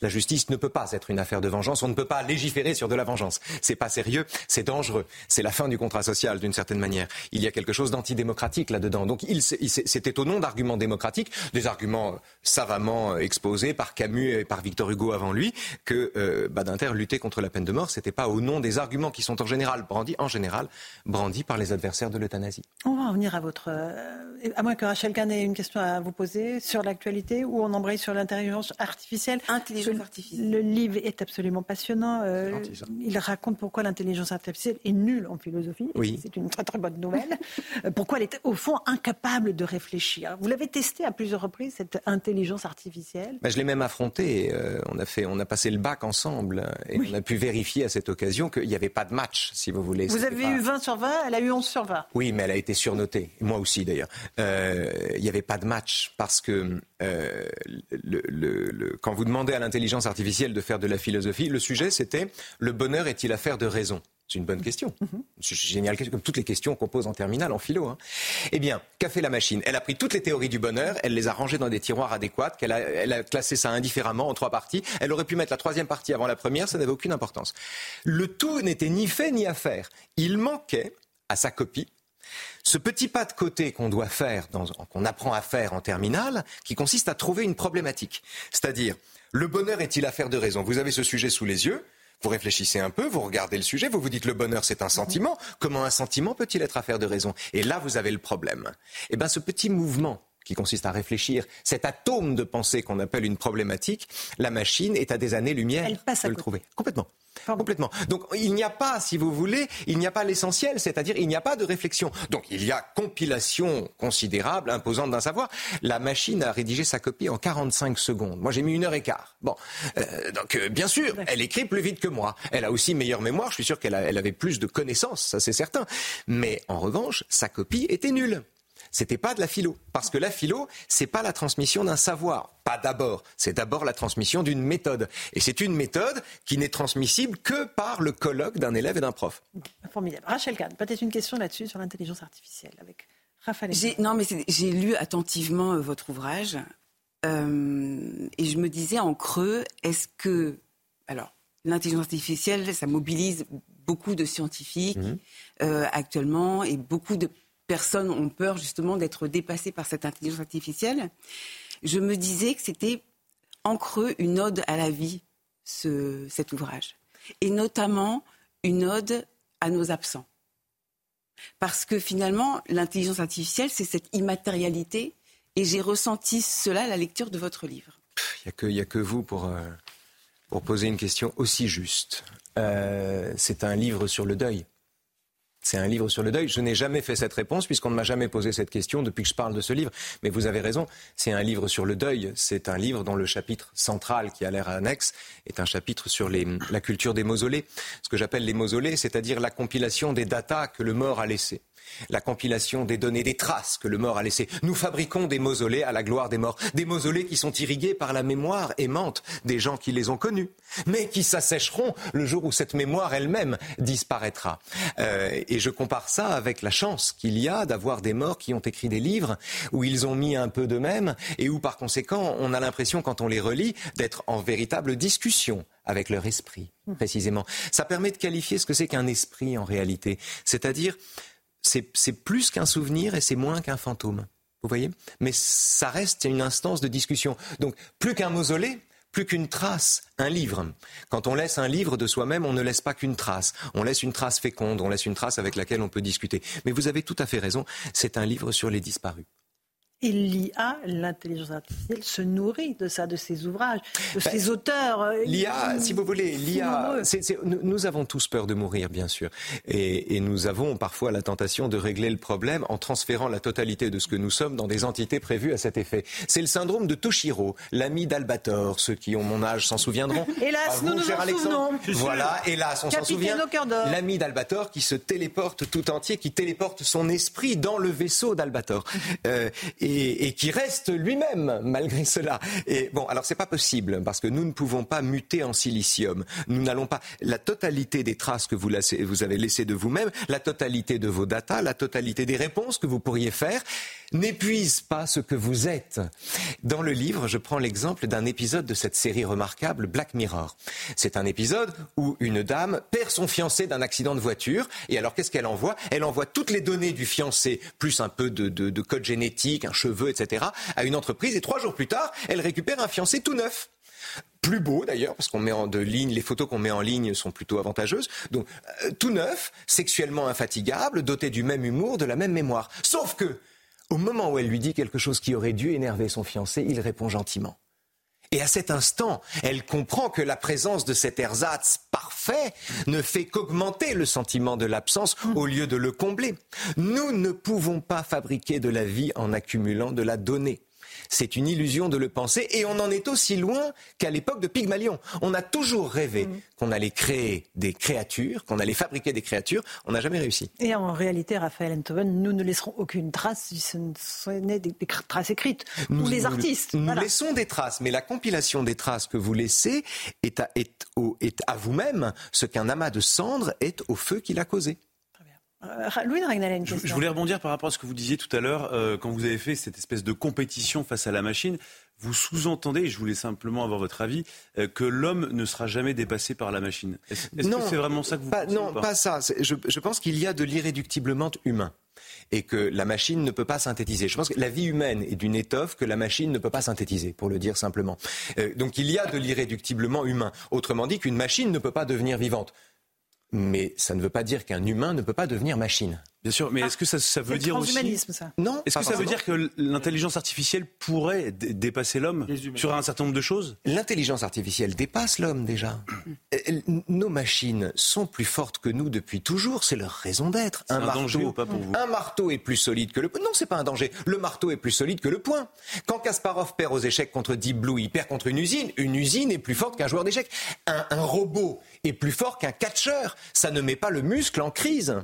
La justice ne peut pas être une affaire de vengeance. On ne peut pas légiférer sur de la vengeance. C'est pas sérieux, c'est dangereux. C'est la fin du contrat social d'une certaine manière. Il y a quelque chose d'antidémocratique là-dedans. Donc c'était au nom d'arguments démocratiques, des arguments euh, savamment euh, exposés par Camus et par Victor Hugo avant lui, que euh, Badinter luttait contre la peine de mort. C'était pas au nom des arguments qui sont en général brandis, en général brandis par les adversaires de l'euthanasie. On va revenir à votre, à moins que Rachel ait une question à vous poser sur l'actualité ou on embraye sur l'intelligence artificielle. Le livre est absolument passionnant. Euh, il raconte pourquoi l'intelligence artificielle est nulle en philosophie. Oui. C'est une très très bonne nouvelle. Euh, pourquoi elle est au fond incapable de réfléchir. Vous l'avez testé à plusieurs reprises cette intelligence artificielle? Ben, je l'ai même affronté. Euh, on a fait, on a passé le bac ensemble et on a pu vérifier à cette occasion qu'il n'y avait pas de match, si vous voulez. Vous avez eu 20 sur 20, elle a eu 11 sur 20. Oui, mais elle a été surnotée. Moi aussi d'ailleurs. il n'y avait pas de match parce que le, quand vous demandez à l'intelligence artificielle de faire de la philosophie. Le sujet, c'était le bonheur est-il affaire de raison? C'est une bonne question. Mhm. C'est génial, comme toutes les questions qu'on pose en terminale, en philo. Hein. Eh bien, qu'a fait la machine? Elle a pris toutes les théories du bonheur, elle les a rangées dans des tiroirs adéquats, qu'elle a, elle a classé ça indifféremment en trois parties. Elle aurait pu mettre la troisième partie avant la première, ça n'avait aucune importance. Le tout n'était ni fait ni à faire. Il manquait à sa copie ce petit pas de côté qu'on doit faire, qu'on apprend à faire en terminale, qui consiste à trouver une problématique. C'est-à-dire, le bonheur est-il affaire de raison? Vous avez ce sujet sous les yeux. Vous réfléchissez un peu, vous regardez le sujet, vous vous dites le bonheur c'est un sentiment. Comment un sentiment peut-il être affaire de raison? Et là vous avez le problème. Eh bien ce petit mouvement qui consiste à réfléchir, cet atome de pensée qu'on appelle une problématique, la machine est à des années-lumière de le trouver. Complètement. Complètement. Donc il n'y a pas, si vous voulez, il n'y a pas l'essentiel, c'est-à-dire il n'y a pas de réflexion. Donc il y a compilation considérable, imposante d'un savoir. La machine a rédigé sa copie en 45 secondes. Moi j'ai mis une heure et quart. Bon, euh, donc euh, bien sûr, elle écrit plus vite que moi. Elle a aussi meilleure mémoire. Je suis sûr qu'elle avait plus de connaissances, ça c'est certain. Mais en revanche, sa copie était nulle c'était pas de la philo. Parce que la philo, c'est pas la transmission d'un savoir. Pas d'abord. C'est d'abord la transmission d'une méthode. Et c'est une méthode qui n'est transmissible que par le colloque d'un élève et d'un prof. Formidable. Rachel Kahn, peut-être une question là-dessus sur l'intelligence artificielle avec Raphaël. Non, mais j'ai lu attentivement euh, votre ouvrage. Euh, et je me disais en creux, est-ce que. Alors, l'intelligence artificielle, ça mobilise beaucoup de scientifiques mmh. euh, actuellement et beaucoup de personnes ont peur justement d'être dépassées par cette intelligence artificielle, je me disais que c'était en creux une ode à la vie, ce, cet ouvrage. Et notamment une ode à nos absents. Parce que finalement, l'intelligence artificielle, c'est cette immatérialité. Et j'ai ressenti cela à la lecture de votre livre. Il n'y a, que vous pour, euh, pour poser une question aussi juste. Euh, c'est un livre sur le deuil. C'est un livre sur le deuil. Je n'ai jamais fait cette réponse puisqu'on ne m'a jamais posé cette question depuis que je parle de ce livre. Mais vous avez raison, c'est un livre sur le deuil. C'est un livre dont le chapitre central, qui a l'air annexe, est un chapitre sur la culture des mausolées. Ce que j'appelle les mausolées, c'est-à-dire la compilation des datas que le mort a laissées la compilation des données, des traces que le mort a laissées. Nous fabriquons des mausolées à la gloire des morts, des mausolées qui sont irrigués par la mémoire aimante des gens qui les ont connus, mais qui s'assécheront le jour où cette mémoire elle-même disparaîtra. Euh, et je compare ça avec la chance qu'il y a d'avoir des morts qui ont écrit des livres où ils ont mis un peu d'eux-mêmes et où par conséquent on a l'impression quand on les relit d'être en véritable discussion avec leur esprit, précisément. Ça permet de qualifier ce que c'est qu'un esprit en réalité, c'est-à-dire c'est plus qu'un souvenir et c'est moins qu'un fantôme. Vous voyez? Mais ça reste une instance de discussion. Donc, plus qu'un mausolée, plus qu'une trace, un livre. Quand on laisse un livre de soi-même, on ne laisse pas qu'une trace. On laisse une trace féconde, on laisse une trace avec laquelle on peut discuter. Mais vous avez tout à fait raison, c'est un livre sur les disparus. Et l'IA, l'intelligence artificielle, se nourrit de ça, de ces ouvrages, de ben, ces auteurs. Euh, L'IA, si vous voulez, l'IA, nous, avons tous peur de mourir, bien sûr. Et, nous avons parfois la tentation de régler le problème en transférant la totalité de ce que nous sommes dans des entités prévues à cet effet. C'est le syndrome de Toshiro, l'ami d'Albator. Ceux qui ont mon âge s'en souviendront. Hélas, nous nous en souvenons. Voilà, hélas, on s'en souvient. L'ami d'Albator qui se téléporte tout entier, qui téléporte son esprit dans le vaisseau d'Albator. Euh, et, qui reste lui-même malgré cela. Et bon, alors c'est pas possible parce que nous ne pouvons pas muter en silicium. Nous n'allons pas la totalité des traces que vous, avez laissées de vous-même, la totalité de vos datas, la totalité des réponses que vous pourriez faire n'épuise pas ce que vous êtes. Dans le livre, je prends l'exemple d'un épisode de cette série remarquable Black Mirror. C'est un épisode où une dame perd son fiancé d'un accident de voiture. Et alors, qu'est-ce qu'elle envoie? Elle envoie toutes les données du fiancé, plus un peu de, de code génétique, un cheveu, etc., à une entreprise. Et trois jours plus tard, elle récupère un fiancé tout neuf plus beau d'ailleurs, parce qu'on met en les photos qu'on met en ligne sont plutôt avantageuses. Donc, euh, tout neuf, sexuellement infatigable, doté du même humour, de la même mémoire. Sauf que, au moment où elle lui dit quelque chose qui aurait dû énerver son fiancé, il répond gentiment. Et à cet instant, elle comprend que la présence de cet ersatz parfait ne fait qu'augmenter le sentiment de l'absence au lieu de le combler. Nous ne pouvons pas fabriquer de la vie en accumulant de la donnée. C'est une illusion de le penser et on en est aussi loin qu'à l'époque de Pygmalion. On a toujours rêvé mm. qu'on allait créer des créatures, qu'on allait fabriquer des créatures. On n'a jamais réussi. Et en réalité, Raphaël Enthoven, nous ne laisserons aucune trace si ce n'est des, traces écrites. Nous, les artistes. Nous, laissons des traces, mais la compilation des traces que vous laissez est à, est à vous-même ce qu'un amas de cendres est au feu qu'il a causé. Euh, Louis je, voulais rebondir par rapport à ce que vous disiez tout à l'heure, euh, quand vous avez fait cette espèce de compétition face à la machine. Vous sous-entendez, et je voulais simplement avoir votre avis, euh, que l'homme ne sera jamais dépassé par la machine. Est-ce que c'est vraiment ça que vous pensez Non, pas, ça. Je, je pense qu'il y a de l'irréductiblement humain et que la machine ne peut pas synthétiser. Je pense que la vie humaine est d'une étoffe que la machine ne peut pas synthétiser, pour le dire simplement. donc il y a de l'irréductiblement humain. Autrement dit, qu'une machine ne peut pas devenir vivante. Mais ça ne veut pas dire qu'un humain ne peut pas devenir machine. Bien sûr, mais est-ce que ça, ça veut dire aussi ça. Non. Est-ce que ça veut dire que l'intelligence artificielle pourrait dépasser l'homme sur un certain nombre de choses? L'intelligence artificielle dépasse l'homme déjà. Nos machines sont plus fortes que nous depuis toujours, c'est leur raison d'être. Un, un, danger ou pas pour vous? Un marteau est plus solide que le Non, c'est pas un danger. Le marteau est plus solide que le poing. Quand Kasparov perd aux échecs contre Deep Blue, il perd contre une usine. Une usine est plus forte qu'un joueur d'échecs. Un, un robot est plus fort qu'un catcheur. Ça ne met pas le muscle en crise.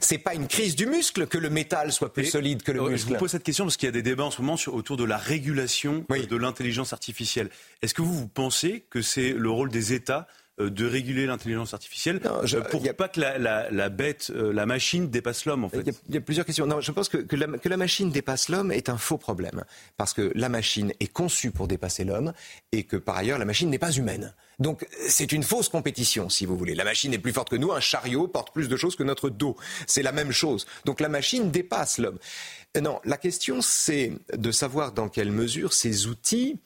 C'est pas une crise du muscle que le métal soit plus solide que le muscle. Je vous pose cette question parce qu'il y a des débats en ce moment autour de la régulation de l'intelligence artificielle. Est-ce que vous, vous pensez que c'est le rôle des États de réguler l'intelligence artificielle euh, pour a... pas que la, bête, euh, la machine dépasse l'homme en fait. Il y, a, plusieurs questions. Non, je pense que, que, la, machine dépasse l'homme est un faux problème parce que la machine est conçue pour dépasser l'homme et que par ailleurs la machine n'est pas humaine. Donc c'est une fausse compétition si vous voulez. La machine est plus forte que nous, un chariot porte plus de choses que notre dos. C'est la même chose. Donc la machine dépasse l'homme. Non, la question c'est de savoir dans quelle mesure ces outils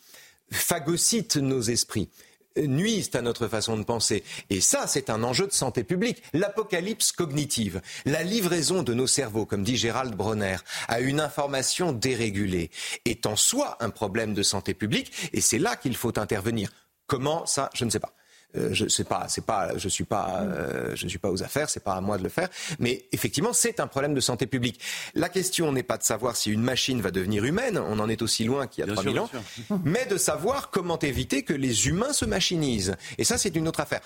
phagocytent nos esprits nuisent à notre façon de penser. Et ça, c'est un enjeu de santé publique. L'apocalypse cognitive, la livraison de nos cerveaux, comme dit Gérald Bronner, à une information dérégulée, est en soi un problème de santé publique, et c'est là qu'il faut intervenir. Comment ça, je ne sais pas. Euh, je sais pas, c'est pas, je suis pas, euh, je suis pas aux affaires, c'est pas à moi de le faire. Mais effectivement, c'est un problème de santé publique. La question n'est pas de savoir si une machine va devenir humaine, on en est aussi loin qu'il y a 3000 ans, mais de savoir comment éviter que les humains se machinisent. Et ça, c'est une autre affaire.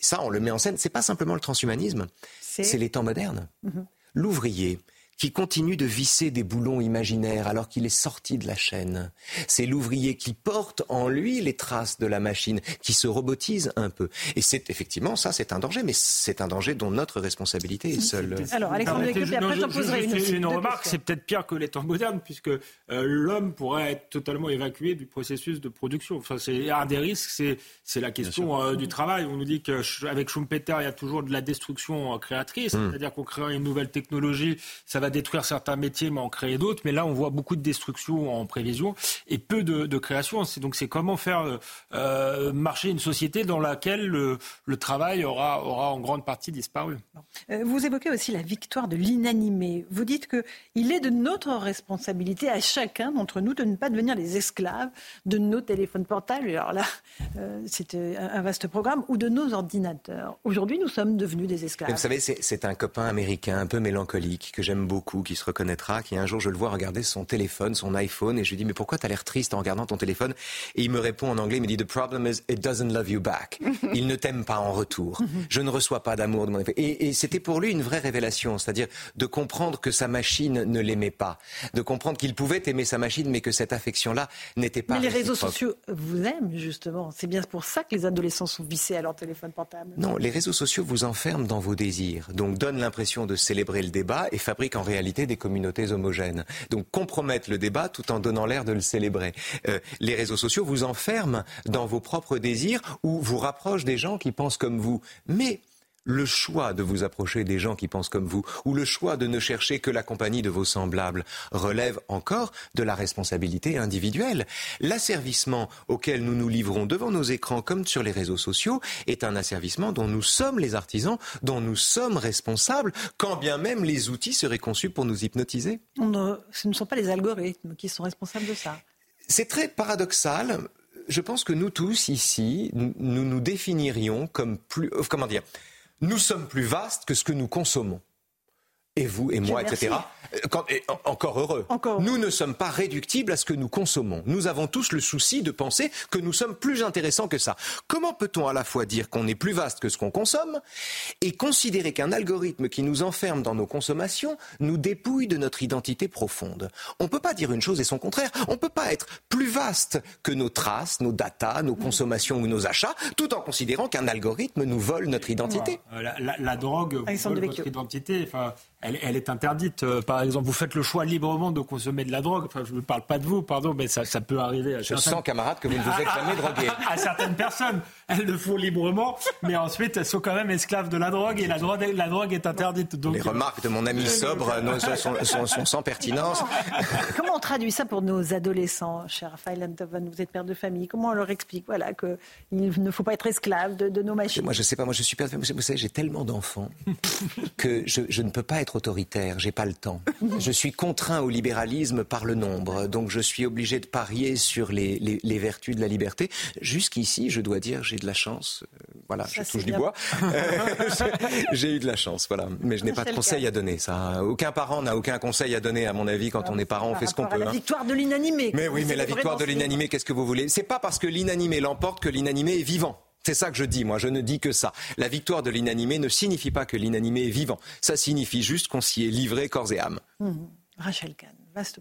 Ça, on le met en scène. C'est pas simplement le transhumanisme, c'est les temps modernes. Mhm. L'ouvrier qui continue de visser des boulons imaginaires alors qu'il est sorti de la chaîne. C'est l'ouvrier qui porte en lui les traces de la machine, qui se robotise un peu. Et c'est effectivement ça, c'est un danger, mais c'est un danger dont notre responsabilité est seule. Alors, Alexandre après j'en poserai une, une remarque, c'est peut-être pire que les temps modernes, puisque euh, l'homme pourrait être totalement évacué du processus de production. Enfin, c'est un des risques, c'est c'est la question euh, du travail. On nous dit qu'avec Schumpeter, il y a toujours de la destruction euh, créatrice, hmm. c'est-à-dire qu'on crée une nouvelle technologie, ça va va détruire certains métiers, mais en créer d'autres. Mais là, on voit beaucoup de destruction en prévision et peu de, création. C'est donc c'est comment faire euh, marcher une société dans laquelle le, travail aura, aura en grande partie disparu. Euh, vous évoquez aussi la victoire de l'inanimé. Vous dites qu'il est de notre responsabilité à chacun d'entre nous de ne pas devenir les esclaves de nos téléphones portables. Alors là, euh, c'est un vaste programme ou de nos ordinateurs. Aujourd'hui, nous sommes devenus des esclaves. vous savez, c'est un copain américain un peu mélancolique que j'aime beaucoup, qui se reconnaîtra, qui un jour je le vois regarder son téléphone, son iPhone, et je lui dis mais pourquoi tu as l'air triste en regardant ton téléphone? Et il me répond en anglais, il me dit the problem is it doesn't love you back. il ne t'aime pas en retour. je ne reçois pas d'amour de mon. Et, et c'était pour lui une vraie révélation, c'est-à-dire de comprendre que sa machine ne l'aimait pas, de comprendre qu'il pouvait aimer sa machine, mais que cette affection-là n'était pas. Mais les réseaux sociaux vous aiment justement. C'est bien pour ça que les adolescents sont vissés à leur téléphone portable. Non, les réseaux sociaux vous enferment dans vos désirs, donc donnent l'impression de célébrer le débat et fabriquent en réalité des communautés homogènes. Donc compromettent le débat tout en donnant l'air de le célébrer. Euh, les réseaux sociaux vous enferment dans vos propres désirs ou vous rapprochent des gens qui pensent comme vous. Mais le choix de vous approcher des gens qui pensent comme vous, ou le choix de ne chercher que la compagnie de vos semblables, relève encore de la responsabilité individuelle. L'asservissement auquel nous nous livrons devant nos écrans comme sur les réseaux sociaux est un asservissement dont nous sommes les artisans, dont nous sommes responsables, quand bien même les outils seraient conçus pour nous hypnotiser. ce ne sont pas les algorithmes qui sont responsables de ça. C'est très paradoxal. Je pense que nous tous ici, nous nous définirions comme plus, euh, comment dire, nous sommes plus vastes que ce que nous consommons et vous et moi, etc. encore heureux. Nous ne sommes pas réductibles à ce que nous consommons. Nous avons tous le souci de penser que nous sommes plus intéressants que ça. Comment peut-on à la fois dire qu'on est plus vaste que ce qu'on consomme et considérer qu'un algorithme qui nous enferme dans nos consommations nous dépouille de notre identité profonde? On ne peut pas dire une chose et son contraire. On ne peut pas être plus vaste que nos traces, nos datas, nos consommations ou nos achats, tout en considérant qu'un algorithme nous vole notre identité. La, drogue vole votre identité. Enfin, elle, est interdite. Euh, par exemple, vous faites le choix librement de consommer de la drogue. Enfin, je ne parle pas de vous, pardon, mais ça, peut arriver à Je sens, camarade, que vous ne vous êtes jamais drogué. À, certaines personnes, elles le font librement, mais ensuite, elles sont quand même esclaves de la drogue et la drogue, la drogue est interdite. Donc, Les remarques de mon ami sobre sont, sont, sans pertinence. Comment on traduit ça pour nos adolescents, cher Raphaël Antoven Vous êtes père de famille. Comment on leur explique voilà, qu'il ne faut pas être esclave de, nos machines? Moi, je ne sais pas. Moi, je suis père de famille. Vous savez, j'ai tellement d'enfants que je, je ne peux pas être autoritaire, j'ai pas le temps. je suis contraint au libéralisme par le nombre, donc je suis obligé de parier sur les, les, vertus de la liberté. Jusqu'ici, je dois dire, j'ai de la chance. Euh, voilà, je touche du bois. j'ai eu de la chance, voilà. Mais je n'ai pas de conseil à donner. Ça, aucun parent n'a aucun conseil à donner, à mon avis. Quand on est parent, on fait ce qu'on peut. La hein. victoire de l'inanimé. Mais oui, mais la victoire de l'inanimé, qu'est-ce que vous voulez? C'est pas parce que l'inanimé l'emporte que l'inanimé est vivant. C'est ça que je dis, moi, je ne dis que ça. La victoire de l'inanimé ne signifie pas que l'inanimé est vivant. Ça signifie juste qu'on s'y est livré corps et âme. Mmh. Rachel Kahn, vaste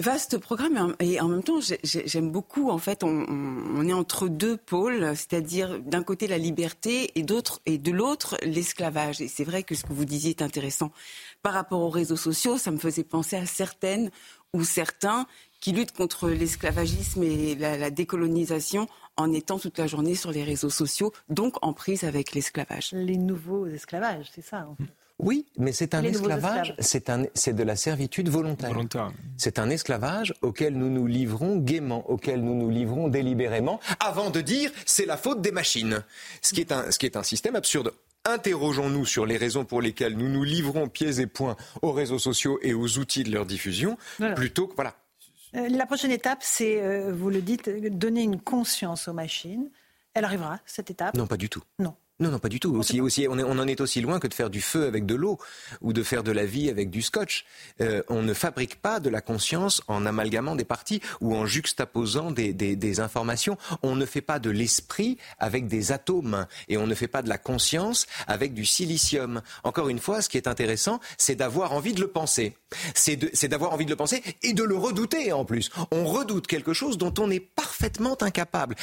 Vaste programme et en même temps j'aime beaucoup en fait on, est entre deux pôles c'est-à-dire d'un côté la liberté et d'autre et de l'autre l'esclavage et c'est vrai que ce que vous disiez est intéressant par rapport aux réseaux sociaux ça me faisait penser à certaines ou certains qui luttent contre l'esclavagisme et la décolonisation en étant toute la journée sur les réseaux sociaux, donc en prise avec l'esclavage. Les nouveaux esclavages, c'est ça. Oui, mais c'est un esclavage, c'est un, c'est de la servitude volontaire. C'est un esclavage auquel nous nous livrons gaiement, auquel nous nous livrons délibérément, avant de dire c'est la faute des machines. Ce qui est un, ce qui est un système absurde. Interrogeons-nous sur les raisons pour lesquelles nous nous livrons pieds et poings aux réseaux sociaux et aux outils de leur diffusion, plutôt que voilà. Euh, la prochaine étape, c'est, euh, vous le dites, donner une conscience aux machines. Elle arrivera, cette étape Non, pas du tout. Non. Non, non, pas du tout. Aussi, aussi, on, en est aussi loin que de faire du feu avec de l'eau ou de faire de la vie avec du scotch. Euh, on ne fabrique pas de la conscience en amalgamant des parties ou en juxtaposant des, des informations. On ne fait pas de l'esprit avec des atomes et on ne fait pas de la conscience avec du silicium. Encore une fois, ce qui est intéressant, c'est d'avoir envie de le penser. C'est d'avoir envie de le penser et de le redouter en plus. On redoute quelque chose dont on est parfaitement incapable.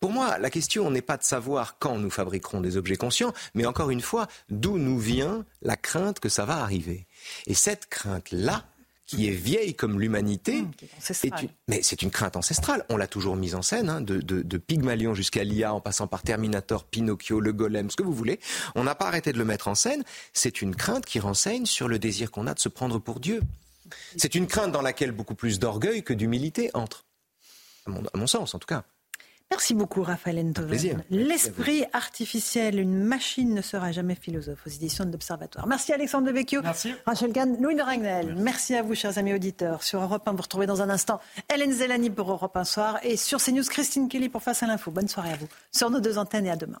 Pour moi, la question n'est pas de savoir quand nous fabriquerons des objets conscients, mais encore une fois, d'où nous vient la crainte que ça va arriver. Et cette crainte-là, qui est vieille comme l'humanité. Mmh, mais c'est une crainte ancestrale. On l'a toujours mise en scène, hein, de, de, de, Pygmalion jusqu'à l'IA, en passant par Terminator, Pinocchio, le golem, ce que vous voulez. On n'a pas arrêté de le mettre en scène. C'est une crainte qui renseigne sur le désir qu'on a de se prendre pour Dieu. C'est une crainte dans laquelle beaucoup plus d'orgueil que d'humilité entre. À mon, à mon sens, en tout cas. Merci beaucoup, Raphaël Entoven. L'esprit artificiel, une machine ne sera jamais philosophe aux éditions de l'Observatoire. Merci Alexandre Devecchio. Merci. Rachel Kahn, Louis de Ragnel. Merci. à vous, chers amis auditeurs. Sur Europe 1, vous retrouvez dans un instant Hélène Zelani pour Europe 1 Soir et sur CNews, Christine Kelly pour Face à l'info. Bonne soirée à vous. Sur nos deux antennes et à demain.